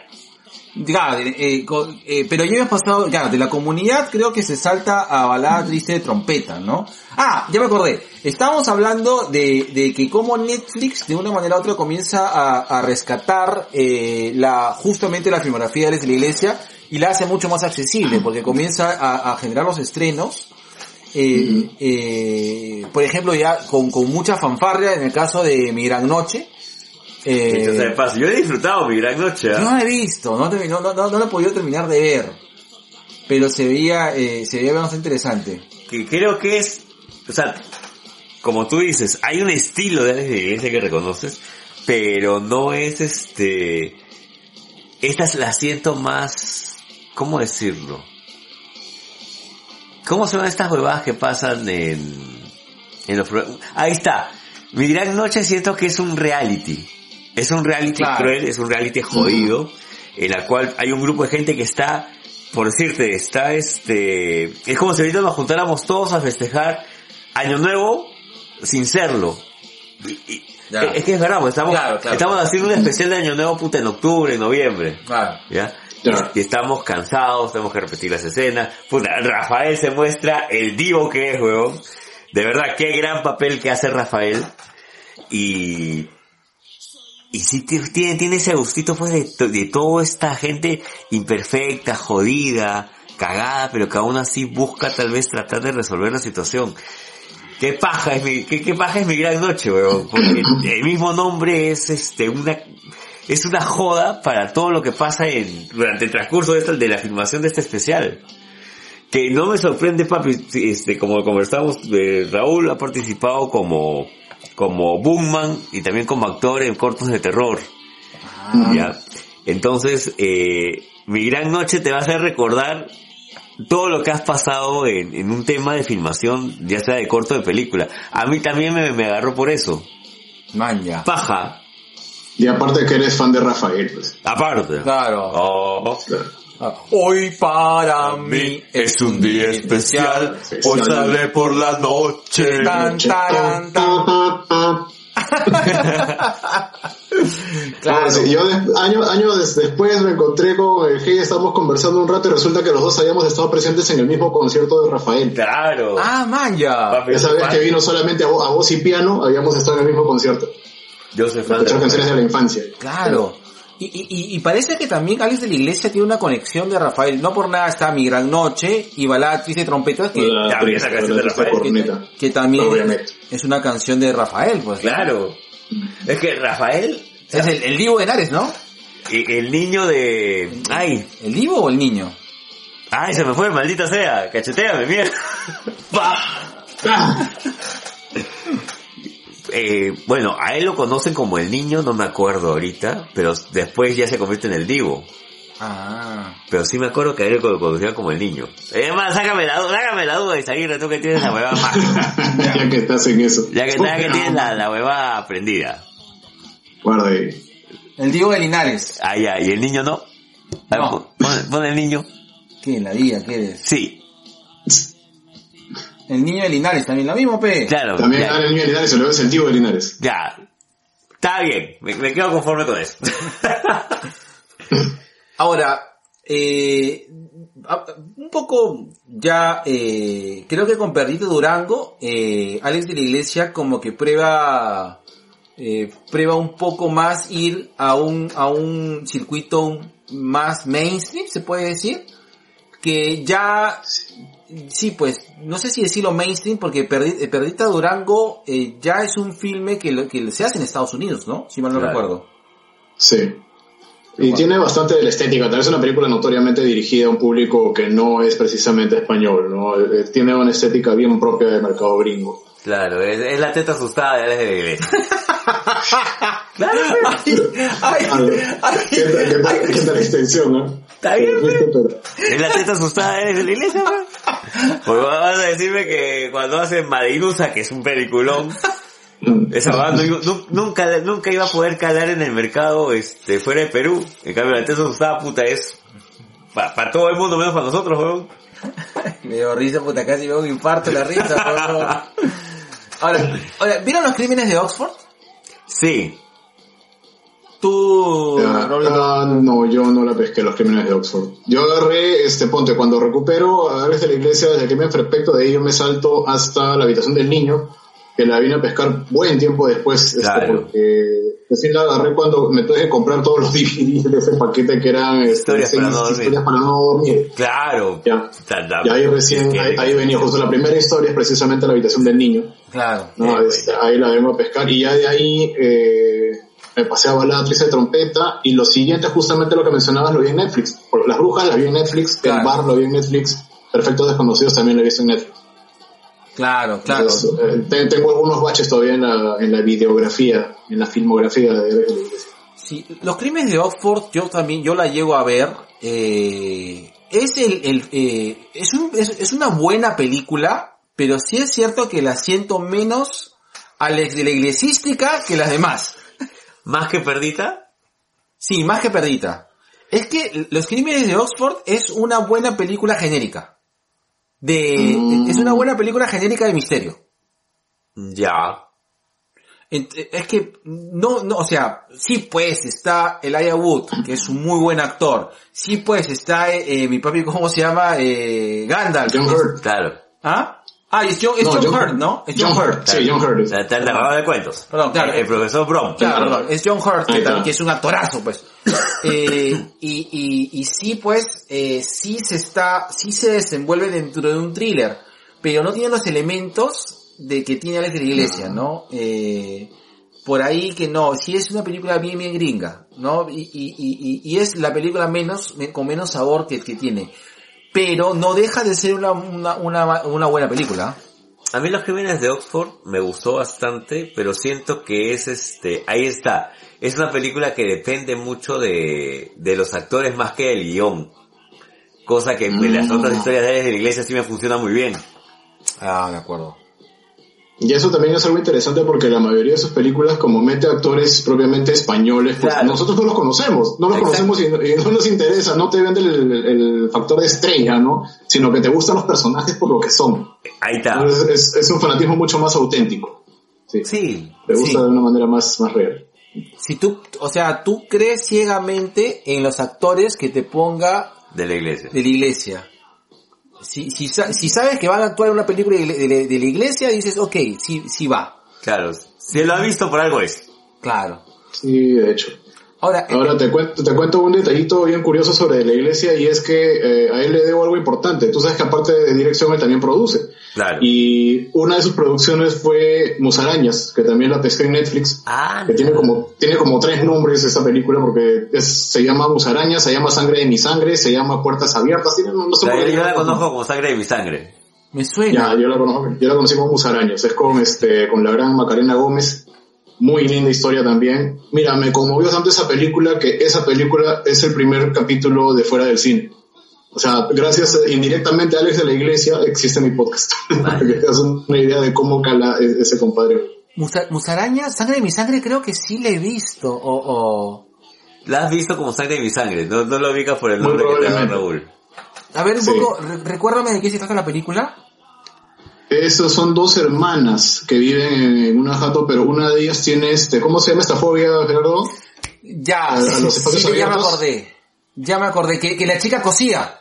Claro, eh, co- eh, pero ya habías pasado, claro, de la comunidad creo que se salta a balada triste de trompeta, ¿no? Ah, ya me acordé. Estábamos hablando de, de que como Netflix de una manera u otra comienza a, a rescatar eh, la justamente la filmografía de la iglesia y la hace mucho más accesible porque comienza a, a generar los estrenos. eh, eh, por ejemplo, ya con, con mucha fanfarria en el caso de Mi Gran Noche. Eh, de paso, Yo he disfrutado mi gran noche. ¿ah? no la he visto, no, no, no, no, no la he podido terminar de ver. Pero se veía, eh, se veía bastante interesante. que creo que es, o sea, como tú dices, hay un estilo de iglesia que reconoces, pero no es este, esta es la siento más, ¿cómo decirlo? ¿Cómo son estas huevadas que pasan en, en los Ahí está. Mi gran noche siento que es un reality. Es un reality Claro. cruel, es un reality jodido, en la cual hay un grupo de gente que está, por decirte, está este, es como si ahorita nos juntáramos todos a festejar Año Nuevo sin serlo. Y- y- Ya. es que es verdad, pues estamos, Claro, claro. estamos haciendo un especial de Año Nuevo puta en octubre, en noviembre. Ya. Y estamos cansados, tenemos que repetir las escenas. Puta, Rafael se muestra el divo que es, weón. De verdad, qué gran papel que hace Rafael. Y... Y sí t- tiene, tiene ese gustito pues de, de toda esta gente imperfecta, jodida, cagada, pero que aún así busca tal vez tratar de resolver la situación. Qué paja es mi, qué, qué paja es mi gran noche, weón. Porque el mismo nombre es este, una, es una joda para todo lo que pasa en, durante el transcurso de, esta, de la filmación de este especial. Que no me sorprende, papi, este, como conversamos, eh, Raúl ha participado como, como boomman y también como actor en cortos de terror. ¿ya? Entonces, eh, mi gran noche te va a hacer recordar todo lo que has pasado en, en un tema de filmación, ya sea de corto o de película. A mí también me, me agarró por eso. Manja. Paja, Y aparte que eres fan de Rafael, pues. aparte. Claro. Oh. Ah, Hoy para mí es un día especial, hoy sale por la noche. Tan, taran, tan. Claro. Sí, yo de- año- años des- después me encontré con el G, estábamos conversando un rato y resulta que los dos habíamos estado presentes en el mismo concierto de Rafael. Claro. Ah, manja. Papi, Esa vez que vino solamente a, vo- a voz y piano, habíamos estado en el mismo concierto. Yo soy fan canciones de la infancia. Claro. Y, y- y parece que también Alex de la Iglesia tiene una conexión de Rafael. No por nada está Mi Gran Noche y Balada Triste de Trompetas, que, La- ya, la- esa canción de la- Rafael. corneta. que también es una canción de Rafael, pues. Claro. Es que Rafael, Es el, el Divo de Henares, ¿no? y- el niño de... Ay, ¿El Divo o el niño? ay, se me fue, maldita sea. Cacheteame, mierda. Eh, bueno, a él lo conocen como el niño, no me acuerdo ahorita, pero después ya se convierte en el divo. Ah. Pero sí me acuerdo que a él lo conocían como el niño. Es más, sácame la, duda- sácame la duda, Isaguirre, tú que tienes la hueva mágica. ya que estás en eso. Ya que, ya que tienes la, la hueva aprendida. Guarda ahí. El Divo de Linares. Ah, ya, ¿y el niño no? No. Pon, pon el niño. ¿Qué? La diga, ¿qué eres? Sí, El niño de Linares también, lo mismo, pe. claro. También el niño de Linares, se lo ve sentido de Linares. ya. Está bien, me, me quedo conforme con eso. Ahora, eh, un poco ya, eh, creo que con Perdito Durango, eh, Alex de la Iglesia como que prueba, eh, prueba un poco más ir a un, a un circuito más mainstream, se puede decir, que ya, sí, pues, no sé si decirlo mainstream, porque eh, Perdita Durango eh, ya es un filme que, lo- que se hace en Estados Unidos, ¿no? Si mal no Claro. recuerdo. Sí. Y tiene bastante de la estética. Tal vez es una película notoriamente dirigida a un público que no es precisamente español, ¿no? Eh, Tiene una estética bien propia del mercado gringo. Claro, es, es la teta asustada de Alex de la Iglesia. claro, Ay, ay, ¿Qué tal, qué tal- qué tal extensión, no? está bien, Es la teta asustada de Alex de la Iglesia, man. Porque vas a decirme que cuando hacen Madinusa, que es un peliculón, esa banda nu- nu- nunca, nunca iba a poder calar en el mercado este fuera de Perú. En cambio, la teta asustada puta es Para todo el mundo, menos para nosotros, weón. Me dio risa, puta, casi me da un infarto de la risa. Ahora, ahora, ¿vieron los crímenes de Oxford? Sí. Tú, Ah, ah, no, yo no la pesqué los crímenes de Oxford. Yo agarré, este, ponte, cuando recupero a de la Iglesia, desde que me perfecto, de ahí yo me salto hasta la habitación del niño, que la vine a pescar buen tiempo después, este, Claro. porque recién la agarré cuando me tuve que comprar todos los DVDs de ese paquete que eran este, Historias seis para no dormir. historias para no dormir. Claro. Ya. Y ahí recién, es que- ahí, ahí venía justo la primera historia, es precisamente la habitación del niño. claro. ¿no? Ahí la vengo a pescar y ya de ahí eh, me pasé a bailar actriz de trompeta y lo siguiente justamente lo que mencionabas lo vi en Netflix. Las brujas la vi en Netflix, Claro. el bar lo vi en Netflix, Perfectos Desconocidos también lo visto en Netflix. Claro, claro. Entonces, eh, te- tengo algunos baches todavía en la, en la videografía, en la filmografía de, de la iglesia. Sí, los crímenes de Oxford, yo también, yo la llego a ver. Eh, es el, el eh, es, un- es, es una buena película, pero sí es cierto que la siento menos a la, de la iglesística que las demás. Más que perdita. Sí, más que perdita. Es que Los Crímenes de Oxford es una buena película genérica. De, Mm. es una buena película genérica de misterio. Ya. Es que, no, no, o sea, sí pues está Elijah Wood, que es un muy buen actor. Sí pues está, eh, eh, mi papi, ¿cómo se llama? Eh, Gandalf. John Hurt. Claro. ¿Ah? Ah, es John, es No, John, John- Hurt, ¿no? Es John, John Hurt. Hurt. Sí, John Hurt. Te narrador de cuentos. Perdón, claro. El profesor Brom. Claro, perdón, es John Hurt, también- que es un actorazo, pues. Eh, y, y, y sí, pues, eh, sí se está, sí se desenvuelve dentro de un thriller, pero no tiene los elementos de que tiene Alex de la Iglesia, ¿no? Eh, por ahí que no, sí es una película bien, bien gringa, ¿no? Y, y, y, y es la película menos, con menos sabor que, que tiene. Pero no deja de ser una, una, una, una buena película. A mí los crímenes de Oxford me gustó bastante, pero siento que es este, ahí está. Es una película que depende mucho de, de los actores más que del guion. Cosa que en las Mm. otras historias de la iglesia sí me funciona muy bien. Ah, de acuerdo. Y eso también es algo interesante porque la mayoría de sus películas, como mete actores propiamente españoles, pues Claro. nosotros no los conocemos, no los Exacto. conocemos y no, y no nos interesa, no te vende el, el- el factor de estrella, ¿no? Sino que te gustan los personajes por lo que son. Ahí está. Entonces, es, es un fanatismo mucho más auténtico. Sí. Sí. Te gusta Sí. de una manera más, más real. Si tú, o sea, tú crees ciegamente en los actores que te ponga De la iglesia. de la iglesia. Si, si, sa- si sabes que van a actuar en una película de, de- de la iglesia, dices, ok, sí, sí va. Claro. Si lo ha visto por algo es. Claro. Sí, de hecho. Ahora, Ahora te cuento, te cuento un detallito bien curioso sobre la iglesia y es que eh, a él le debo algo importante. Tú sabes que aparte de dirección él también produce. Claro. Y una de sus producciones fue Musarañas, que también la pesqué en Netflix. Ah, que tiene como, tiene como tres nombres esa película porque es- se llama Musarañas, se llama Sangre de mi sangre, se llama Puertas Abiertas, no, no sé La- yo la conozco como sangre de mi sangre. me suena. Ya, yo la conozco, yo la conocí como Musarañas, es con este, con la gran Macarena Gómez, muy linda historia también. Mira, me conmovió tanto esa película que esa película es el primer capítulo de Fuera del Cine. O sea, gracias eh, indirectamente a Alex de la Iglesia existe mi podcast. Para que te das una idea de cómo cala e- ese compadre. Musa- musaraña, sangre de mi sangre, creo que sí la he visto. O, o... La has visto como sangre de mi sangre. No, no lo ubicas por el nombre que te da. Raúl. A ver, un Sí. poco, re- recuérdame de qué se trata la película. Esas son dos hermanas que viven en una jato, pero una de ellas tiene este, ¿cómo se llama esta fobia, Gerardo? Ya, A- a sí, los sí, ya me acordé. Ya me acordé, que, que la chica cosía.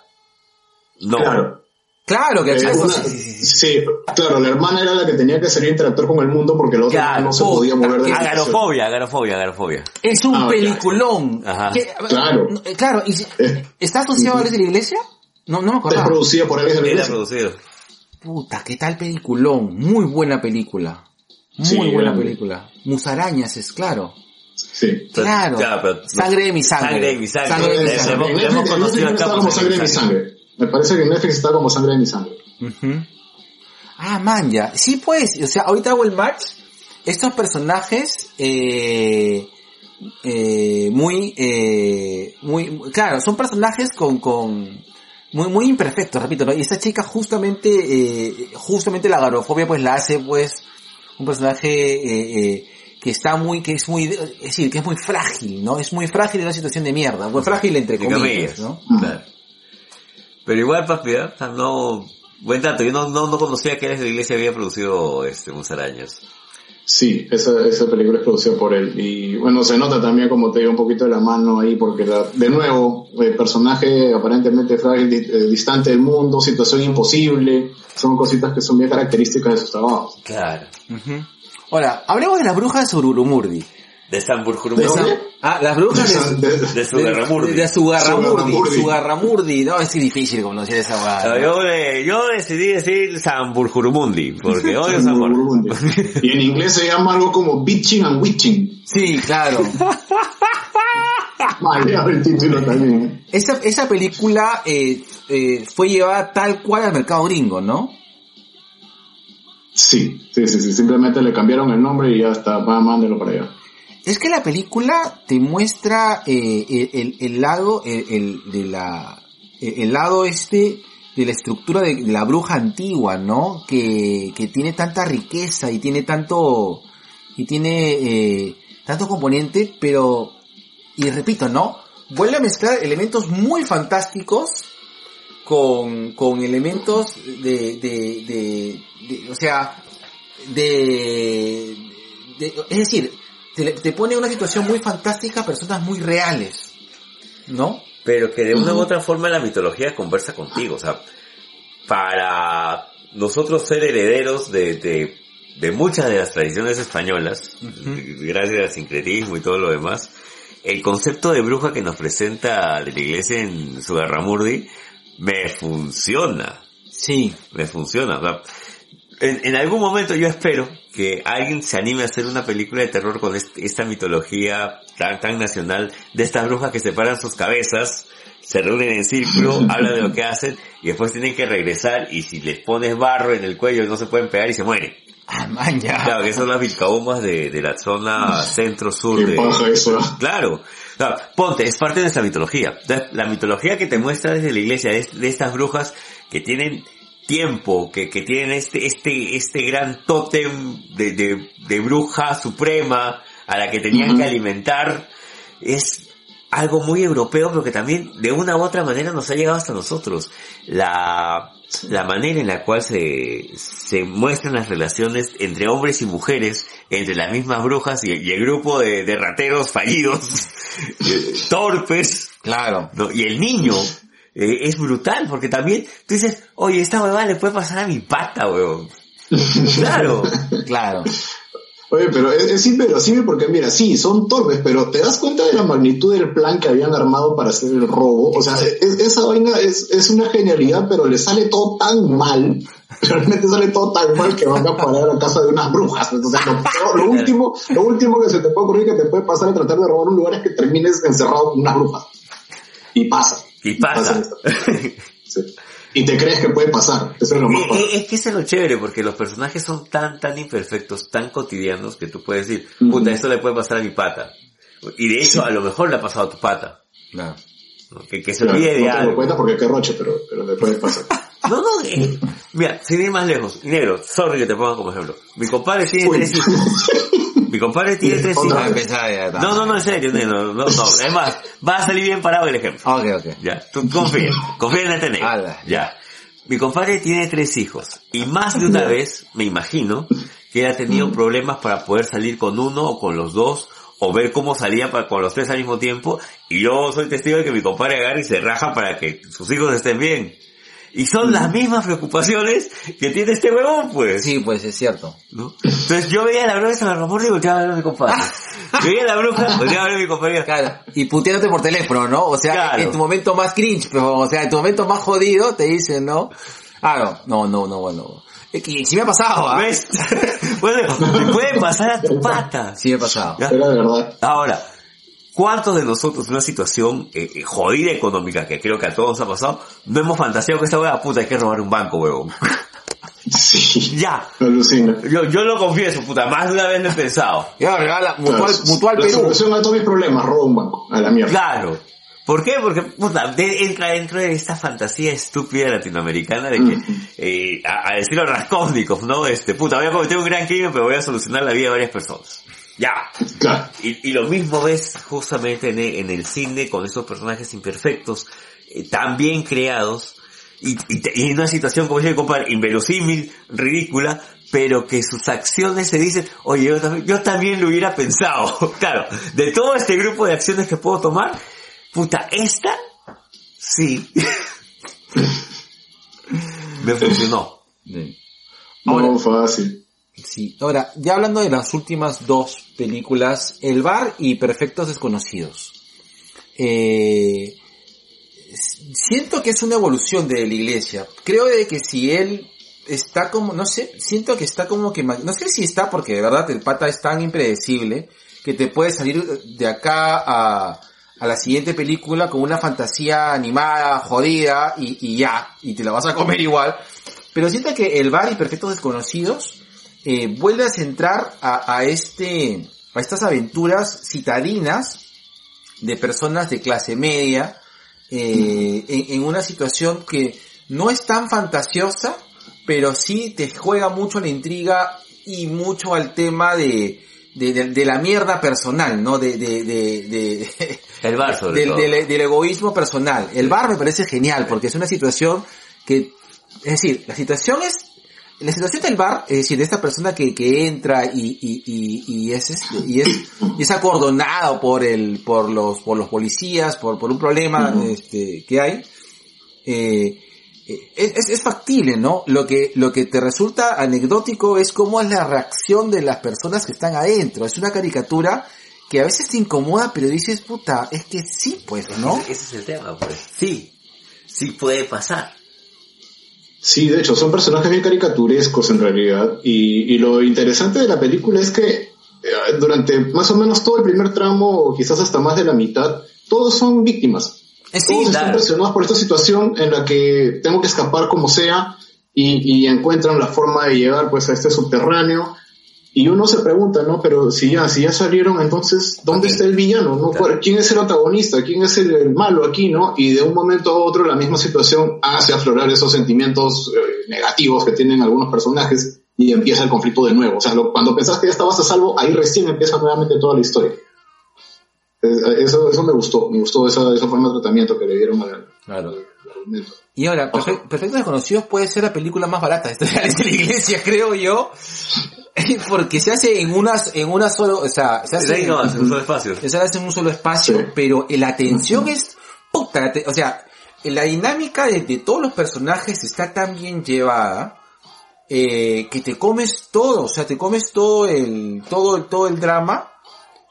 No. Claro. Claro, que la Eh, chica una- cosía. sí, sí, sí. sí, claro, la hermana era la que tenía que salir a interactuar con el mundo porque la otra Claro, no se podía mover de. Agarofobia, agarofobia, agarofobia. Es un Ah, peliculón. Que- Claro. no, eh, Claro, y si- Eh. ¿está asociado a Alex de la iglesia? No, no me Es acordaba. producida por Alex de la Era Iglesia. producido. Puta, qué tal peliculón. Muy buena película. Muy Sí, buena grande. película. Musarañas es claro. Sí. Claro. pero- sangre de mi sangre. Sangre de mi sangre. Sangre de mi sangre. hemos conocido acá está como Sangre de mi sangre. Me parece que en Netflix está como sangre de mi sangre. Ah, man, ya. Sí, pues, o sea, ahorita hago el match. Estos personajes, eh, eh, muy, eh, muy, claro, son personajes con, con, muy, muy imperfectos, repito, ¿no? Y esta chica justamente, eh, justamente la garofobia pues la hace pues, un personaje, eh, eh, que está muy, que es muy, es decir, que es muy frágil, ¿no? Es muy frágil en una situación de mierda. Muy frágil entre comillas. ¿no? Claro. Pero igual, papi, ¿eh? No, buen dato, yo no, no, no conocía que Alex de la Iglesia había producido, este, Musarañas. Sí, esa, esa película es producida por él. Y bueno, se nota también como te digo un poquito de la mano ahí, porque la- de nuevo, el personaje aparentemente frágil, di- eh, distante del mundo, situación imposible, son cositas que son bien características de sus trabajos. Claro. Ujú. Ahora, hablemos de las brujas de Sururumurdi. De San Burjurumur. ¿De dónde? Ah, las brujas de... De- De Sugarramurdi. De. Sugarramurdi. Sugarramurdi. No, es difícil pronunciar esa hueá. Yo, eh, yo decidí decir San Burjurumundi, porque odio San. Y en inglés se llama algo como Bitching and Witching. Sí, claro. Maleado el título también. Esa, esa película eh, eh, fue llevada tal cual al mercado gringo, ¿no? Sí, sí, sí, sí, simplemente le cambiaron el nombre y ya está, va, mándelo para allá. Es que la película te muestra eh, el, lado el, de la el, lado este de la estructura de, de la bruja antigua, ¿no? Que, que tiene tanta riqueza y tiene tanto y tiene eh, tanto componente, pero y repito, ¿no? Vuelve a mezclar elementos muy fantásticos con, con elementos de, de, de, de- o sea, de, de- es decir, te, te pone en una situación muy fantástica a personas muy reales, ¿no? Pero que de una u otra forma la mitología conversa contigo, o sea, para nosotros ser herederos de, de, de muchas de las tradiciones españolas, gracias al sincretismo y todo lo demás, el concepto de bruja que nos presenta de la iglesia en Sugarramurdi me funciona, Sí, me funciona. o sea, en, en algún momento yo espero que alguien se anime a hacer una película de terror con este- esta mitología tan, tan nacional de estas brujas que separan sus cabezas, se reúnen en círculo, hablan de lo que hacen y después tienen que regresar y si les pones barro en el cuello no se pueden pegar y se mueren. ah, man, ya. Claro, que son las vilcahumas de, de la zona centro-sur de... paja eso. Claro. Claro, ponte, es parte de nuestra mitología. La mitología que te muestra desde la iglesia, de, de estas brujas que tienen tiempo, que, que tienen este, este, este gran tótem de, de, de bruja suprema a la que tenían que alimentar, es algo muy europeo, pero que también de una u otra manera nos ha llegado hasta nosotros. La, la manera en la cual se, se muestran las relaciones entre hombres y mujeres, entre las mismas brujas y, y el grupo de, de rateros fallidos, eh, torpes, Claro. ¿no? Y el niño eh, es brutal, porque también tú dices, oye, esta huevada le puede pasar a mi pata, weón. claro. Claro. Oye, pero es, es inverosímil porque mira, sí, son torpes, pero ¿te das cuenta de la magnitud del plan que habían armado para hacer el robo? O sea, es- esa vaina es, es una genialidad, pero le sale todo tan mal, realmente sale todo tan mal que van a parar a la casa de unas brujas. Lo, peor- lo último, lo último que se te puede ocurrir que te puede pasar a tratar de robar un lugar es que termines encerrado con unas brujas. Y pasa. Y pasa. Sí. Y te crees que puede pasar. Eso es lo más Eh, padre. eh, es que eso es lo chévere, porque los personajes son tan, tan imperfectos, tan cotidianos, que tú puedes decir, puta, esto le puede pasar a mi pata. Y de hecho, a lo mejor le ha pasado a tu pata. Claro. ¿no? Que, que se olvide de no algo. cuenta porque qué roche, pero, pero le puede pasar. No, no, eh, mira, sin ir más lejos. Negro, sorry que te ponga como ejemplo. Mi compadre tiene Uy. tres hijos. Mi compadre tiene tres está. No, no, no, en serio, negro, no, no. Es más, va a salir bien parado el ejemplo. Ok, ok. Ya, tú confía, confía en este negro. Ya. Mi compadre tiene tres hijos y más de una vez, me imagino, que él ha tenido problemas para poder salir con uno o con los dos o ver cómo salía para, con los tres al mismo tiempo y yo soy testigo de que mi compadre agarra y se raja para que sus hijos estén bien. Y son las mismas preocupaciones que tiene este huevón, pues. Sí, pues es cierto. ¿no? Entonces yo veía a la bruja de San Ramón y volteaba a ver a mi compadre. veía a la bruja, volteaba a ver a mi compadre. Claro. Y puteándote por teléfono, ¿no? O sea, Claro. en tu momento más cringe, pero, o sea, en tu momento más jodido te dicen, ¿no? Claro. No, no, no, bueno. Es que sí me ha pasado, ¿ah? ¿Ves? bueno, te puede pasar a tu pata. Sí me ha pasado. Ya. De verdad. Ahora, ¿cuántos de nosotros en una situación eh, eh, jodida económica, que creo que a todos nos ha pasado, no hemos fantaseado que esta hueá puta hay que robar un banco, huevón? Sí. ya. Alucina. Yo, yo lo confieso, puta, más de una vez lo he pensado. Ya, regala, mutual, Claro, mutual la Perú. solución a todos mis problemas, roba un banco. A la mierda. Claro. ¿Por qué? Porque, puta, de- entra dentro de esta fantasía estúpida latinoamericana de que, eh, a, a decirlo Raskolnikov, ¿no? Este, puta, voy a cometer un gran crimen, pero voy a solucionar la vida de varias personas. Ya. Claro. Y, y lo mismo ves justamente en el, en el cine con esos personajes imperfectos, eh, tan bien creados, y, y, y en una situación como dice el compadre, inverosímil, ridícula, pero que sus acciones se dicen, oye, yo también, yo también lo hubiera pensado. claro, de todo este grupo de acciones que puedo tomar, puta, esta, sí. Me funcionó. Sí. No, fácil. Sí. Ahora, ya hablando de las últimas dos películas, El Bar y Perfectos Desconocidos. Eh, siento que es una evolución de la iglesia. Creo de que si él está como, no sé, siento que está como que, no sé si está porque de verdad el pata es tan impredecible que te puede salir de acá a, a la siguiente película con una fantasía animada, jodida y, y ya, y te la vas a comer igual. Pero siento que el bar y Perfectos Desconocidos eh, vuelve a centrar a, a este, a estas aventuras citadinas de personas de clase media, eh, en, en una situación que no es tan fantasiosa, pero sí te juega mucho la intriga y mucho al tema de, de, de- de la mierda personal, ¿no? De, de, El bar sobre del, todo. del- del egoísmo personal. El bar me parece genial porque es una situación que, es decir, la situación es, la situación del bar, es decir, de esta persona que, que entra y, y, y, y es, este, y es, y es acordonado por el, por los, por los policías, por, por un problema, este, que hay, eh, eh, es, es- es factible, ¿no? Lo que, lo que te resulta anecdótico es cómo es la reacción de las personas que están adentro. Es una caricatura que a veces te incomoda, pero dices, puta, es que sí, pues, ¿no? Ese, ese es el tema, pues. Sí, sí puede pasar. Sí, de hecho, son personajes bien caricaturescos en realidad. Y, y lo interesante de la película es que eh, durante más o menos todo el primer tramo, o quizás hasta más de la mitad, todos son víctimas. Es sí, Todos están presionados por esta situación en la que tengo que escapar como sea y, y encuentran la forma de llegar pues a este subterráneo. Y uno se pregunta, ¿no? Pero si ya, si ya salieron, entonces, ¿dónde está el villano? ¿no? Claro. ¿Quién es el antagonista? ¿Quién es el, el malo aquí, no? Y de un momento a otro la misma situación hace aflorar esos sentimientos eh, negativos que tienen algunos personajes y empieza el conflicto de nuevo. O sea, lo- cuando pensás que ya estabas a salvo, ahí recién empieza nuevamente toda la historia. Eso, eso me gustó, me gustó esa, esa forma de tratamiento que le dieron al, Claro. Y ahora, Perfe- Perfectos Desconocidos puede ser la película más barata de historia de la iglesia, creo yo. Porque se hace en unas, en una solo, o sea, se hace, en un solo espacio. se hace en un solo espacio, Sí. pero la atención es, puta, o sea, la dinámica de, de todos los personajes está tan bien llevada, eh, que te comes todo, o sea, te comes todo el, todo el, todo el drama,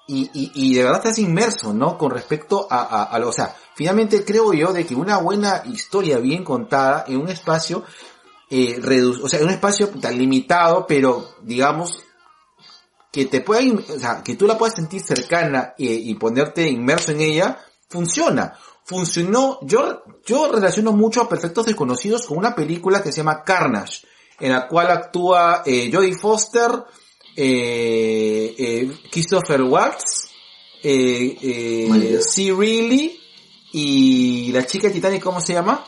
y, y, y de verdad estás inmerso, ¿no? Con respecto a, a, a lo, o sea, finalmente creo yo de que una buena historia bien contada en un espacio, eh, redu- o sea, un espacio puta, limitado, pero digamos, que te pueda, o sea, que tú la puedas sentir cercana eh, y ponerte inmerso en ella, funciona. Funcionó, yo, yo relaciono mucho a Perfectos Desconocidos con una película que se llama Carnage, en la cual actúa eh, Jodie Foster, eh, eh, Christopher Waltz, eh, eh, Muy bien. C. Reilly y la chica de Titanic, ¿cómo se llama?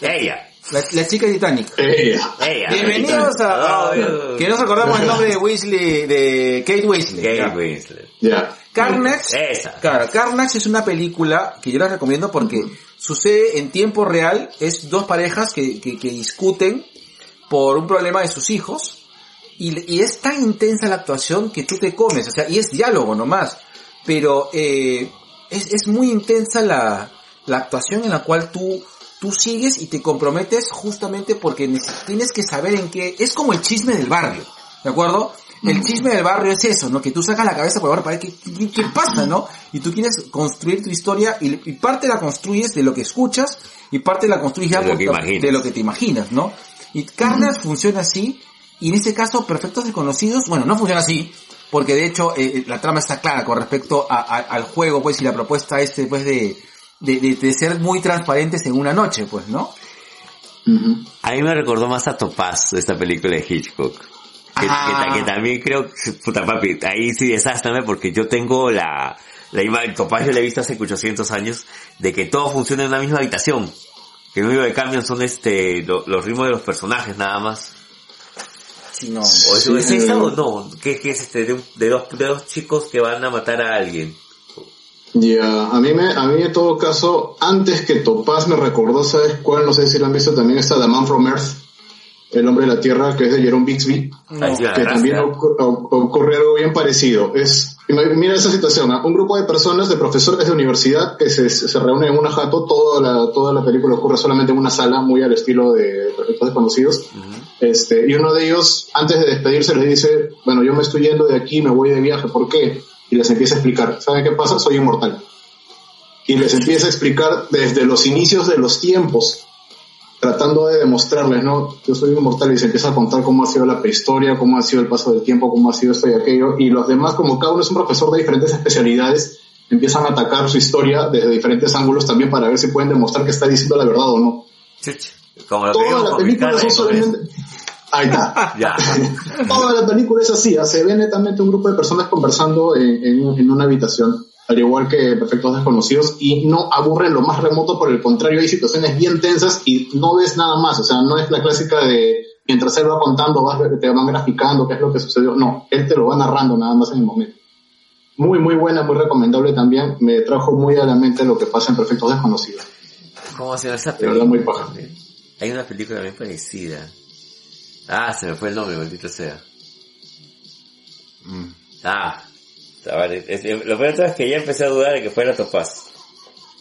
Ella. La, la chica Titanic. Ella. Ella. Bienvenidos a, a- Oh, que nos acordamos el nombre de Weasley, de Kate Weasley. Kate Ya. Winslet. Ya. Carnage, Esa. claro, Carnage es una película que yo la recomiendo porque sucede en tiempo real, es dos parejas que, que, que discuten por un problema de sus hijos y, y es tan intensa la actuación que tú te comes, o sea, y es diálogo nomás, pero eh, es, es muy intensa la, la actuación en la cual tú, tú sigues y te comprometes justamente porque tienes que saber en qué, es como el chisme del barrio, ¿de acuerdo? El chisme del barrio es eso, ¿no? Que tú sacas la cabeza por barrio para ver qué, qué, qué pasa, ¿no? Y tú quieres construir tu historia y, y parte la construyes de lo que escuchas y parte la construyes ya De lo que imaginas. de lo que te imaginas, ¿no? Y Carnage funciona así, y en este caso Perfectos Desconocidos, bueno, no funciona así, porque de hecho eh, la trama está clara con respecto a- a- al juego, pues, y la propuesta es pues de, de, de- de ser muy transparentes en una noche, pues, ¿no? A mí me recordó más a Topaz, esta película de Hitchcock. Que, Ah. que- que también creo, puta papi, ahí sí desástrame porque yo tengo la, la imagen, Topaz yo la he visto hace 800 años, de que todo funciona en una misma habitación. Que lo único que cambian son este, lo- los ritmos de los personajes nada más. Sí, no. ¿O eso Sí, es esa o no? ¿Qué, qué es este, de, un- de dos, de dos chicos que van a matar a alguien? Ya, a mí me, a mí en todo caso, antes que Topaz me recordó, ¿sabes cuál? No sé si lo han visto también, está The Man from Earth, El Hombre de la Tierra, que es de Jerome Bixby, que también ocurre algo bien parecido. Es, mira esa situación, ¿ah? un grupo de personas, de profesores de universidad, que se, se reúnen en una jato, toda la, toda la película ocurre solamente en una sala, muy al estilo de Perfectos Desconocidos. Este, y uno de ellos, antes de despedirse, les dice, bueno, yo me estoy yendo de aquí, me voy de viaje, ¿por qué? Y les empieza a explicar, ¿saben qué pasa? Soy inmortal. Y les empieza a explicar desde los inicios de los tiempos, tratando de demostrarles, ¿no? Yo soy inmortal y se empieza a contar cómo ha sido la prehistoria, cómo ha sido el paso del tiempo, cómo ha sido esto y aquello. Y los demás, como cada uno es un profesor de diferentes especialidades, empiezan a atacar su historia desde diferentes ángulos también para ver si pueden demostrar que está diciendo la verdad o no. Como lo Toda la película son en solamente... Ahí está. Ya. Toda la película es así, ¿ah? se ve netamente un grupo de personas conversando en, en- en una habitación, al igual que Perfectos Desconocidos, y no aburren lo más remoto, por el contrario, hay situaciones bien tensas y no ves nada más, o sea, no es la clásica de mientras él va contando, vas, te van graficando qué es lo que sucedió, no, él te lo va narrando nada más en el momento. Muy, muy buena, muy recomendable también, me trajo muy a la mente lo que pasa en Perfectos Desconocidos. ¿Cómo se llama esa De verdad, película? muy paja. Hay una película bien parecida. Ah, se me fue el nombre, maldito sea. Mm. Ah, vale. Es- eh, lo peor es que ya empecé a dudar de que fuera Topaz.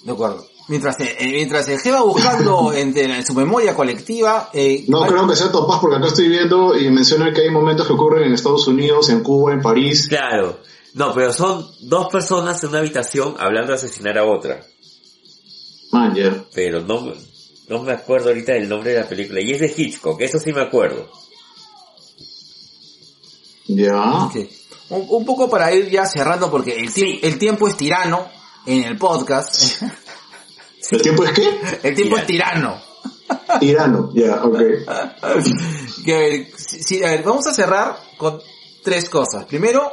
De acuerdo. Mientras, eh, eh, mientras el G va buscando en, en su memoria colectiva, eh, No hay- creo que sea Topaz porque acá estoy viendo y menciona que hay momentos que ocurren en Estados Unidos, en Cuba, en París. Claro. No, pero son dos personas en una habitación hablando de asesinar a otra. Man, ya. Pero no, no me acuerdo ahorita del nombre de la película. Y es de Hitchcock, eso sí me acuerdo. Ya. Ok. Un, un poco para ir ya cerrando porque el, tie- el tiempo es tirano en el podcast. ¿El tiempo es qué? el tiempo es tirano. Tirano. Ya, ok. Que, a ver, a ver, vamos a cerrar con tres cosas. Primero,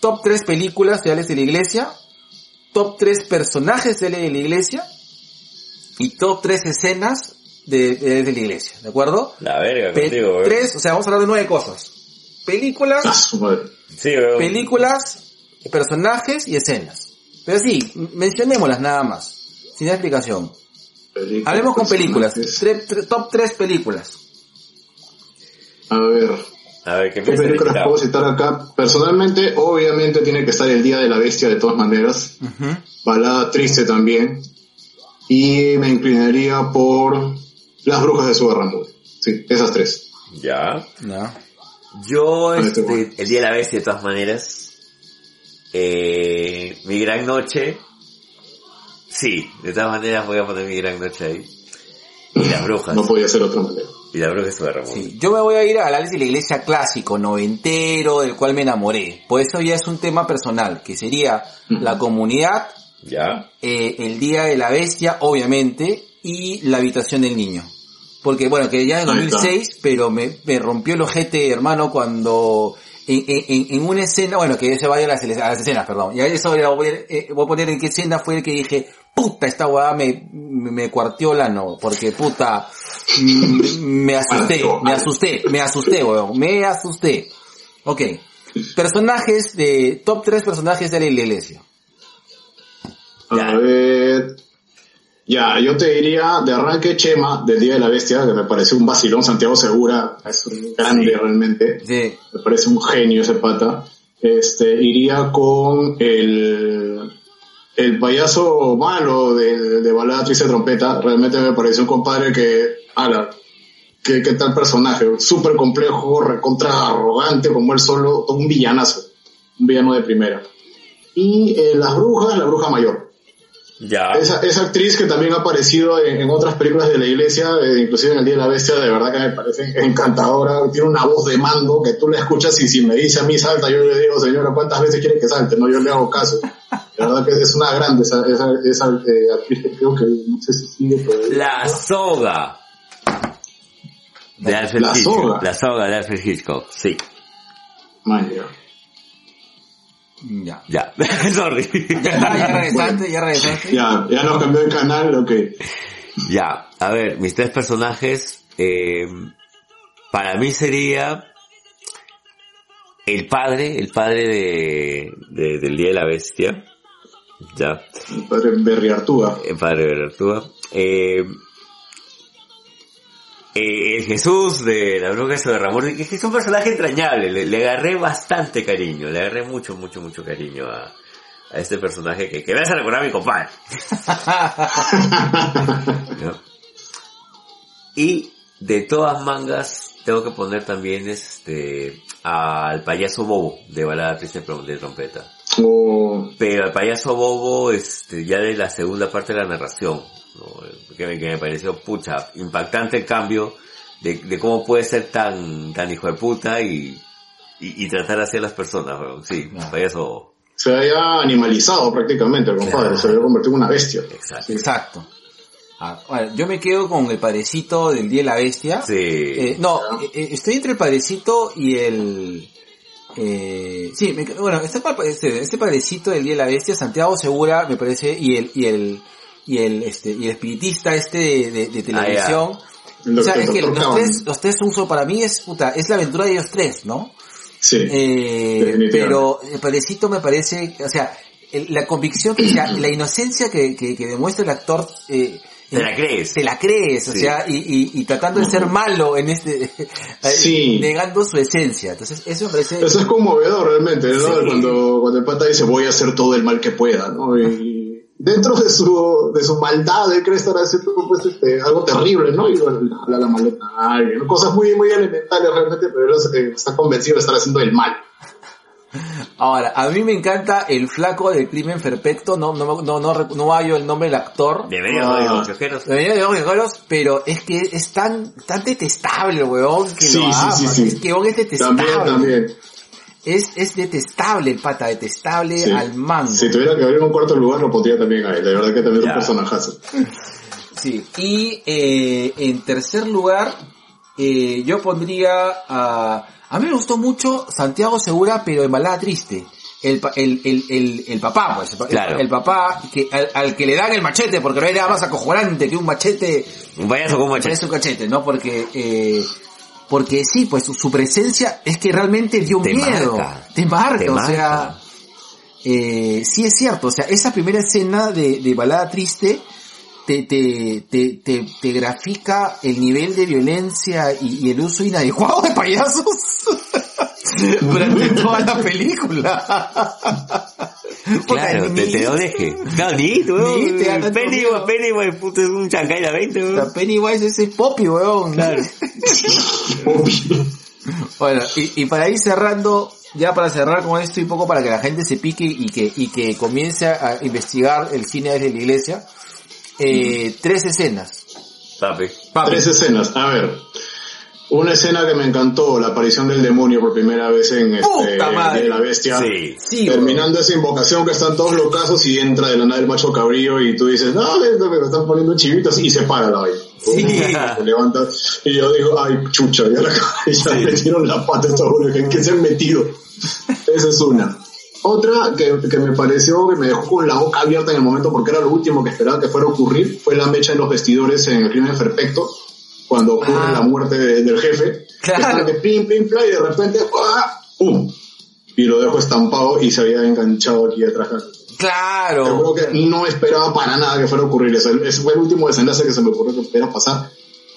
top tres películas reales de la iglesia, top tres personajes de la iglesia y top tres escenas de, de, de la iglesia, ¿de acuerdo? La verga, Pe- contigo, weón. tres, o sea, vamos a hablar de nueve cosas. Películas, Ah, su madre. Sí, películas, personajes y escenas. Pero sí, mencionémoslas nada más, sin explicación. Películas, Hablemos con películas, personajes. Tre- tre- top tres películas. A ver, A ver, ¿qué ¿qué películas puedo citar acá? Personalmente, obviamente tiene que estar El Día de la Bestia de todas maneras. Ujú. Balada triste también. Y me inclinaría por Las Brujas de Sugarramurdi. Sí, esas tres. Ya. Ya. Yo, este este, bueno. el día de la bestia de todas maneras. Eh, mi gran noche. Sí, de todas maneras voy a poner mi gran noche ahí. Y las brujas. No podía ser de otra manera. Y las brujas se Ramón. Sí, yo me voy a ir al Alex de la Iglesia clásico, noventero, del cual me enamoré. Por eso ya es un tema personal, que sería la comunidad, ¿Ya? eh, el Día de la Bestia, obviamente, y la habitación del niño. Porque bueno, que ya en Ahí está. 2006, pero me, me rompió el ojete, hermano, cuando en, en, en una escena, bueno, que se vaya a las, a las escenas, perdón. Y a eso voy a, poner, eh, voy a poner en qué escena fue el que dije, puta, esta weá me, me, me cuarteó la no, porque puta, mm, me asusté, me asusté, me asusté, weón, me asusté. Ok. Personajes de, top 3 personajes de la iglesia. Ya. A ver. Ya, yo te diría de arranque Chema del Día de la Bestia, que me parece un vacilón, Santiago Segura, es un grande realmente. Sí. Me parece un genio ese pata. Este, iría con el, el payaso malo de, de Balada Triste Trompeta. Realmente me parece un compadre que, ala, qué, qué tal personaje. Súper complejo, recontra arrogante, como él solo, un villanazo. Un villano de primera. Y eh, las brujas, la bruja mayor. Ya. Esa, esa actriz que también ha aparecido en, en otras películas de la iglesia, eh, inclusive en El Día de la Bestia, de verdad que me parece encantadora. Tiene una voz de mando que tú la escuchas y si me dice a mí salta, yo le digo, señora, ¿cuántas veces quiere que salte? No, yo le hago caso. De verdad que es una grande esa, esa, esa eh, actriz que creo que no sé si sigue todavía. La soga. De Alfred La Hitchcock. soga. La soga de Alfred Hitchcock. Sí. Man, ya. Ya. Ya. Sorry. Ya, ya regresaste, ya regresaste. Ya, ya nos cambió de canal, ok. Ya, a ver, mis tres personajes, eh, para mí sería el padre, el padre de, de- del Día de la Bestia, Ya. El padre Berriartúa. El padre de Artúa. Eh, eh, el Jesús de la bruja de Ramón, que es un personaje entrañable, le, le agarré bastante cariño, le agarré mucho, mucho, mucho cariño a, a este personaje que, que me hace recordar a mi compadre. ¿No? Y de todas mangas tengo que poner también este al payaso bobo de balada triste de trompeta. O Pero al payaso bobo, este, ya de la segunda parte de la narración, ¿no? que, me, que me pareció, pucha, impactante el cambio de, de cómo puede ser tan, tan hijo de puta y, y, y tratar así a las personas, weón. sí, payaso bobo. se había animalizado prácticamente el compadre, Claro. se había convertido en una bestia. Exacto. Exacto. Ah, bueno, yo me quedo con el padrecito del Día de la Bestia. Sí. Eh, no, eh, eh, estoy entre el padrecito y el... Eh, sí, me- bueno, este, este, este padrecito del Día de la Bestia, Santiago Segura, me parece, y el, y el, y el, este, y el espiritista este de, de- de televisión. El o sea, doctor- es que los tres, los tres uso para mí es, puta, es la aventura de ellos tres, ¿no? Sí. Eh, pero el padrecito me parece, o sea, el- la convicción, o sea, la inocencia que, que, que demuestra el actor, eh, Te la crees. te la crees, o Sí. sea, y, y, y tratando de ser malo en este, eh, Sí. negando su esencia. Entonces, eso me parece, Eso es conmovedor realmente, ¿no? Sí. Cuando, cuando el pata dice voy a hacer todo el mal que pueda, ¿no? Y dentro de su, de su maldad, él cree estar haciendo pues, este, algo terrible, ¿no? Y bueno, le jala la maleta a alguien, ¿no? Cosas muy, muy elementales realmente, pero él eh, está convencido de estar haciendo el mal. ahora, a mí me encanta el flaco del crimen perfecto, no, no, no, no, no hallo el nombre del actor. Deberías, Ah. ¿no? Los piojeros. Venía de Claros, pero es que es tan, tan detestable, weón, que Sí, lo sí, ama. sí, sí. Es que weón es detestable. También, también. Es, es detestable el pata, detestable Sí. al mango. Si tuviera que abrir un cuarto lugar, lo pondría también a él. De verdad que también es un personajazo. Sí. Y eh, en tercer lugar, eh, yo pondría a... A mí me gustó mucho Santiago Segura, pero en balada triste. El, pa- el, el, el, el papá, pues, Claro. el papá que, al, al que le dan el machete, porque no hay nada más acojonante que un machete Un payaso con un machete. es un cachete, ¿no? Porque, eh, porque sí, pues su, presencia es que realmente dio Te miedo. marca. Te marca, Te o marca. sea, eh, sí es cierto, o sea, esa primera escena de, de balada triste te, te, te, te, te grafica el nivel de violencia y, y el uso inadecuado de payasos durante toda la película. Claro, te, te lo deje. Claro, ni, tanto Pennywise, miedo. Pennywise, puto, es un chancay de 20, o weón. sea, Pennywise es el Poppy, weón. Claro. Bueno, y, y para ir cerrando, ya para cerrar con esto y un poco para que la gente se pique y que, y que comience a investigar el cine desde la iglesia, eh, tres escenas. Papi. Papi, Tres escenas. A ver. Una escena que me encantó, la aparición del demonio por primera vez en este, de la bestia. Sí. sí, Terminando esa invocación que están todos los casos y entra de la nada el macho cabrío y tú dices, no, me están poniendo chivitos y se para la vaina. Sí. Se levanta y yo digo, ay, chucha, ya, la, ya metieron la pata a estos ¿en qué se han metido? Esa es una. Otra que, que me pareció que me dejó con la boca abierta en el momento porque era lo último que esperaba que fuera a ocurrir fue la mecha en los vestidores en el crimen perfecto cuando ocurre Ah. la muerte de- del jefe. Claro. Que están de pim, pim, pla, y de repente, ¡ah! ¡pum! Y lo dejo estampado y se había enganchado aquí atrás. Yo claro. creo que no esperaba para nada que fuera a ocurrir eso. Ese fue el último desenlace que se me ocurrió que pudiera pasar.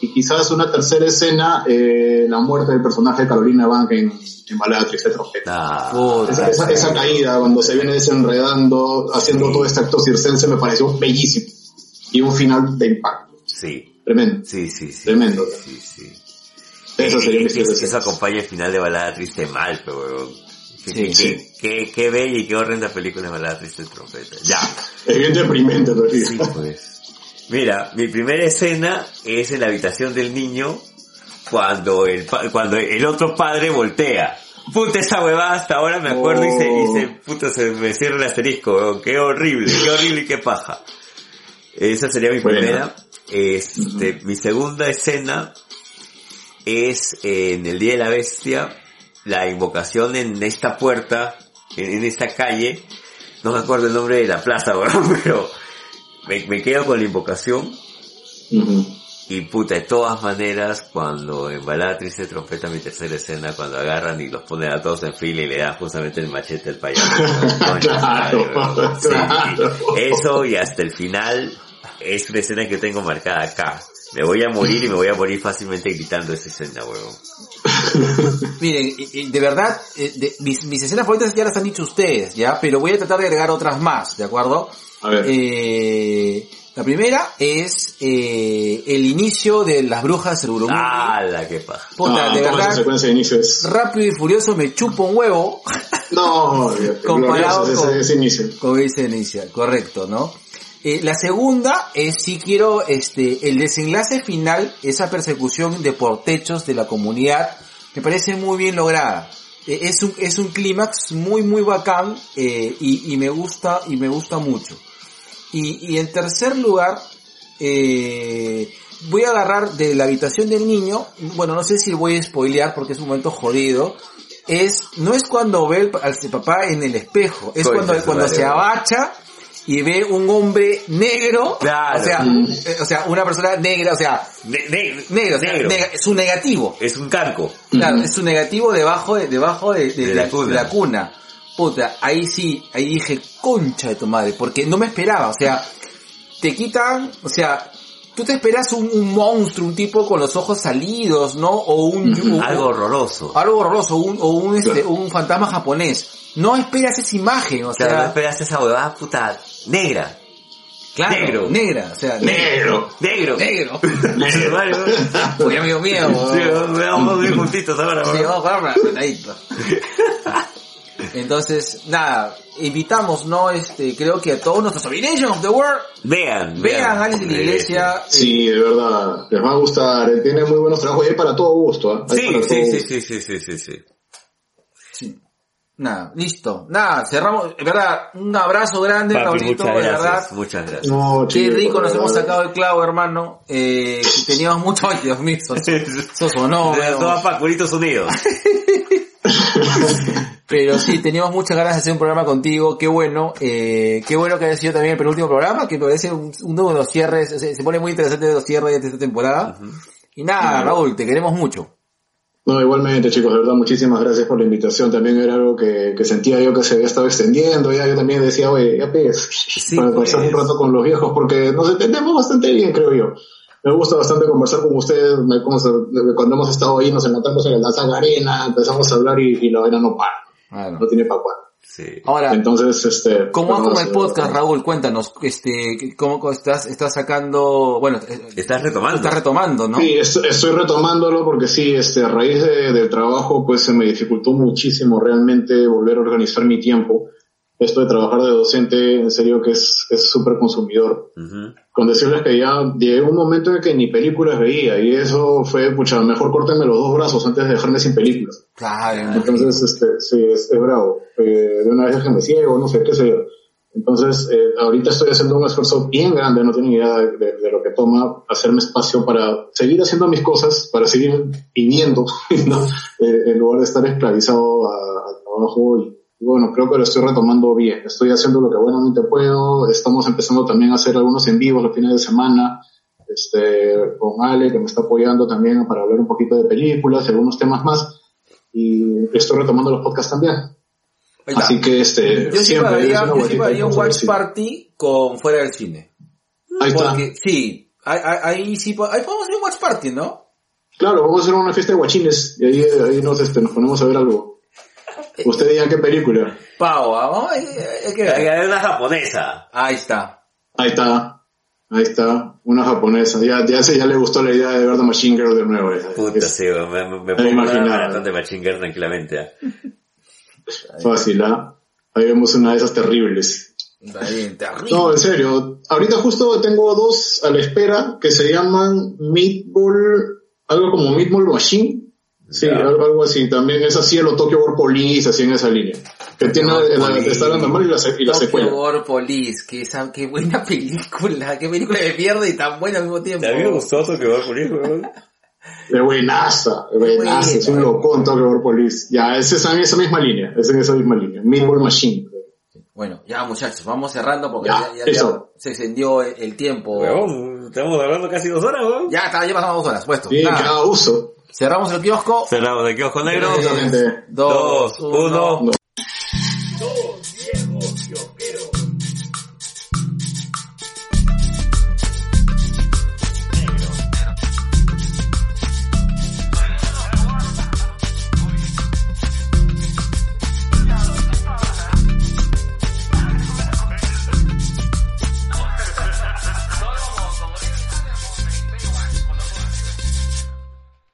Y quizás una tercera escena, eh, la muerte del personaje de Carolina Bank en, en Balada Triste Trompeta. Ah, esa, esa caída, cuando se viene desenredando, haciendo todo este acto circense, me pareció bellísimo. Y un final de impacto. sí. Tremendo. Sí, sí, sí. Tremendo. Sí, sí. Eso sería es Eso acompaña el final de Balada Triste mal, pero weón. Qué, Sí, qué, sí. qué, qué bella y qué horrenda película es Balada Triste Trompeta. Ya. Es bien deprimente, sí. Sí, pues. Mira, mi primera escena es en la habitación del niño cuando el, cuando el otro padre voltea. Puta esa huevada hasta ahora me acuerdo y se, y se, puta se me cierra el asterisco, weón. Qué horrible, qué horrible y qué paja. Esa sería mi primera. Este, mi segunda escena es en el Día de la Bestia, la invocación en esta puerta, en, en esta calle, no me acuerdo el nombre de la plaza, weón, pero me, me quedo con la invocación. Y puta, de todas maneras, cuando en Balada Triste Trompeta, mi tercera escena, cuando agarran y los ponen a todos en fila y le dan justamente el machete al payaso. Claro. Sí, claro. Eso y hasta el final es una escena que tengo marcada acá. Me voy a morir y me voy a morir fácilmente gritando esa escena, weón. Miren, y- y de verdad, eh, de- mis, mis escenas favoritas ya las han dicho ustedes, ¿ya? Pero voy a tratar de agregar otras más, ¿de acuerdo? A ver. Eh, la primera es eh, el inicio de las brujas de Urumqi. ¡Hala, qué paja! Puta, Ah, de verdad, secuencia de inicio es... rápido y furioso me chupo un huevo No, Comparado glorioso ese, con- ese inicio. como dice inicial, correcto, ¿no? Eh, la segunda es si quiero este el desenlace final, esa persecución de por techos de la comunidad, me parece muy bien lograda. Eh, es un es un clímax muy muy bacán eh, y, y me gusta y me gusta mucho. Y, y en tercer lugar, eh, voy a agarrar de la habitación del niño, bueno, no sé si voy a spoilear porque es un momento jodido, es, no es cuando ve al papá en el espejo, es cuando, cuando se abacha y ve un hombre negro, Claro. o sea, eh, o sea, una persona negra, o sea, Ne- ne- negro, o sea, negro. es un negativo. Es un carco. Claro, es un negativo debajo de, debajo de, de- De la de- cuna. de la cuna. Puta, ahí sí, ahí dije, concha de tu madre, porque no me esperaba, o sea, te quitan, o sea, tú te esperas un, un monstruo, un tipo con los ojos salidos, ¿no? O un... un- Algo horroroso. algo horroroso, un, o un, este, un fantasma japonés. No esperas esa imagen, o sea, no esperas esa huevada puta negra. claro, negro. negra, o sea, Negro. Negro. negro. Vale. Muy amigo mío, Sí, vamos bien juntitos ahora. Sí, vamos a jugar apretadito. Entonces, nada, invitamos, ¿no? Este, creo que a todos nuestros Abomination of the World, Vean, vean Alice de la Iglesia. eh, Sí, de verdad, les va a gustar, eh, tiene muy buenos trabajos y hay para todo gusto. ¿ah? Hay Sí, para sí, todo sí, gusto. sí, sí, sí, sí, sí. sí. Nada, listo. Nada, cerramos, de verdad, un abrazo grande, Papi, Raulito, muchas de verdad. gracias, muchas gracias. No, Qué rico nos hemos sacado el clavo, hermano. Eh, teníamos mucho, ay Dios mío, eso, eso sonó, De todas Unidos. Pero sí, teníamos muchas ganas de hacer un programa contigo, qué bueno, eh, qué bueno que haya sido también el penúltimo programa, que me parece un- uno de los cierres, se, se pone muy interesante de los cierres de esta temporada. Y nada, Raúl, te queremos mucho. No, igualmente chicos, de verdad, muchísimas gracias por la invitación. También era algo que, que sentía yo que se había estado extendiendo. Ya yo también decía, oye, ya pues, para pues. conversar un rato con los viejos, porque nos entendemos bastante bien, creo yo. Me gusta bastante conversar con ustedes. Me- cuando hemos estado ahí, nos encontramos en la Saga Arena, empezamos a hablar y, y la vaina no para, Bueno. no tiene para cuándo. Sí. Ahora, Entonces, este... ¿cómo con el podcast, Raúl? Cuéntanos, este, cómo estás, estás sacando, bueno, eh, Estás retomando. estás retomando, ¿no? Sí, est- estoy retomándolo porque sí, este, a raíz de- del trabajo, pues se me dificultó muchísimo realmente volver a organizar mi tiempo. Esto de trabajar de docente, en serio que es es súper consumidor. Ujú. Con decirles que ya llegué a un momento en que ni películas veía y eso fue, pucha, mejor córtenme los dos brazos antes de dejarme sin películas. Claro, Entonces, este, sí, es, es bravo. Eh, de una vez déjenme ciego, no sé, qué sé yo. Entonces, eh, ahorita estoy haciendo un esfuerzo bien grande, no tienen idea de, de- de lo que toma hacerme espacio para seguir haciendo mis cosas, para seguir viviendo, ¿no? Eh, en lugar de estar esclavizado a- al trabajo. Y bueno, creo que lo estoy retomando bien. Estoy haciendo lo que buenamente puedo. Estamos empezando también a hacer algunos en vivos los fines de semana. Este, con Ale, que me está apoyando también para hablar un poquito de películas y algunos temas más y estoy retomando los podcasts también. Así que este, Yo sí siempre es una yo sí pagaría un watch party con fuera del cine. Ahí está. Porque, sí, ahí, ahí- sí, ahí podemos hacer un watch party, ¿no? Claro, vamos a hacer una fiesta de guachines y ahí, ahí nos, este, nos ponemos a ver algo. Usted diga qué película. Pau, ah, vamos, hay, hay que ver. Es una japonesa. Ahí está. Ahí está. Ahí está. Una japonesa. Ya, ya sé, ya le gustó la idea de ver The Machine Girl de nuevo. Puta, Es sí, me, me, imaginaba. maratón de Machine Girl tranquilamente. fácil, ¿ah? Ahí vemos una de esas terribles. Terrible. No, en serio. Ahorita justo tengo dos a la espera que se llaman Meatball, algo como Meatball Machine. Sí, ya. algo así. También es así lo Tokyo War Police, así en esa línea. Que tiene ah, la, está la normal y la, y la Tokyo secuela. Tokyo War Police, que, esa, qué buena película, qué película de mierda y tan buena al mismo tiempo. ¿Te había gustado Tokyo War Police, weón? De buenaza, de buenaza, es un locón Tokyo War Police. Ya, es esa, esa misma línea, es en esa misma línea. Midway Machine. Bueno, ya muchachos, vamos cerrando porque ya, ya, ya se extendió el, tiempo. Weón, estamos hablando casi dos horas, weón. Ya, ya pasamos dos horas, puesto. Sí, Nada. cada uso. Cerramos el kiosco. Cerramos el kiosco negro. 3, 2, 1. 2.